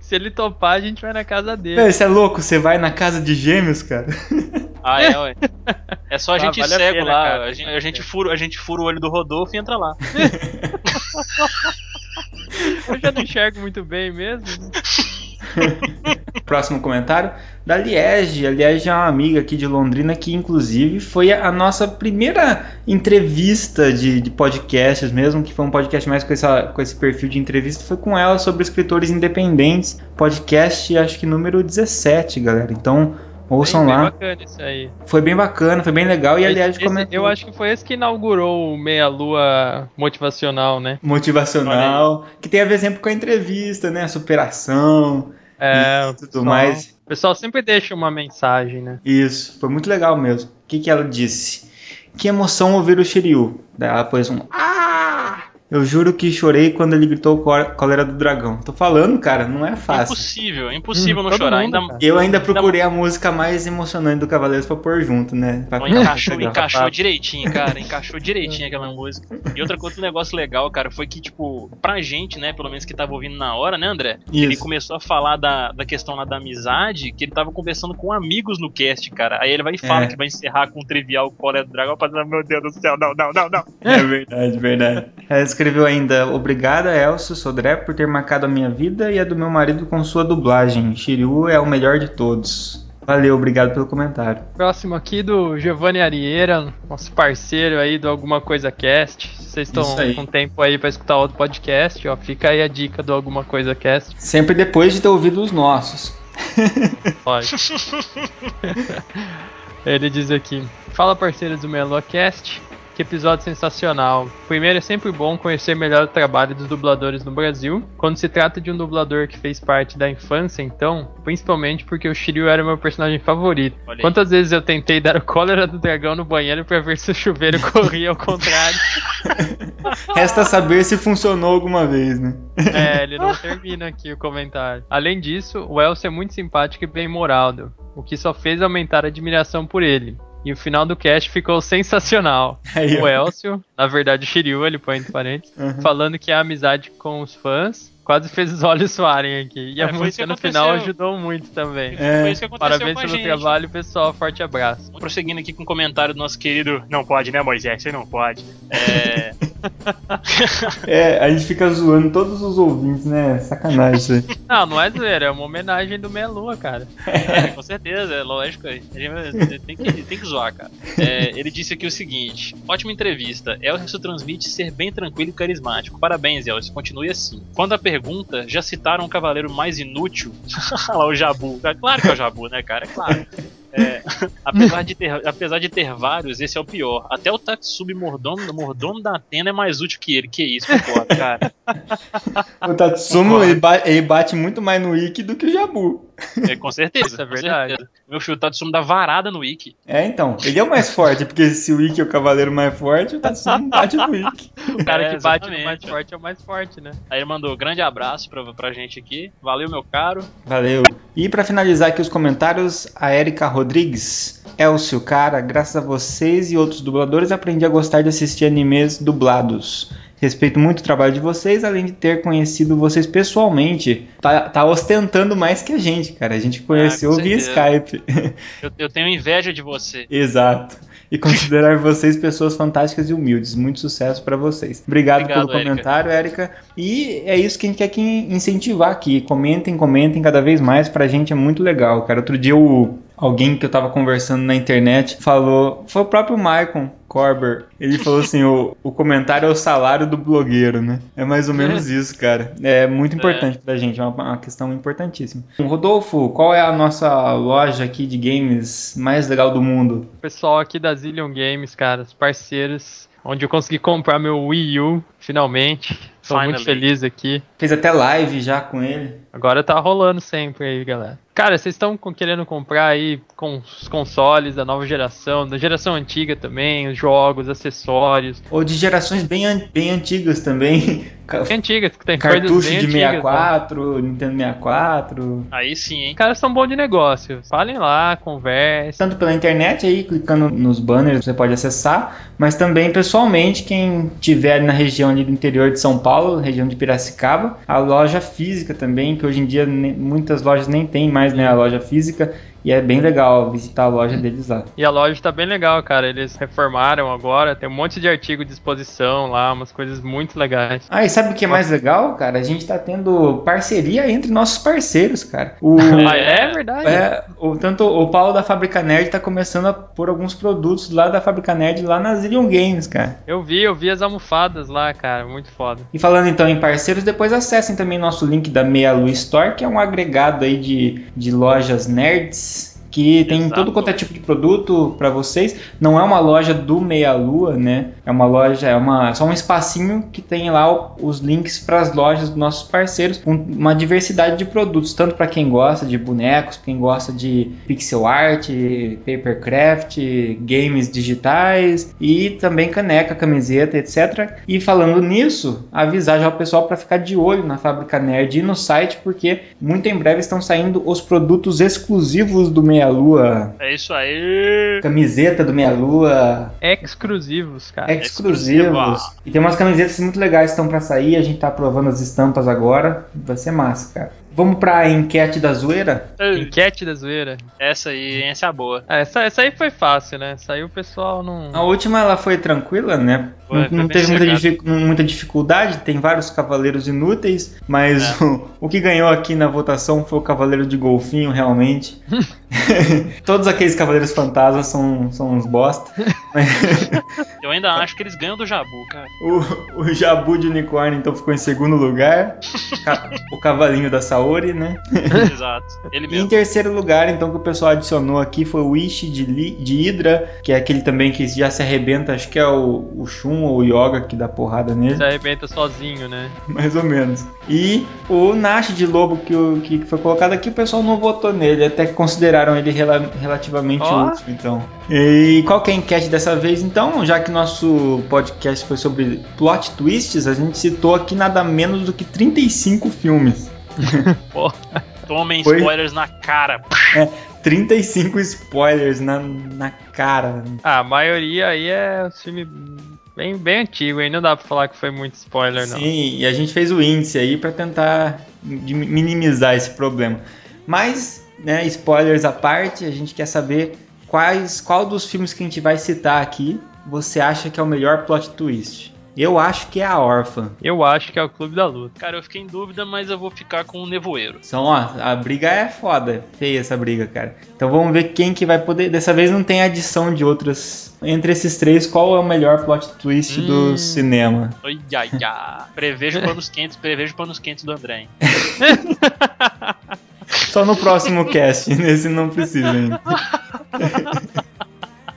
Speaker 5: Se ele topar, a gente vai na casa dele.
Speaker 2: Você é louco? Você vai na casa de gêmeos, cara?
Speaker 3: ah, é, ué. É só a
Speaker 5: Ah,
Speaker 3: gente
Speaker 5: vale a
Speaker 3: cego
Speaker 5: pena,
Speaker 3: lá.
Speaker 5: cara.
Speaker 3: A gente, a, gente fura, a gente fura o olho do Rodolfo e entra lá.
Speaker 5: Eu já não enxergo muito bem mesmo.
Speaker 2: Próximo comentário da Liege. A Liege é uma amiga aqui de Londrina que, inclusive, foi a nossa primeira entrevista de, de podcasts mesmo, que foi um podcast mais com, essa, com esse perfil de entrevista. Foi com ela sobre escritores independentes. Podcast, acho que número 17, galera. Então, ouçam
Speaker 5: bem,
Speaker 2: lá.
Speaker 5: Bem bacana isso aí.
Speaker 2: Foi bem bacana, foi bem legal. E
Speaker 5: Esse-
Speaker 2: Liege
Speaker 5: esse- eu acho que foi esse que inaugurou o Meia Lua motivacional, né?
Speaker 2: Motivacional, que tem a ver sempre com a entrevista, né? A superação
Speaker 5: É,
Speaker 2: e tudo
Speaker 5: pessoal-
Speaker 2: mais.
Speaker 5: O pessoal sempre deixa uma mensagem, né?
Speaker 2: Isso, foi muito legal mesmo. O que, que ela disse? Que emoção ouvir o Shiryu. Daí ela pôs um Ah! Eu juro que chorei quando ele gritou cólera do dragão. Tô falando, cara, não é fácil.
Speaker 3: Impossível, é impossível
Speaker 5: Hum,
Speaker 3: não chorar.
Speaker 5: mundo,
Speaker 3: Ainda.
Speaker 2: Eu ainda procurei a música mais emocionante do Cavaleiros pra pôr junto, né? Pra
Speaker 3: encaixou, encaixou direitinho, cara. Encaixou direitinho aquela música. E outra coisa, um negócio legal, cara, foi que, tipo, pra gente, né, pelo menos que tava ouvindo na hora, né, André? Ele
Speaker 2: Isso.
Speaker 3: começou a falar da, da questão lá da amizade, que ele tava conversando com amigos no cast, cara. Aí ele vai e fala
Speaker 2: É.
Speaker 3: que vai encerrar com o trivial Cólera do Dragão, pra meu Deus do céu, não, não, não, não.
Speaker 2: É verdade, verdade. Ela escreveu ainda: Obrigada, Elcio Sodré, por ter marcado a minha vida e a do meu marido com sua dublagem. Shiryu é o melhor de todos. Valeu, obrigado pelo comentário.
Speaker 5: Próximo aqui do Giovanni Arieira, nosso parceiro aí do Alguma Coisa Cast. Se vocês estão com tempo aí pra escutar outro podcast, ó, fica aí a dica do Alguma Coisa Cast.
Speaker 2: Sempre depois de ter ouvido os nossos.
Speaker 5: Pode. Ele diz aqui: Fala parceiros do MeloCast, que episódio sensacional. Primeiro, é sempre bom conhecer melhor o trabalho dos dubladores no Brasil. Quando se trata de um dublador que fez parte da infância, então, principalmente porque o Shiryu era meu personagem favorito.
Speaker 3: Olha aí.
Speaker 5: Quantas vezes eu tentei dar o cólera do dragão no banheiro pra ver se o chuveiro corria ao contrário?
Speaker 2: Resta saber se funcionou alguma vez, né?
Speaker 5: É, ele não termina aqui o comentário. Além disso, o Elcio é muito simpático e bem-humorado, o que só fez aumentar a admiração por ele. E o final do cast ficou sensacional.
Speaker 2: Aí,
Speaker 5: o. Elcio, na verdade o Shiryu, ele põe entre parênteses,
Speaker 2: Uhum.
Speaker 5: falando que a amizade com os fãs quase fez os olhos soarem aqui. E
Speaker 3: É,
Speaker 5: a música no final ajudou muito também.
Speaker 2: É.
Speaker 3: Foi isso que aconteceu
Speaker 5: Parabéns
Speaker 3: com a
Speaker 5: pelo
Speaker 3: gente.
Speaker 5: trabalho, pessoal. Forte abraço.
Speaker 3: Prosseguindo aqui com o comentário do nosso querido. Não pode, né, Moisés? Você não pode. É.
Speaker 2: É, a gente fica zoando todos os ouvintes, né? Sacanagem isso aí.
Speaker 5: Não, não é zoeira, é uma homenagem do Meia Lua, cara.
Speaker 3: É, com certeza, é lógico. A gente tem que, tem que zoar, cara. É, ele disse aqui o seguinte: ótima entrevista. Elcio transmite ser bem tranquilo e carismático. Parabéns, Elcio. Continue assim. Quando a pergunta, já citaram o cavaleiro mais inútil? Lá, o Jabu. É Claro que é o Jabu, né, cara? É claro. É, apesar, de ter, apesar de ter vários, esse é o pior. Até o Tatsubi mordomo, mordomo da Atena é mais útil que ele. Que isso, concordo, cara.
Speaker 2: O Tatsumo, ele bate muito mais no Ikki do que o Jabu.
Speaker 3: É, com certeza.
Speaker 5: Isso é verdade.
Speaker 3: certeza. Meu filho, o Tatsumo dá varada no Ikki.
Speaker 2: É, então. Ele é o mais forte, porque se o Ikki é o cavaleiro mais forte, o Tatsumo bate no Ikki.
Speaker 5: O cara
Speaker 3: É,
Speaker 5: que bate no mais forte é o mais forte, né?
Speaker 3: Aí ele mandou um grande abraço pra, pra gente aqui. Valeu, meu caro.
Speaker 2: Valeu. E pra finalizar aqui os comentários, a Erika Rodrigues. Elcio, cara, graças a vocês e outros dubladores aprendi a gostar de assistir animes dublados. Respeito muito o trabalho de vocês, além de ter conhecido vocês pessoalmente. Tá, tá ostentando mais que a gente, cara. A gente conheceu
Speaker 3: com
Speaker 2: via. Skype.
Speaker 3: Eu, eu tenho inveja de você.
Speaker 2: Exato. E considerar vocês pessoas fantásticas e humildes. Muito sucesso pra vocês. Obrigado,
Speaker 3: Obrigado,
Speaker 2: pelo comentário, Érica. E é isso que a gente quer que incentivar aqui. Comentem, comentem cada vez mais. Pra gente é muito legal, cara. Outro dia o, alguém que eu tava conversando na internet falou. Foi o próprio Maicon Corber. Ele falou assim: o, o comentário é o salário do blogueiro, né? É mais ou menos isso, cara. É muito importante pra gente. É uma, uma questão importantíssima. Rodolfo, qual é a nossa loja aqui de games mais legal do mundo?
Speaker 5: O pessoal aqui da Zillion Games, cara, os parceiros, onde eu consegui comprar meu Wii U, finalmente. Tô muito feliz aqui.
Speaker 2: Fez até live já com ele.
Speaker 5: Agora tá rolando sempre aí, galera. Cara, vocês estão querendo comprar aí com os consoles da nova geração, da geração antiga também, os jogos, acessórios.
Speaker 2: Ou de gerações bem, an- bem antigas também.
Speaker 5: Bem antigas, que tem
Speaker 2: Cartucho de
Speaker 5: antigas, né?
Speaker 2: 64, Nintendo 64.
Speaker 3: Aí sim, hein?
Speaker 5: Os caras são bons de negócio. Falem lá, conversem.
Speaker 2: Tanto pela internet aí, clicando nos banners, você pode acessar, mas também pessoalmente, quem tiver na região ali do interior de São Paulo, região de Piracicaba, a loja física também, que hoje em dia muitas lojas nem tem mais né, a loja física, e é bem legal visitar a loja deles lá.
Speaker 5: E a loja tá bem legal, cara. Eles reformaram agora, tem um monte de artigo de exposição lá, umas coisas muito legais.
Speaker 2: Ah, e sabe o que é mais legal, cara? A gente tá tendo parceria entre nossos parceiros, cara. O,
Speaker 5: Ah, é verdade?
Speaker 2: É, o, tanto o Paulo da Fábrica Nerd tá começando a pôr alguns produtos lá da Fábrica Nerd lá na Zillion Games, cara.
Speaker 5: Eu vi, eu vi as almofadas lá, cara. Muito foda.
Speaker 2: E falando então em parceiros, depois acessem também nosso link da Meia Lua Store, que é um agregado aí de, de lojas nerds. Que tem
Speaker 3: Exato.
Speaker 2: todo quanto é tipo de produto para vocês. Não é uma loja do Meia Lua, né? É uma loja, é uma, só um espacinho que tem lá os links para as lojas dos nossos parceiros, com uma diversidade de produtos, tanto para quem gosta de bonecos, quem gosta de pixel art, papercraft, games digitais e também caneca, camiseta, etc. E falando nisso, avisar já o pessoal para ficar de olho na Fábrica Nerd e no site, porque muito em breve estão saindo os produtos exclusivos do Meia Lua.
Speaker 3: É isso aí.
Speaker 2: Camiseta do Meia Lua,
Speaker 5: Exclusivos, cara.
Speaker 2: exclusivos.
Speaker 3: Exclusiva.
Speaker 2: E tem umas camisetas muito legais que estão para sair, a gente tá provando as estampas agora. Vai ser massa, cara. Vamos pra enquete da zoeira?
Speaker 3: Ei,
Speaker 5: Enquete da zoeira.
Speaker 3: Essa aí, essa é a boa.
Speaker 5: Ah, essa, essa aí foi fácil, né? Essa aí o pessoal não.
Speaker 2: A última ela foi tranquila, né?
Speaker 3: Foi,
Speaker 2: não
Speaker 3: foi
Speaker 2: não teve muita, dific- muita dificuldade, tem vários cavaleiros inúteis, mas o, o que ganhou aqui na votação foi o cavaleiro de golfinho, realmente. Todos aqueles cavaleiros fantasmas são, são uns bosta.
Speaker 3: Eu ainda acho que eles ganham do Jabu, cara.
Speaker 2: O, o Jabu de unicórnio então ficou em segundo lugar. O cavalinho da Saori, né?
Speaker 3: Exato. Ele
Speaker 2: E em
Speaker 3: mesmo.
Speaker 2: terceiro lugar, então, que o pessoal adicionou aqui foi o Wish de, Li- de Hydra, que é aquele também que já se arrebenta, acho que é o, o Shun ou o Yoga que dá porrada nele.
Speaker 5: Se arrebenta sozinho, né?
Speaker 2: Mais ou menos. E o Nash de Lobo que, o- que foi colocado aqui, o pessoal não votou nele, até que consideraram ele rela- relativamente
Speaker 5: Ó.
Speaker 2: útil, então. E qual que é a enquete dessa vez, então? Já que nosso podcast foi sobre plot twists, a gente citou aqui nada menos do que 35 filmes.
Speaker 3: Tomem
Speaker 2: Foi?
Speaker 3: spoilers na cara.
Speaker 2: 35 spoilers na, na cara.
Speaker 9: Ah, a maioria aí é um filme bem, bem antigo, aí não dá pra falar que foi muito spoiler, não.
Speaker 2: Sim, e a gente fez o índice aí pra tentar de- minimizar esse problema. Mas, né, spoilers à parte, a gente quer saber quais, qual dos filmes que a gente vai citar aqui você acha que é o melhor plot twist. Eu acho que é a órfã.
Speaker 9: Eu acho que é o Clube da Luta.
Speaker 3: Cara, eu fiquei em dúvida, mas eu vou ficar com o Nevoeiro.
Speaker 2: Então, ó, a briga é foda, feia essa briga, cara. Então vamos ver quem que vai poder. Dessa vez não tem adição de outras. Entre esses três, qual é o melhor plot twist do
Speaker 9: Hum.
Speaker 2: cinema?
Speaker 3: Ai, ai, ai. Prevejo panos quentes, prevejo panos quentes do André. hein?
Speaker 2: Só no próximo cast, nesse não precisa ainda.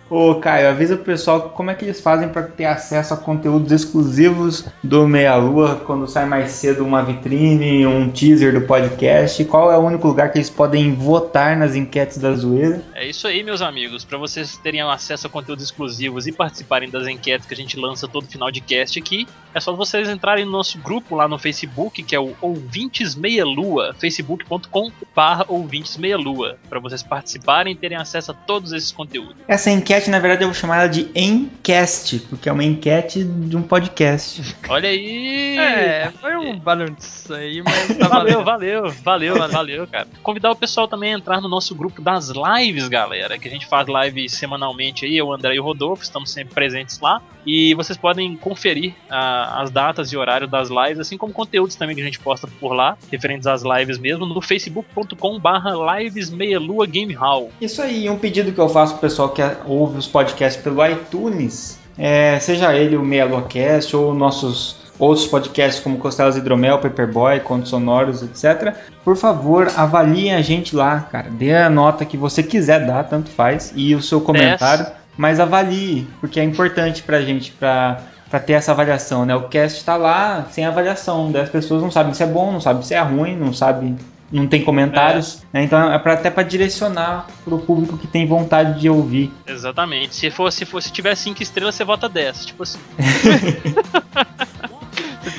Speaker 2: Ô Caio, avisa o pessoal como é que eles fazem para ter acesso a conteúdos exclusivos do Meia Lua quando sai mais cedo uma vitrine, um teaser do podcast. Qual é o único lugar que eles podem votar nas enquetes da zoeira?
Speaker 3: É isso aí, meus amigos. Para vocês terem acesso a conteúdos exclusivos e participarem das enquetes que a gente lança todo final de cast aqui, é só vocês entrarem no nosso grupo lá no Facebook, que é o Ouvintes Meia Lua, facebook.com/barra Ouvintes Meia Lua, para vocês participarem e terem acesso a todos esses conteúdos.
Speaker 2: Essa enquete, na verdade, eu vou chamar ela de Encast, porque é uma enquete de um podcast.
Speaker 3: Olha aí!
Speaker 9: É, foi um balanço aí, mas tá
Speaker 3: Valeu, valeu, valeu, valeu, cara. Convidar o pessoal também a entrar no nosso grupo das lives, galera, que a gente faz live semanalmente aí, eu, o André e o Rodolfo, estamos sempre presentes lá. E vocês podem conferir ah, as datas e horário das lives, assim como conteúdos também que a gente posta por lá, referentes às lives mesmo, no facebook.com barra lives meia lua game hall.
Speaker 2: Isso aí, um pedido que eu faço pro pessoal que ouve os podcasts pelo iTunes, é, seja ele o Meia Lua Cast ou nossos outros podcasts como Costelas Hidromel, Paperboy, Contos Sonoros, etc. Por favor, avaliem a gente lá, cara. Dê a nota que você quiser dar, tanto faz, e o seu comentário, mas avalie, porque é importante pra gente, pra, pra ter essa avaliação, né? O cast tá lá sem avaliação, as pessoas não sabem se é bom, não sabem se é ruim, não sabem não tem comentários, né? então é pra, até para direcionar pro público que tem vontade de ouvir.
Speaker 3: Exatamente. Se for, se for, se tiver 5 estrelas, você vota 10. Tipo assim.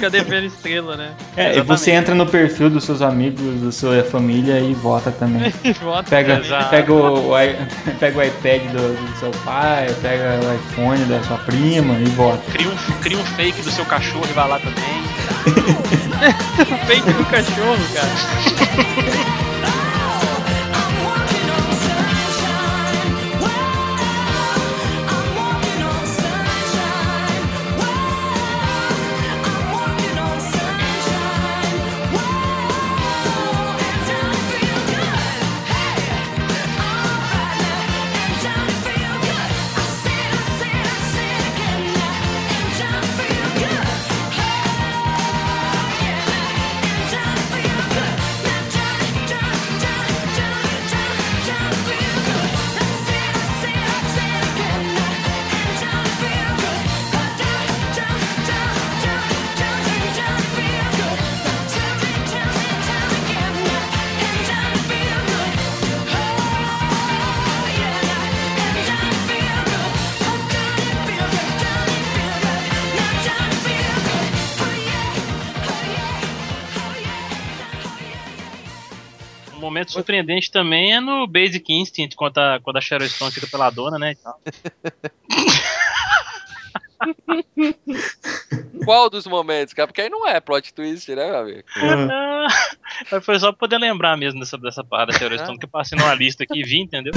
Speaker 9: Você fica devendo estrela, né?
Speaker 2: É, e você entra no perfil dos seus amigos, da sua família e vota também.
Speaker 9: Vota,
Speaker 2: Pega,
Speaker 3: Exato.
Speaker 2: pega, o, o pega o iPad do, do seu pai, pega o iPhone da sua prima e vota.
Speaker 3: Cria um, cria um fake do seu cachorro e vai lá também.
Speaker 9: Fake do cachorro, cara.
Speaker 3: Momento surpreendente também é no Basic Instinct, quando a, quando a Sharon Stone fica pela dona, né?
Speaker 4: Qual dos momentos, cara? Porque aí não é plot twist, né, meu amigo?
Speaker 3: Ah, Foi só pra poder lembrar mesmo dessa, dessa parada da Sharon Stone, que eu passei numa lista aqui e vi, entendeu?